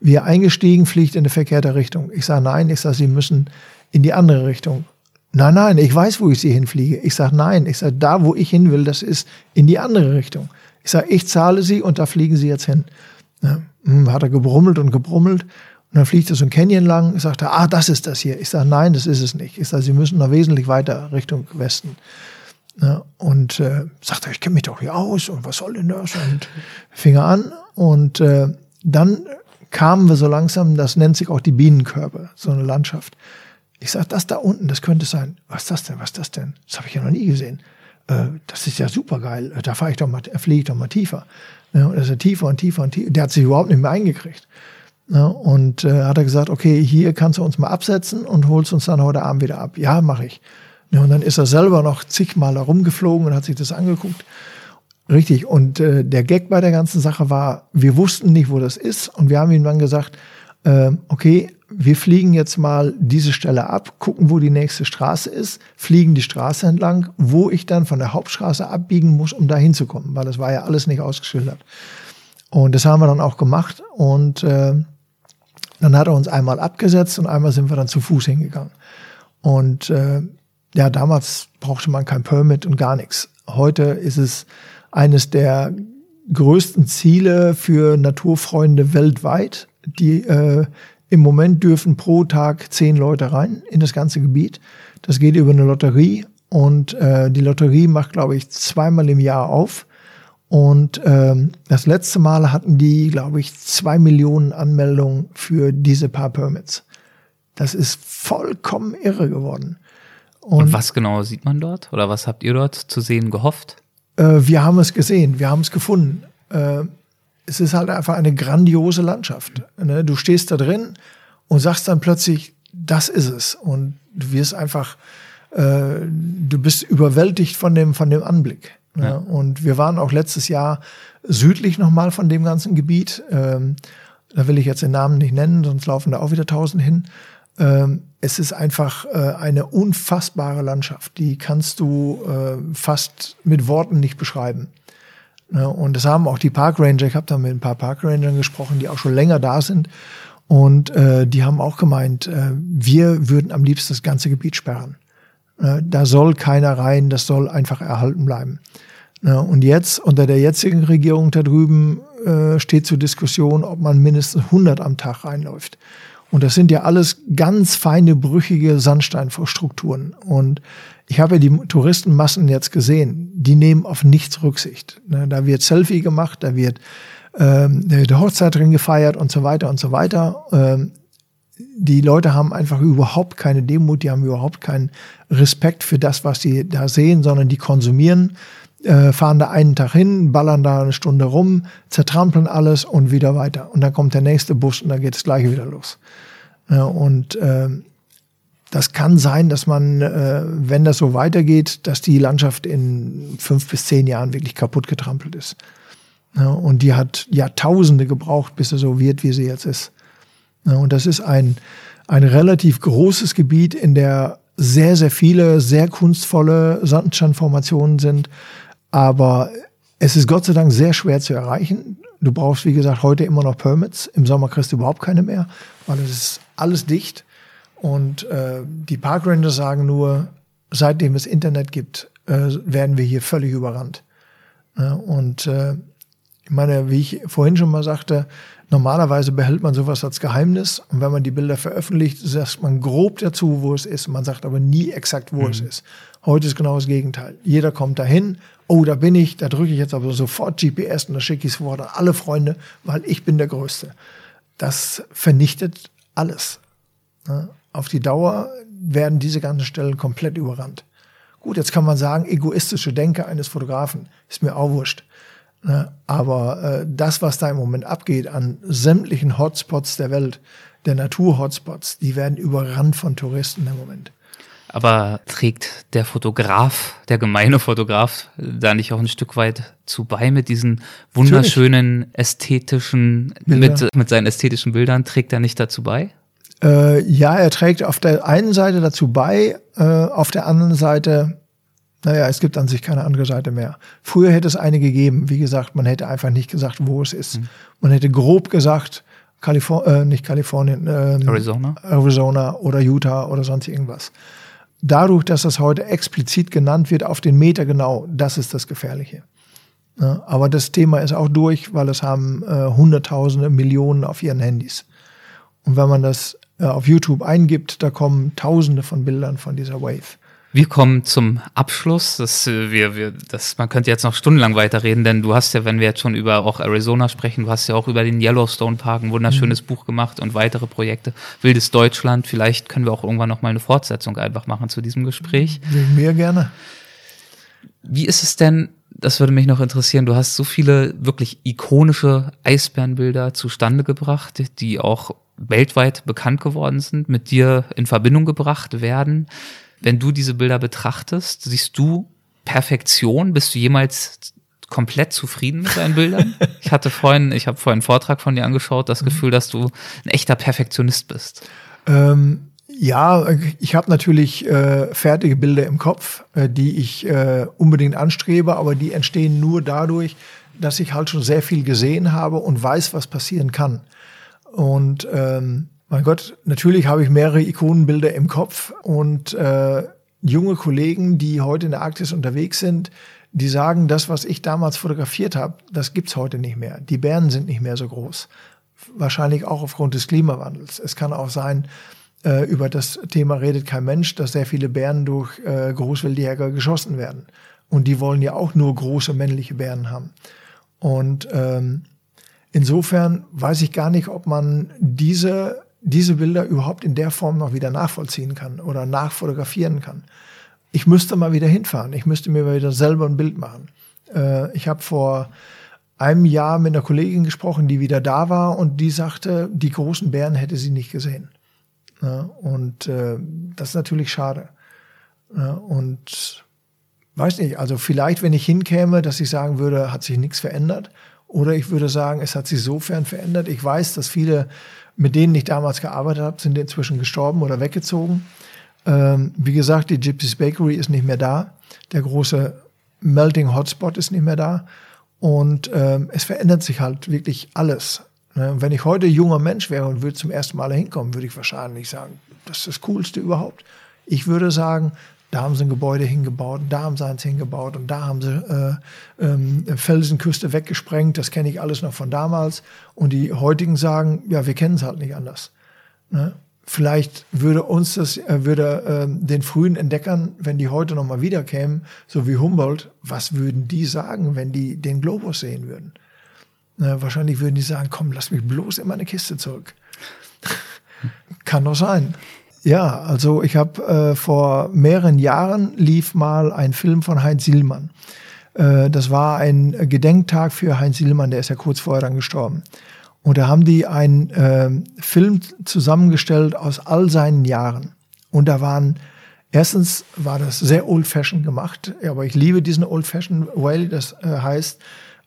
Wir eingestiegen, fliegt in eine verkehrte Richtung. Ich sage, nein, ich sage, Sie müssen in die andere Richtung. Nein, nein, ich weiß, wo ich sie hinfliege. Ich sage, nein, ich sage, da, wo ich hin will, das ist in die andere Richtung. Ich sage, ich zahle sie und da fliegen sie jetzt hin. Ja, hm, hat er gebrummelt und gebrummelt. Und dann fliegt er so ein Canyon lang. Ich sagte, ah, das ist das hier. Ich sage, nein, das ist es nicht. Ich sage, Sie müssen noch wesentlich weiter Richtung Westen. Ja, und äh, sagte, ich kenne mich doch hier aus und was soll denn das? Und fing er an. Und äh, dann kamen wir so langsam, das nennt sich auch die Bienenkörbe, so eine Landschaft. Ich sage, das da unten, das könnte sein. Was ist das denn? Was ist das denn? Das habe ich ja noch nie gesehen. Äh, das ist ja super geil. Äh, da fahre ich doch mal, fliege ich doch mal tiefer. Ja, und das ist tiefer und tiefer und tiefer. Der hat sich überhaupt nicht mehr eingekriegt. Ja, und äh, hat er gesagt, okay, hier kannst du uns mal absetzen und holst uns dann heute Abend wieder ab. Ja, mache ich. Ja, und dann ist er selber noch zigmal herumgeflogen und hat sich das angeguckt. Richtig. Und äh, der Gag bei der ganzen Sache war, wir wussten nicht, wo das ist. Und wir haben ihm dann gesagt, äh, okay, wir fliegen jetzt mal diese Stelle ab, gucken, wo die nächste Straße ist, fliegen die Straße entlang, wo ich dann von der Hauptstraße abbiegen muss, um da hinzukommen, weil das war ja alles nicht ausgeschildert. Und das haben wir dann auch gemacht und äh, dann hat er uns einmal abgesetzt und einmal sind wir dann zu Fuß hingegangen. Und äh, ja, damals brauchte man kein Permit und gar nichts. Heute ist es eines der größten Ziele für Naturfreunde weltweit, die äh, im Moment dürfen pro Tag zehn Leute rein in das ganze Gebiet. Das geht über eine Lotterie und äh, die Lotterie macht, glaube ich, zweimal im Jahr auf. Und ähm, das letzte Mal hatten die, glaube ich, zwei Millionen Anmeldungen für diese paar Permits. Das ist vollkommen irre geworden. Und, und was genau sieht man dort? Oder was habt ihr dort zu sehen gehofft? Äh, wir haben es gesehen, wir haben es gefunden. Äh, es ist halt einfach eine grandiose Landschaft. Ne? Du stehst da drin und sagst dann plötzlich, das ist es. Und du wirst einfach, äh, du bist überwältigt von dem, von dem Anblick. Ne? Ja. Und wir waren auch letztes Jahr südlich nochmal von dem ganzen Gebiet. Ähm, da will ich jetzt den Namen nicht nennen, sonst laufen da auch wieder tausend hin. Ähm, es ist einfach äh, eine unfassbare Landschaft. Die kannst du äh, fast mit Worten nicht beschreiben. Ne? Und das haben auch die Parkranger, ich habe da mit ein paar Parkrangern gesprochen, die auch schon länger da sind. Und äh, die haben auch gemeint, äh, wir würden am liebsten das ganze Gebiet sperren. Äh, da soll keiner rein, das soll einfach erhalten bleiben. Ne? Und jetzt, unter der jetzigen Regierung da drüben, äh, steht zur Diskussion, ob man mindestens 100 am Tag reinläuft. Und das sind ja alles ganz feine, brüchige Sandsteinstrukturen. Und ich habe die Touristenmassen jetzt gesehen, die nehmen auf nichts Rücksicht. Ne, da wird Selfie gemacht, da wird ähm, der Hochzeit drin gefeiert und so weiter und so weiter. Ähm, die Leute haben einfach überhaupt keine Demut, die haben überhaupt keinen Respekt für das, was sie da sehen, sondern die konsumieren, äh, fahren da einen Tag hin, ballern da eine Stunde rum, zertrampeln alles und wieder weiter. Und dann kommt der nächste Bus und dann geht es gleich wieder los. Ja, und äh, das kann sein, dass man, äh, wenn das so weitergeht, dass die Landschaft in fünf bis zehn Jahren wirklich kaputt getrampelt ist. Und die hat Jahrtausende gebraucht, bis sie so wird, wie sie jetzt ist. Und das ist ein, ein relativ großes Gebiet, in der sehr, sehr viele, sehr kunstvolle Sandsteinformationen sind. Aber es ist Gott sei Dank sehr schwer zu erreichen. Du brauchst, wie gesagt, heute immer noch Permits. Im Sommer kriegst du überhaupt keine mehr, weil es ist alles dicht. Und äh, die Parkranger sagen nur, seitdem es Internet gibt, äh, werden wir hier völlig überrannt. Ja, und äh, ich meine, wie ich vorhin schon mal sagte, normalerweise behält man sowas als Geheimnis und wenn man die Bilder veröffentlicht, sagt man grob dazu, wo es ist. Man sagt aber nie exakt, wo mhm. es ist. Heute ist genau das Gegenteil. Jeder kommt dahin, oh, da bin ich, da drücke ich jetzt aber sofort GPS und da schicke ich es sofort an alle Freunde, weil ich bin der Größte. Das vernichtet alles. Auf die Dauer werden diese ganzen Stellen komplett überrannt. Gut, jetzt kann man sagen, egoistische Denke eines Fotografen ist mir auch wurscht. Ne? Aber äh, das, was da im Moment abgeht an sämtlichen Hotspots der Welt, der Natur-Hotspots, die werden überrannt von Touristen im Moment. Aber trägt der Fotograf, der gemeine Fotograf, da nicht auch ein Stück weit zu bei mit diesen wunderschönen Natürlich. ästhetischen, mit, mit seinen ästhetischen Bildern, trägt er nicht dazu bei? Äh, ja, er trägt auf der einen Seite dazu bei, äh, auf der anderen Seite naja, es gibt an sich keine andere Seite mehr. Früher hätte es eine gegeben. Wie gesagt, man hätte einfach nicht gesagt, wo es ist. Mhm. Man hätte grob gesagt, Kalifor äh, nicht Kalifornien, äh, Arizona. Arizona oder Utah oder sonst irgendwas. Dadurch, dass das heute explizit genannt wird, auf den Meter genau, das ist das Gefährliche. Ja, aber das Thema ist auch durch, weil es haben äh, Hunderttausende, Millionen auf ihren Handys. Und wenn man das äh, auf YouTube eingibt, da kommen Tausende von Bildern von dieser Wave. Wir kommen zum Abschluss. Das, äh, wir, wir, das, man könnte jetzt noch stundenlang weiterreden, denn du hast ja, wenn wir jetzt schon über auch Arizona sprechen, du hast ja auch über den Yellowstone Park ein wunderschönes mhm. Buch gemacht und weitere Projekte. Wildes Deutschland. Vielleicht können wir auch irgendwann noch mal eine Fortsetzung einfach machen zu diesem Gespräch. Mir gerne. Wie ist es denn, das würde mich noch interessieren, du hast so viele wirklich ikonische Eisbärenbilder zustande gebracht, die auch weltweit bekannt geworden sind, mit dir in Verbindung gebracht werden wenn du diese Bilder betrachtest, siehst du Perfektion? Bist du jemals komplett zufrieden mit deinen Bildern? ich hatte vorhin, ich habe vorhin einen Vortrag von dir angeschaut, das mhm. Gefühl, dass du ein echter Perfektionist bist. Ähm, ja, ich habe natürlich äh, fertige Bilder im Kopf, äh, die ich äh, unbedingt anstrebe, aber die entstehen nur dadurch, dass ich halt schon sehr viel gesehen habe und weiß, was passieren kann. Und ähm, mein Gott, natürlich habe ich mehrere Ikonenbilder im Kopf und äh, junge Kollegen, die heute in der Arktis unterwegs sind, die sagen, das, was ich damals fotografiert habe, das gibt's heute nicht mehr. Die Bären sind nicht mehr so groß. Wahrscheinlich auch aufgrund des Klimawandels. Es kann auch sein, äh, über das Thema redet kein Mensch, dass sehr viele Bären durch äh, Großwildjäger geschossen werden. Und die wollen ja auch nur große männliche Bären haben. Und ähm, insofern weiß ich gar nicht, ob man diese diese Bilder überhaupt in der Form noch wieder nachvollziehen kann oder nachfotografieren kann. Ich müsste mal wieder hinfahren. Ich müsste mir mal wieder selber ein Bild machen. Äh, ich habe vor einem Jahr mit einer Kollegin gesprochen, die wieder da war und die sagte, die großen Bären hätte sie nicht gesehen. Ja, und äh, das ist natürlich schade. Ja, und weiß nicht, also vielleicht, wenn ich hinkäme, dass ich sagen würde, hat sich nichts verändert. Oder ich würde sagen, es hat sich sofern verändert. Ich weiß, dass viele mit denen ich damals gearbeitet habe, sind inzwischen gestorben oder weggezogen. Ähm, wie gesagt, die Gypsy's Bakery ist nicht mehr da. Der große Melting Hotspot ist nicht mehr da. Und ähm, es verändert sich halt wirklich alles. Ne? Wenn ich heute junger Mensch wäre und würde zum ersten Mal hinkommen, würde ich wahrscheinlich sagen, das ist das Coolste überhaupt. Ich würde sagen, da haben sie ein Gebäude hingebaut, da haben sie eins hingebaut und da haben sie äh, ähm, Felsenküste weggesprengt. Das kenne ich alles noch von damals. Und die heutigen sagen, ja, wir kennen es halt nicht anders. Ne? Vielleicht würde uns das, äh, würde äh, den frühen Entdeckern, wenn die heute nochmal wiederkämen, so wie Humboldt, was würden die sagen, wenn die den Globus sehen würden? Ne, wahrscheinlich würden die sagen, komm, lass mich bloß in meine Kiste zurück. Kann doch sein. Ja, also ich habe äh, vor mehreren Jahren lief mal ein Film von Heinz Sielmann. Äh, das war ein Gedenktag für Heinz Sielmann, der ist ja kurz vorher dann gestorben. Und da haben die einen äh, Film zusammengestellt aus all seinen Jahren. Und da waren, erstens war das sehr old-fashioned gemacht, aber ich liebe diesen old-fashioned way, das äh, heißt,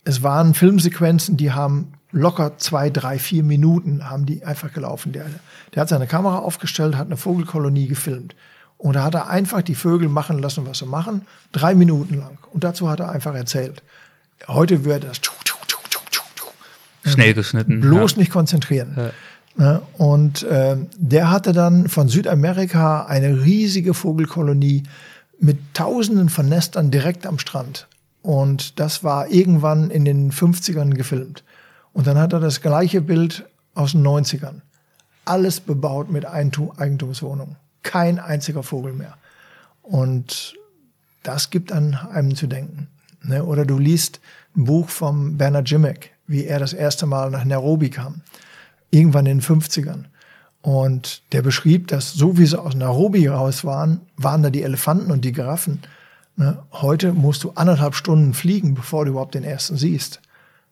es waren Filmsequenzen, die haben locker zwei, drei, vier Minuten haben die einfach gelaufen. Der, der hat seine Kamera aufgestellt, hat eine Vogelkolonie gefilmt. Und da hat er einfach die Vögel machen lassen, was sie machen, drei Minuten lang. Und dazu hat er einfach erzählt. Heute wird das schnell geschnitten. Bloß ja. nicht konzentrieren. Ja. Ne? Und äh, der hatte dann von Südamerika eine riesige Vogelkolonie mit Tausenden von Nestern direkt am Strand. Und das war irgendwann in den 50ern gefilmt. Und dann hat er das gleiche Bild aus den 90ern. Alles bebaut mit Eigentumswohnungen. Kein einziger Vogel mehr. Und das gibt an einem zu denken. Ne? Oder du liest ein Buch vom Bernard Jimmick, wie er das erste Mal nach Nairobi kam. Irgendwann in den 50ern. Und der beschrieb, dass so wie sie aus Nairobi raus waren, waren da die Elefanten und die Giraffen. Ne? Heute musst du anderthalb Stunden fliegen, bevor du überhaupt den ersten siehst.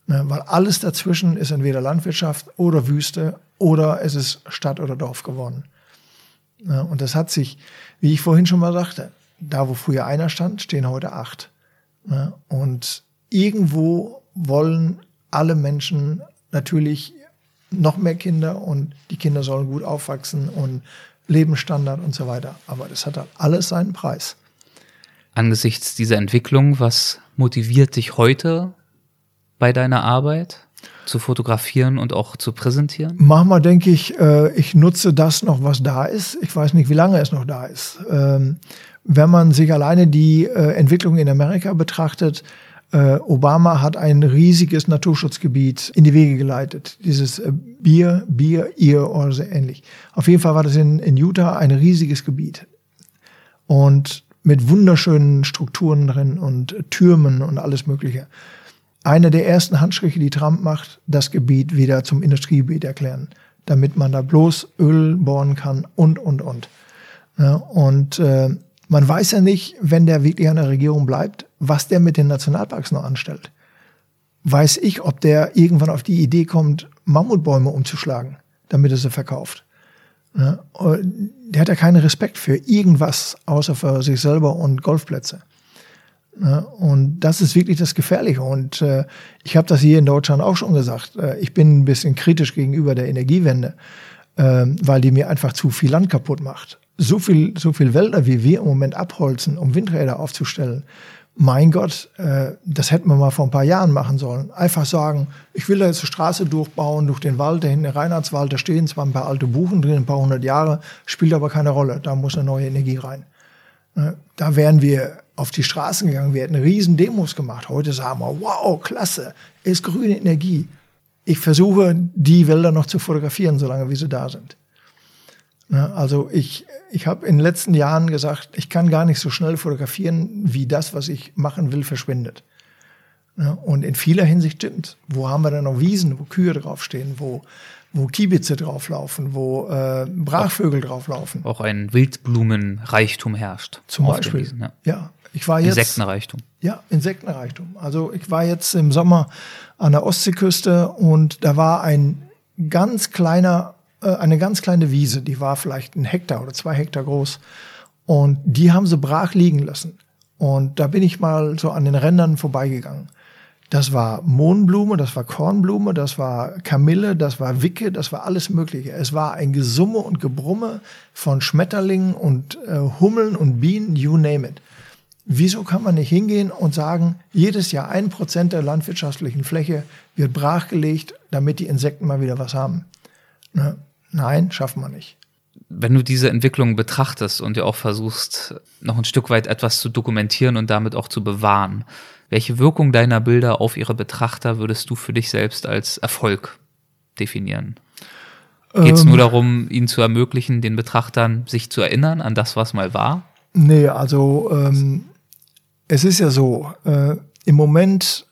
Ne? Weil alles dazwischen ist entweder Landwirtschaft oder Wüste oder es ist Stadt oder Dorf geworden. Ne? Und das hat sich, wie ich vorhin schon mal sagte, da wo früher einer stand, stehen heute acht. Ne? Und irgendwo wollen alle Menschen natürlich noch mehr Kinder und die Kinder sollen gut aufwachsen und Lebensstandard und so weiter. Aber das hat halt alles seinen Preis. Angesichts dieser Entwicklung, was motiviert dich heute bei deiner Arbeit? Zu fotografieren und auch zu präsentieren? Manchmal denke ich, äh, ich nutze das noch, was da ist. Ich weiß nicht, wie lange es noch da ist. Ähm, wenn man sich alleine die äh, Entwicklung in Amerika betrachtet, äh, Obama hat ein riesiges Naturschutzgebiet in die Wege geleitet. Dieses äh, Bier, Bier, ihr oder so ähnlich. Auf jeden Fall war das in, in Utah ein riesiges Gebiet. Und mit wunderschönen Strukturen drin und Türmen und alles Mögliche. Eine der ersten Handstriche, die Trump macht, das Gebiet wieder zum Industriegebiet erklären, damit man da bloß Öl bohren kann und, und, und. Ja, und äh, man weiß ja nicht, wenn der wirklich an der Regierung bleibt, was der mit den Nationalparks noch anstellt. Weiß ich, ob der irgendwann auf die Idee kommt, Mammutbäume umzuschlagen, damit er sie verkauft. Ja, der hat ja keinen Respekt für irgendwas, außer für sich selber und Golfplätze. Ja, und das ist wirklich das Gefährliche. Und äh, ich habe das hier in Deutschland auch schon gesagt. Äh, ich bin ein bisschen kritisch gegenüber der Energiewende, äh, weil die mir einfach zu viel Land kaputt macht so viel, so viel Wälder, wie wir im Moment abholzen, um Windräder aufzustellen, mein Gott, äh, das hätten wir mal vor ein paar Jahren machen sollen. Einfach sagen, ich will da jetzt eine Straße durchbauen durch den Wald, da hinten der Reinhardswald, da stehen zwar ein paar alte Buchen drin, ein paar hundert Jahre, spielt aber keine Rolle, da muss eine neue Energie rein. Äh, da wären wir auf die Straßen gegangen, wir hätten riesen Demos gemacht. Heute sagen wir, wow, klasse, ist grüne Energie. Ich versuche, die Wälder noch zu fotografieren, solange wie sie da sind. Ne, also ich, ich habe in den letzten Jahren gesagt, ich kann gar nicht so schnell fotografieren, wie das, was ich machen will, verschwindet. Ne, und in vieler Hinsicht stimmt. Wo haben wir denn noch Wiesen, wo Kühe draufstehen, wo, wo Kiebitze drauflaufen, wo äh, Brachvögel auch, drauflaufen. Auch ein Wildblumenreichtum herrscht. Zum Beispiel. Wiesen, ja. ja. Ich war jetzt, Insektenreichtum. Ja, Insektenreichtum. Also ich war jetzt im Sommer an der Ostseeküste und da war ein ganz kleiner äh, eine ganz kleine Wiese, die war vielleicht ein Hektar oder zwei Hektar groß. Und die haben sie brach liegen lassen. Und da bin ich mal so an den Rändern vorbeigegangen. Das war Mohnblume, das war Kornblume, das war Kamille, das war Wicke, das war alles Mögliche. Es war ein Gesumme und Gebrumme von Schmetterlingen und äh, Hummeln und Bienen, you name it. Wieso kann man nicht hingehen und sagen, jedes Jahr ein Prozent der landwirtschaftlichen Fläche wird brachgelegt, damit die Insekten mal wieder was haben? Ne? Nein, schaffen wir nicht. Wenn du diese Entwicklung betrachtest und dir auch versuchst, noch ein Stück weit etwas zu dokumentieren und damit auch zu bewahren, welche Wirkung deiner Bilder auf ihre Betrachter würdest du für dich selbst als Erfolg definieren? Geht es ähm, nur darum, ihnen zu ermöglichen, den Betrachtern sich zu erinnern an das, was mal war? Nee, also ähm, es ist ja so, äh, im Moment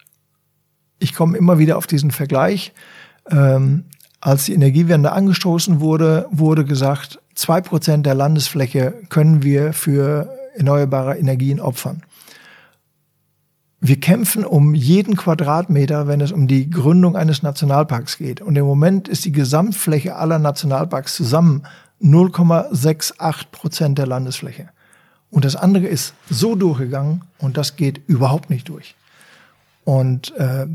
ich komme immer wieder auf diesen Vergleich. Ähm, als die Energiewende angestoßen wurde, wurde gesagt, zwei Prozent der Landesfläche können wir für erneuerbare Energien opfern. Wir kämpfen um jeden Quadratmeter, wenn es um die Gründung eines Nationalparks geht. Und im Moment ist die Gesamtfläche aller Nationalparks zusammen 0,68 Prozent der Landesfläche. Und das andere ist so durchgegangen und das geht überhaupt nicht durch. Und äh,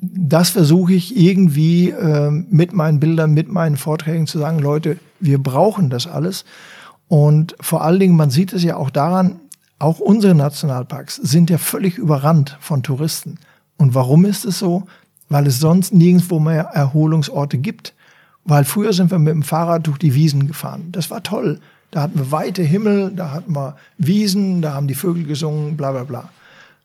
das versuche ich irgendwie äh, mit meinen Bildern, mit meinen Vorträgen zu sagen, Leute, wir brauchen das alles. Und vor allen Dingen, man sieht es ja auch daran, auch unsere Nationalparks sind ja völlig überrannt von Touristen. Und warum ist es so? Weil es sonst nirgendwo mehr Erholungsorte gibt. Weil früher sind wir mit dem Fahrrad durch die Wiesen gefahren. Das war toll. Da hatten wir weite Himmel, da hatten wir Wiesen, da haben die Vögel gesungen, bla bla bla.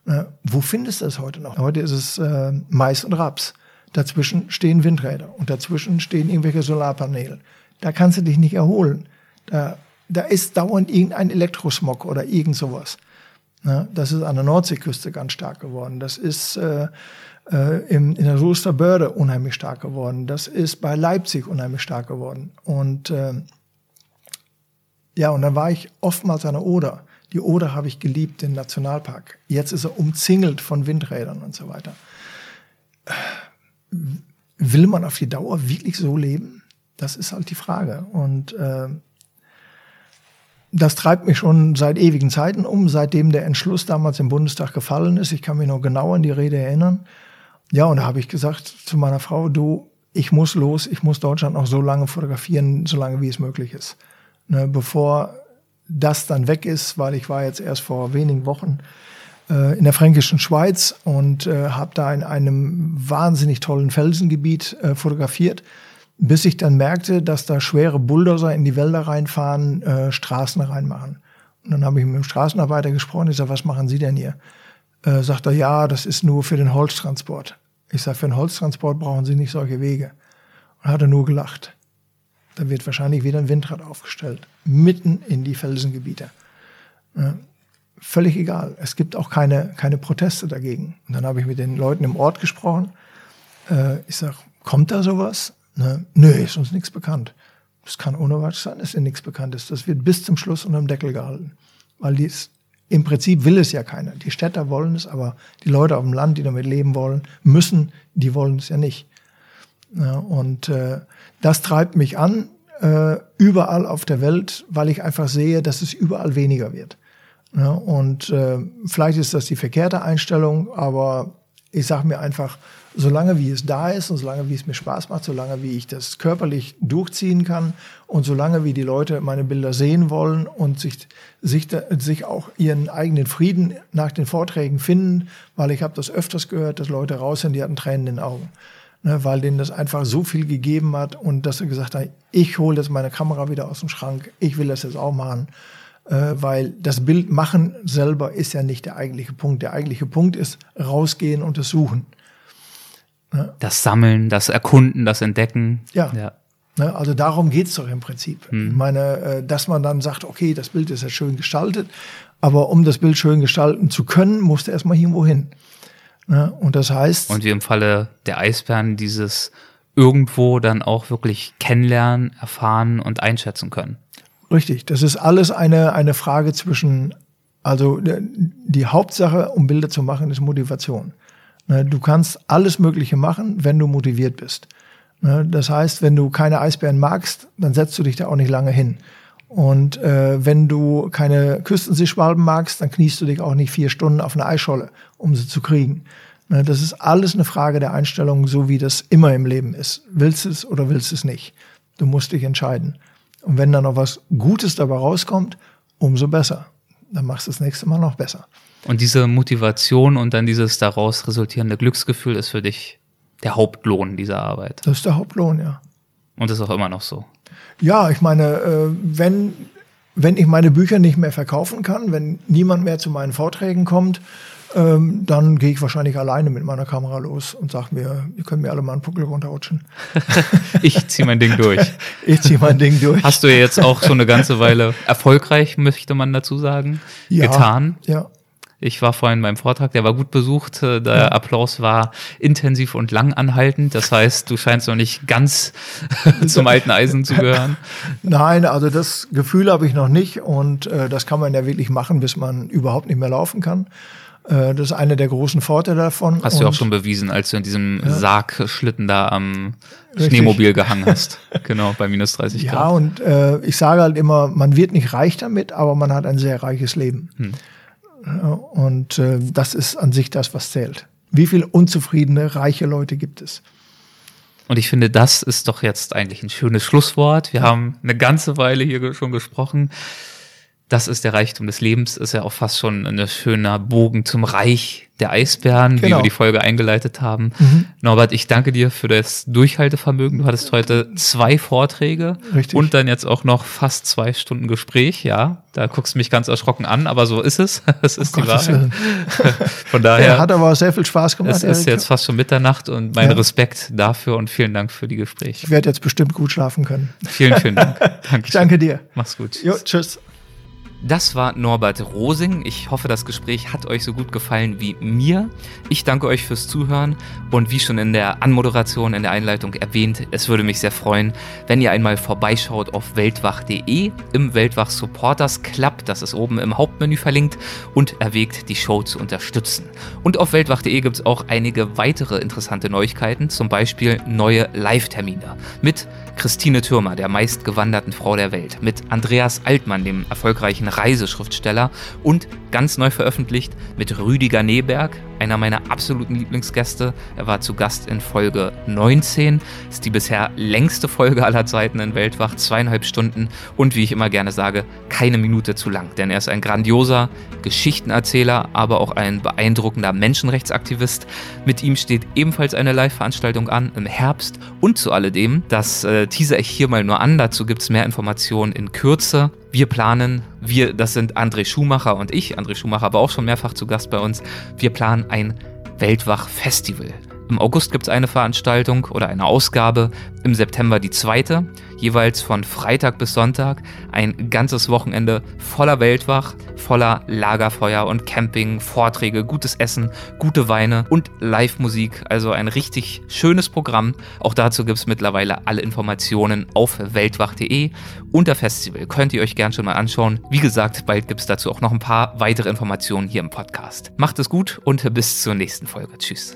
Äh, wo findest du das heute noch? Heute ist es äh, Mais und Raps. Dazwischen stehen Windräder und dazwischen stehen irgendwelche Solarpaneele. Da kannst du dich nicht erholen. Da, da ist dauernd irgendein Elektrosmog oder irgend sowas. Ja, das ist an der Nordseeküste ganz stark geworden. Das ist äh, äh, im, in der Soester Börde unheimlich stark geworden. Das ist bei Leipzig unheimlich stark geworden. Und äh, ja, und dann war ich oftmals an der Oder. Die Oder habe ich geliebt, den Nationalpark. Jetzt ist er umzingelt von Windrädern und so weiter. Will man auf die Dauer wirklich so leben? Das ist halt die Frage. Und äh, das treibt mich schon seit ewigen Zeiten um, seitdem der Entschluss damals im Bundestag gefallen ist. Ich kann mich noch genau an die Rede erinnern. Ja, und da habe ich gesagt zu meiner Frau, du, ich muss los, ich muss Deutschland noch so lange fotografieren, so lange wie es möglich ist. Ne, bevor das dann weg ist, weil ich war jetzt erst vor wenigen Wochen äh, in der fränkischen Schweiz und äh, habe da in einem wahnsinnig tollen Felsengebiet äh, fotografiert, bis ich dann merkte, dass da schwere Bulldozer in die Wälder reinfahren, äh, Straßen reinmachen. Und dann habe ich mit dem Straßenarbeiter gesprochen. Ich sage, was machen Sie denn hier? Äh, sagt er, ja, das ist nur für den Holztransport. Ich sage, für den Holztransport brauchen Sie nicht solche Wege. Und hat er nur gelacht. Da wird wahrscheinlich wieder ein Windrad aufgestellt, mitten in die Felsengebiete. Ja, völlig egal. Es gibt auch keine, keine Proteste dagegen. Und dann habe ich mit den Leuten im Ort gesprochen. Äh, ich sage, kommt da sowas? Ne? Nö, ist uns nichts bekannt. Das kann ohne was sein, dass dir nichts bekannt ist. Das wird bis zum Schluss unterm Deckel gehalten. Weil dies, im Prinzip will es ja keiner. Die Städter wollen es, aber die Leute auf dem Land, die damit leben wollen, müssen, die wollen es ja nicht. Ja, und äh, das treibt mich an, äh, überall auf der Welt, weil ich einfach sehe, dass es überall weniger wird. Ja, und äh, vielleicht ist das die verkehrte Einstellung, aber ich sage mir einfach, solange wie es da ist und solange wie es mir Spaß macht, solange wie ich das körperlich durchziehen kann und solange wie die Leute meine Bilder sehen wollen und sich, sich, sich auch ihren eigenen Frieden nach den Vorträgen finden, weil ich habe das öfters gehört, dass Leute raus sind, die hatten Tränen in den Augen ne, weil denen das einfach so viel gegeben hat und dass sie gesagt haben, ich hole jetzt meine Kamera wieder aus dem Schrank, ich will das jetzt auch machen, äh, weil das Bild machen selber ist ja nicht der eigentliche Punkt. Der eigentliche Punkt ist rausgehen und es suchen. Ne? Das Sammeln, das Erkunden, das Entdecken. Ja. ja. Ne, also darum geht's doch im Prinzip. Hm. Ich meine, äh, dass man dann sagt, okay, das Bild ist ja schön gestaltet, aber um das Bild schön gestalten zu können, musst du erstmal irgendwo hin. Ne? Und das heißt. Und wie im Falle der Eisbären dieses irgendwo dann auch wirklich kennenlernen, erfahren und einschätzen können. Richtig, das ist alles eine, eine Frage zwischen, also die Hauptsache, um Bilder zu machen, ist Motivation. Ne? Du kannst alles Mögliche machen, wenn du motiviert bist. Ne? Das heißt, wenn du keine Eisbären magst, dann setzt du dich da auch nicht lange hin. Und äh, wenn du keine Küstenseeschwalben magst, dann kniest du dich auch nicht vier Stunden auf eine Eisscholle, um sie zu kriegen. Ne, das ist alles eine Frage der Einstellung, so wie das immer im Leben ist. Willst du es oder willst du es nicht? Du musst dich entscheiden. Und wenn dann noch was Gutes dabei rauskommt, umso besser. Dann machst du das nächste Mal noch besser. Und diese Motivation und dann dieses daraus resultierende Glücksgefühl ist für dich der Hauptlohn dieser Arbeit. Das ist der Hauptlohn, ja. Und das ist auch immer noch so. Ja, ich meine, äh, wenn, wenn ich meine Bücher nicht mehr verkaufen kann, wenn niemand mehr zu meinen Vorträgen kommt, ähm, dann gehe ich wahrscheinlich alleine mit meiner Kamera los und sage mir, ihr könnt mir alle mal einen Puckel runterrutschen. ich ziehe mein Ding durch. ich ziehe mein Ding durch. Hast du jetzt auch so eine ganze Weile erfolgreich, möchte man dazu sagen, ja, getan? Ja. Ich war vorhin beim Vortrag, der war gut besucht. Äh, der. Applaus war intensiv und lang anhaltend. Das heißt, du scheinst noch nicht ganz zum alten Eisen zu gehören. Nein, also das Gefühl habe ich noch nicht und äh, das kann man ja wirklich machen, bis man überhaupt nicht mehr laufen kann. Äh, das ist einer der großen Vorteile davon. Hast du auch schon bewiesen, als du in diesem ja. Sargschlitten da am Richtig. Schneemobil gehangen hast. genau, bei minus 30 Grad. Ja, und äh, ich sage halt immer, man wird nicht reich damit, aber man hat ein sehr reiches Leben. Hm. Und äh, das ist an sich das, was zählt. Wie viele unzufriedene, reiche Leute gibt es? Und ich finde, das ist doch jetzt eigentlich ein schönes Schlusswort. Wir haben eine ganze Weile hier schon gesprochen das ist der Reichtum des Lebens, ist ja auch fast schon ein schöner Bogen zum Reich der Eisbären, genau. wie wir die Folge eingeleitet haben. Mhm. Norbert, ich danke dir für das Durchhaltevermögen. Du hattest heute zwei Vorträge Richtig. und dann jetzt auch noch fast zwei Stunden Gespräch. Ja, da guckst du mich ganz erschrocken an, aber so ist es. Es ist oh die Wahrheit. Von daher. Ja, hat aber sehr viel Spaß gemacht. Es ist jetzt fast schon Mitternacht und mein ja. Respekt dafür und vielen Dank für die Gespräche. Ich werde jetzt bestimmt gut schlafen können. Vielen, vielen Dank. Danke dir. Mach's gut. Jo, tschüss. Das war Norbert Rosing. Ich hoffe, das Gespräch hat euch so gut gefallen wie mir. Ich danke euch fürs Zuhören und wie schon in der Anmoderation, in der Einleitung erwähnt, es würde mich sehr freuen, wenn ihr einmal vorbeischaut auf weltwach.de im Weltwach Supporters Club, das ist oben im Hauptmenü verlinkt, und erwägt, die Show zu unterstützen. Und auf weltwach.de gibt es auch einige weitere interessante Neuigkeiten, zum Beispiel neue Live-Termine mit Christine Türmer, der meistgewanderten Frau der Welt, mit Andreas Altmann, dem erfolgreichen Reiseschriftsteller und ganz neu veröffentlicht mit Rüdiger Neberg, einer meiner absoluten Lieblingsgäste. Er war zu Gast in Folge 19, ist die bisher längste Folge aller Zeiten in Weltwach, zweieinhalb Stunden und wie ich immer gerne sage, keine Minute zu lang, denn er ist ein grandioser Geschichtenerzähler, aber auch ein beeindruckender Menschenrechtsaktivist. Mit ihm steht ebenfalls eine Live-Veranstaltung an im Herbst und zu alledem, das äh, teaser ich hier mal nur an, dazu gibt es mehr Informationen in Kürze. Wir planen, wir, das sind André Schumacher und ich, André Schumacher war auch schon mehrfach zu Gast bei uns, wir planen ein Weltwach-Festival. Im August gibt es eine Veranstaltung oder eine Ausgabe, im September die zweite, jeweils von Freitag bis Sonntag. Ein ganzes Wochenende voller Weltwach, voller Lagerfeuer und Camping, Vorträge, gutes Essen, gute Weine und Live-Musik. Also ein richtig schönes Programm. Auch dazu gibt es mittlerweile alle Informationen auf weltwach.de. Unter Festival könnt ihr euch gern schon mal anschauen. Wie gesagt, bald gibt es dazu auch noch ein paar weitere Informationen hier im Podcast. Macht es gut und bis zur nächsten Folge. Tschüss.